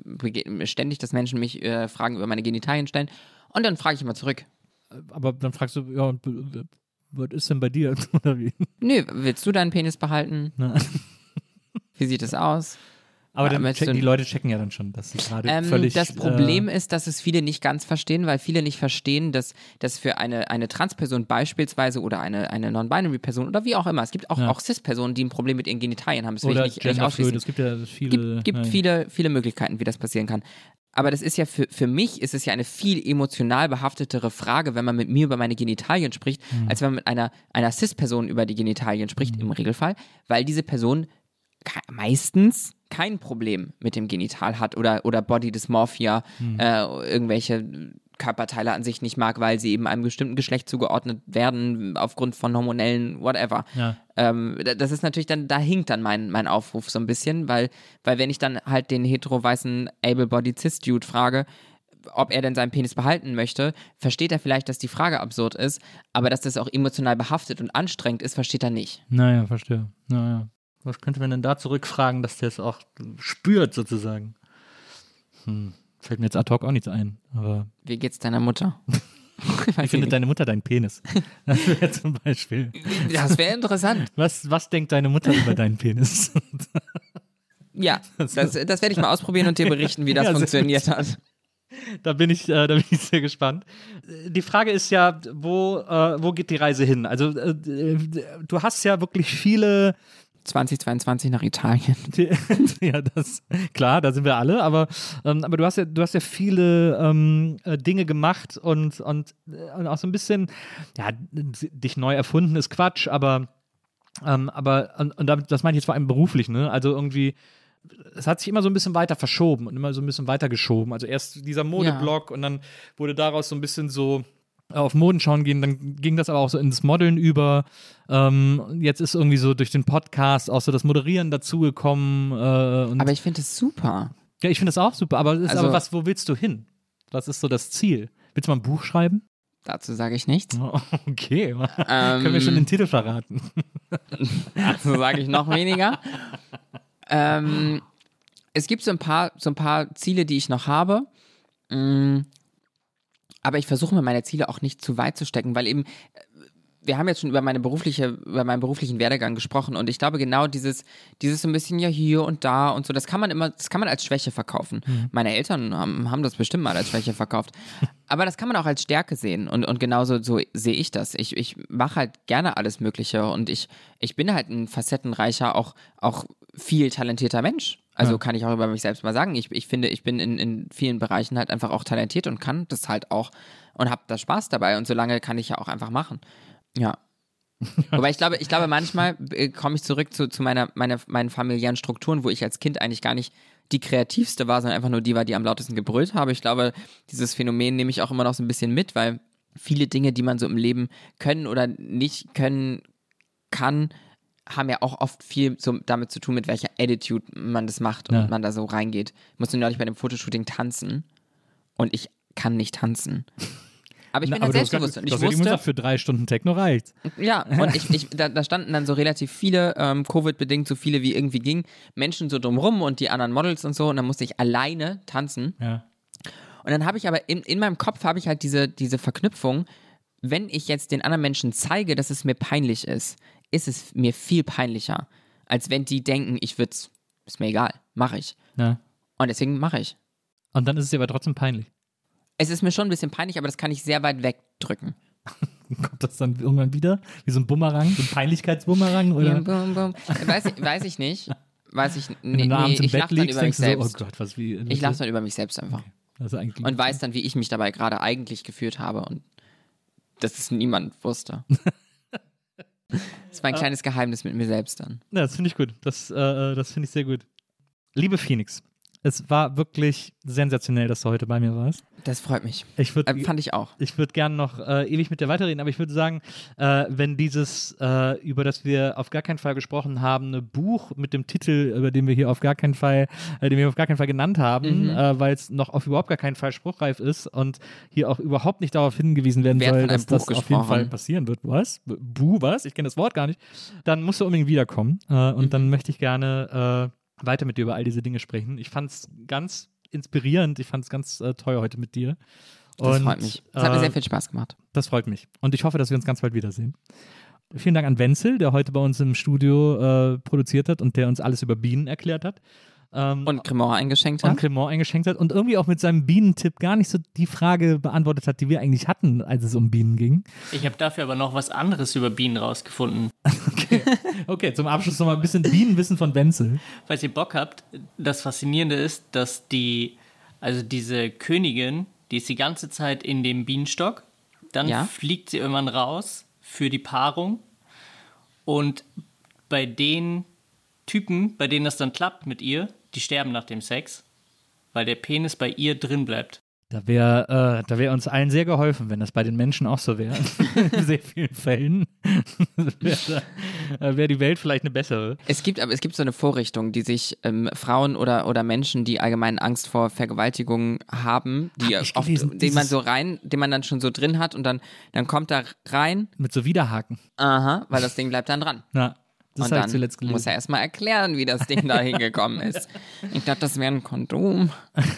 ständig, dass Menschen mich äh, Fragen über meine Genitalien stellen und dann frage ich immer zurück. Aber dann fragst du, ja, was ist denn bei dir? Oder wie? Nö, willst du deinen Penis behalten? Wie sieht es aus? Aber dann checken, die Leute checken ja dann schon, dass sie gerade ähm, völlig. Das Problem äh, ist, dass es viele nicht ganz verstehen, weil viele nicht verstehen, dass, dass für eine, eine Transperson beispielsweise oder eine, eine Non-Binary-Person oder wie auch immer, es gibt auch, ja. auch Cis-Personen, die ein Problem mit ihren Genitalien haben. Das will oder ich nicht, nicht ausschließen. Es gibt ja viele. gibt, gibt viele, viele Möglichkeiten, wie das passieren kann. Aber das ist ja für, für mich ist es ja eine viel emotional behaftetere Frage, wenn man mit mir über meine Genitalien spricht, mhm. als wenn man mit einer, einer Cis-Person über die Genitalien spricht, mhm. im Regelfall, weil diese Person meistens kein Problem mit dem Genital hat oder, oder Body Dysmorphia, hm. äh, irgendwelche Körperteile an sich nicht mag, weil sie eben einem bestimmten Geschlecht zugeordnet werden, aufgrund von hormonellen whatever. Ja. Ähm, das ist natürlich dann, da hinkt dann mein, mein Aufruf so ein bisschen, weil, weil wenn ich dann halt den hetero-weißen able-bodied cis-Dude frage, ob er denn seinen Penis behalten möchte, versteht er vielleicht, dass die Frage absurd ist, aber dass das auch emotional behaftet und anstrengend ist, versteht er nicht. Naja, verstehe. Naja. Was könnte man denn da zurückfragen, dass der es auch spürt, sozusagen? Hm, fällt mir jetzt ad hoc auch nichts ein. Aber Wie geht's deiner Mutter? Wie findet deine Mutter deinen Penis? Das wäre zum Beispiel. Das wäre interessant. Was, was denkt deine Mutter über deinen Penis? Ja, das, das werde ich mal ausprobieren und dir berichten, wie das ja, funktioniert hat. Da bin ich, äh, da bin ich sehr gespannt. Die Frage ist ja, wo, äh, wo geht die Reise hin? Also äh, du hast ja wirklich viele 2022 nach Italien. ja, das klar, da sind wir alle, aber, ähm, aber du hast ja, du hast ja viele ähm, äh, Dinge gemacht und, und, äh, und auch so ein bisschen, ja, dich neu erfunden ist Quatsch, aber, ähm, aber und, und das meine ich jetzt vor allem beruflich, ne? Also irgendwie es hat sich immer so ein bisschen weiter verschoben und immer so ein bisschen weiter geschoben. Also erst dieser Modeblock ja. und dann wurde daraus so ein bisschen so auf Modenschauen gehen, dann ging das aber auch so ins Modeln über. Ähm, jetzt ist irgendwie so durch den Podcast auch so das Moderieren dazugekommen. Äh, aber ich finde es super. Ja, ich finde es auch super. Aber, also, aber was, wo willst du hin? Was ist so das Ziel? Willst du mal ein Buch schreiben? Dazu sage ich nichts. okay, ähm, können wir schon den Titel verraten? dazu sage ich noch weniger. ähm, es gibt so ein paar, so ein paar Ziele, die ich noch habe. Aber ich versuche mir meine Ziele auch nicht zu weit zu stecken, weil eben äh, wir haben jetzt schon über meine berufliche, über meinen beruflichen Werdegang gesprochen und ich glaube genau dieses, dieses so ein bisschen ja hier und da und so, das kann man immer, das kann man als Schwäche verkaufen. Mhm. Meine Eltern haben, haben das bestimmt mal als Schwäche verkauft. Aber das kann man auch als Stärke sehen und, und genauso so sehe ich das. Ich, ich mache halt gerne alles Mögliche und ich, ich bin halt ein facettenreicher, auch, auch viel talentierter Mensch. Also ja. kann ich auch über mich selbst mal sagen. Ich, ich finde, ich bin in, in vielen Bereichen halt einfach auch talentiert und kann das halt auch und habe da Spaß dabei. Und so lange kann ich ja auch einfach machen. Ja. Wobei ich glaube, ich glaube, manchmal äh, komme ich zurück zu, zu meiner, meiner, meinen familiären Strukturen, wo ich als Kind eigentlich gar nicht die kreativste war, sondern einfach nur die war, die am lautesten gebrüllt habe. Ich glaube, dieses Phänomen nehme ich auch immer noch so ein bisschen mit, weil viele Dinge, die man so im Leben können oder nicht können kann, haben ja auch oft viel so damit zu tun, mit welcher Attitude man das macht und ja. man da so reingeht. Ich musste neulich bei dem Fotoshooting tanzen und ich kann nicht tanzen. Aber ich Na, bin halt du hast selbstbewusst grad- und ich wusste, gesagt, für drei Stunden Techno reicht. Ja, und ich, ich, da, da standen dann so relativ viele, ähm, Covid-bedingt so viele wie irgendwie ging, Menschen so drumrum und die anderen Models und so und dann musste ich alleine tanzen. Ja. Und dann habe ich aber in, in meinem Kopf habe ich halt diese, diese Verknüpfung, wenn ich jetzt den anderen Menschen zeige, dass es mir peinlich ist, ist es mir viel peinlicher, als wenn die denken, ich würde ist mir egal, mache ich. ja. Und deswegen mache ich. Und dann ist es dir aber trotzdem peinlich. Es ist mir schon ein bisschen peinlich, aber das kann ich sehr weit wegdrücken. Kommt das dann irgendwann wieder? Wie so ein Bumerang, so ein Peinlichkeitsbumerang? Oder? Bum, bum. Weiß, ich, weiß ich nicht. Weiß ich nee, nee, ich lache dann über mich du so, oh selbst. Gott, was wie. Ich lache dann über mich selbst einfach. Also eigentlich Und weiß dann, wie ich mich dabei gerade eigentlich gefühlt habe und dass es niemand wusste. Das war ein kleines Geheimnis mit mir selbst dann. Ja, das finde ich gut. Das, äh, das finde ich sehr gut. Liebe Phoenix, es war wirklich sensationell, dass du heute bei mir warst. Das freut mich. Ich würde Äh, fand ich auch. ich würde gerne noch äh, ewig mit dir weiterreden, aber ich würde sagen, äh, wenn dieses, äh, über das wir auf gar keinen Fall gesprochen haben, ein Buch mit dem Titel, über den wir hier auf gar keinen Fall, äh, den wir auf gar keinen Fall genannt haben, Mhm. äh, weil es noch auf überhaupt gar keinen Fall spruchreif ist und hier auch überhaupt nicht darauf hingewiesen werden Wer soll, dass das Buch auf jeden Fall gesprochen? passieren wird. Was? Bu, was? Ich kenne das Wort gar nicht. Dann musst du unbedingt wiederkommen äh, und Mhm. dann möchte ich gerne weiter mit dir über all diese Dinge sprechen. Ich fand es ganz inspirierend, ich fand es ganz äh, toll heute mit dir. Das Und, freut mich. Das hat mir sehr viel Spaß gemacht. das freut mich. Und ich hoffe, dass wir uns ganz bald wiedersehen. Vielen Dank an Wenzel, der heute bei uns im Studio äh, produziert hat und der uns alles über Bienen erklärt hat. Ähm, Und Cremant eingeschenkt und hat. Clement eingeschenkt hat und irgendwie auch mit seinem Bienentipp gar nicht so die Frage beantwortet hat, die wir eigentlich hatten, als es um Bienen ging. Ich habe dafür aber noch was anderes über Bienen rausgefunden. Okay, zum Abschluss nochmal ein bisschen Bienenwissen von Wenzel. Falls ihr Bock habt, das Faszinierende ist, dass die, also diese Königin, die ist die ganze Zeit in dem Bienenstock, dann Ja. fliegt sie irgendwann raus für die Paarung und bei den Typen, bei denen das dann klappt mit ihr, die sterben nach dem Sex, weil der Penis bei ihr drin bleibt. Da wäre äh, da wär uns allen sehr geholfen, wenn das bei den Menschen auch so wäre. In sehr vielen Fällen wäre wär die Welt vielleicht eine bessere. Es gibt aber es gibt so eine Vorrichtung, die sich ähm, Frauen oder, oder Menschen, die allgemein Angst vor Vergewaltigung haben, die Hab oft, gelesen, den man so rein, den man dann schon so drin hat und dann, dann kommt da rein, Mit so Widerhaken. aha, weil das Ding bleibt dann dran. Na, das und habe dann ich zuletzt gelesen. muss er erstmal erklären, wie das Ding da hingekommen ist. Ich dachte, das wäre ein Kondom.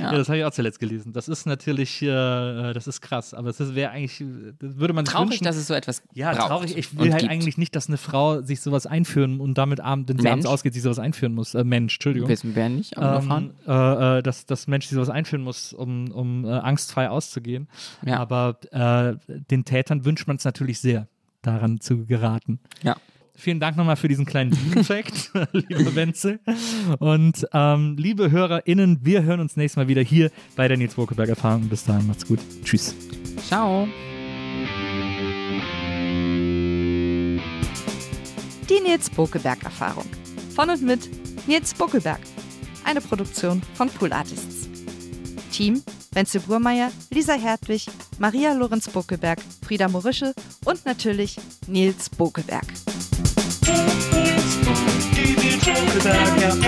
Ja, das habe ich auch zuletzt gelesen. Das ist natürlich, äh, das ist krass, aber es wäre eigentlich, das würde man sich Traurig, wünschen. dass es so etwas ja, braucht traurig. Ich will halt gibt. eigentlich nicht, dass eine Frau sich sowas einführen und damit abend, wenn sie Mensch? abends ausgeht, sich sowas einführen muss. Äh, Mensch, Entschuldigung. Wissen wir nicht. Ähm, äh, äh, dass, dass Mensch sich sowas einführen muss, um, um äh, angstfrei auszugehen. Ja. Aber äh, den Tätern wünscht man es natürlich sehr, daran zu geraten. Ja. Vielen Dank nochmal für diesen kleinen Effekt, liebe Wenzel. Und ähm, liebe HörerInnen, wir hören uns nächstes Mal wieder hier bei der Nils Bokeberg Erfahrung. Bis dahin, macht's gut. Tschüss. Ciao. Die Nils Bokeberg Erfahrung. Von und mit Nils Bokeberg. Eine Produktion von Pool Artists. Team Wenzel Burmeier, Lisa Hertwig, Maria Lorenz Bokeberg, Frieda Morische und natürlich Nils Bokeberg. Back out,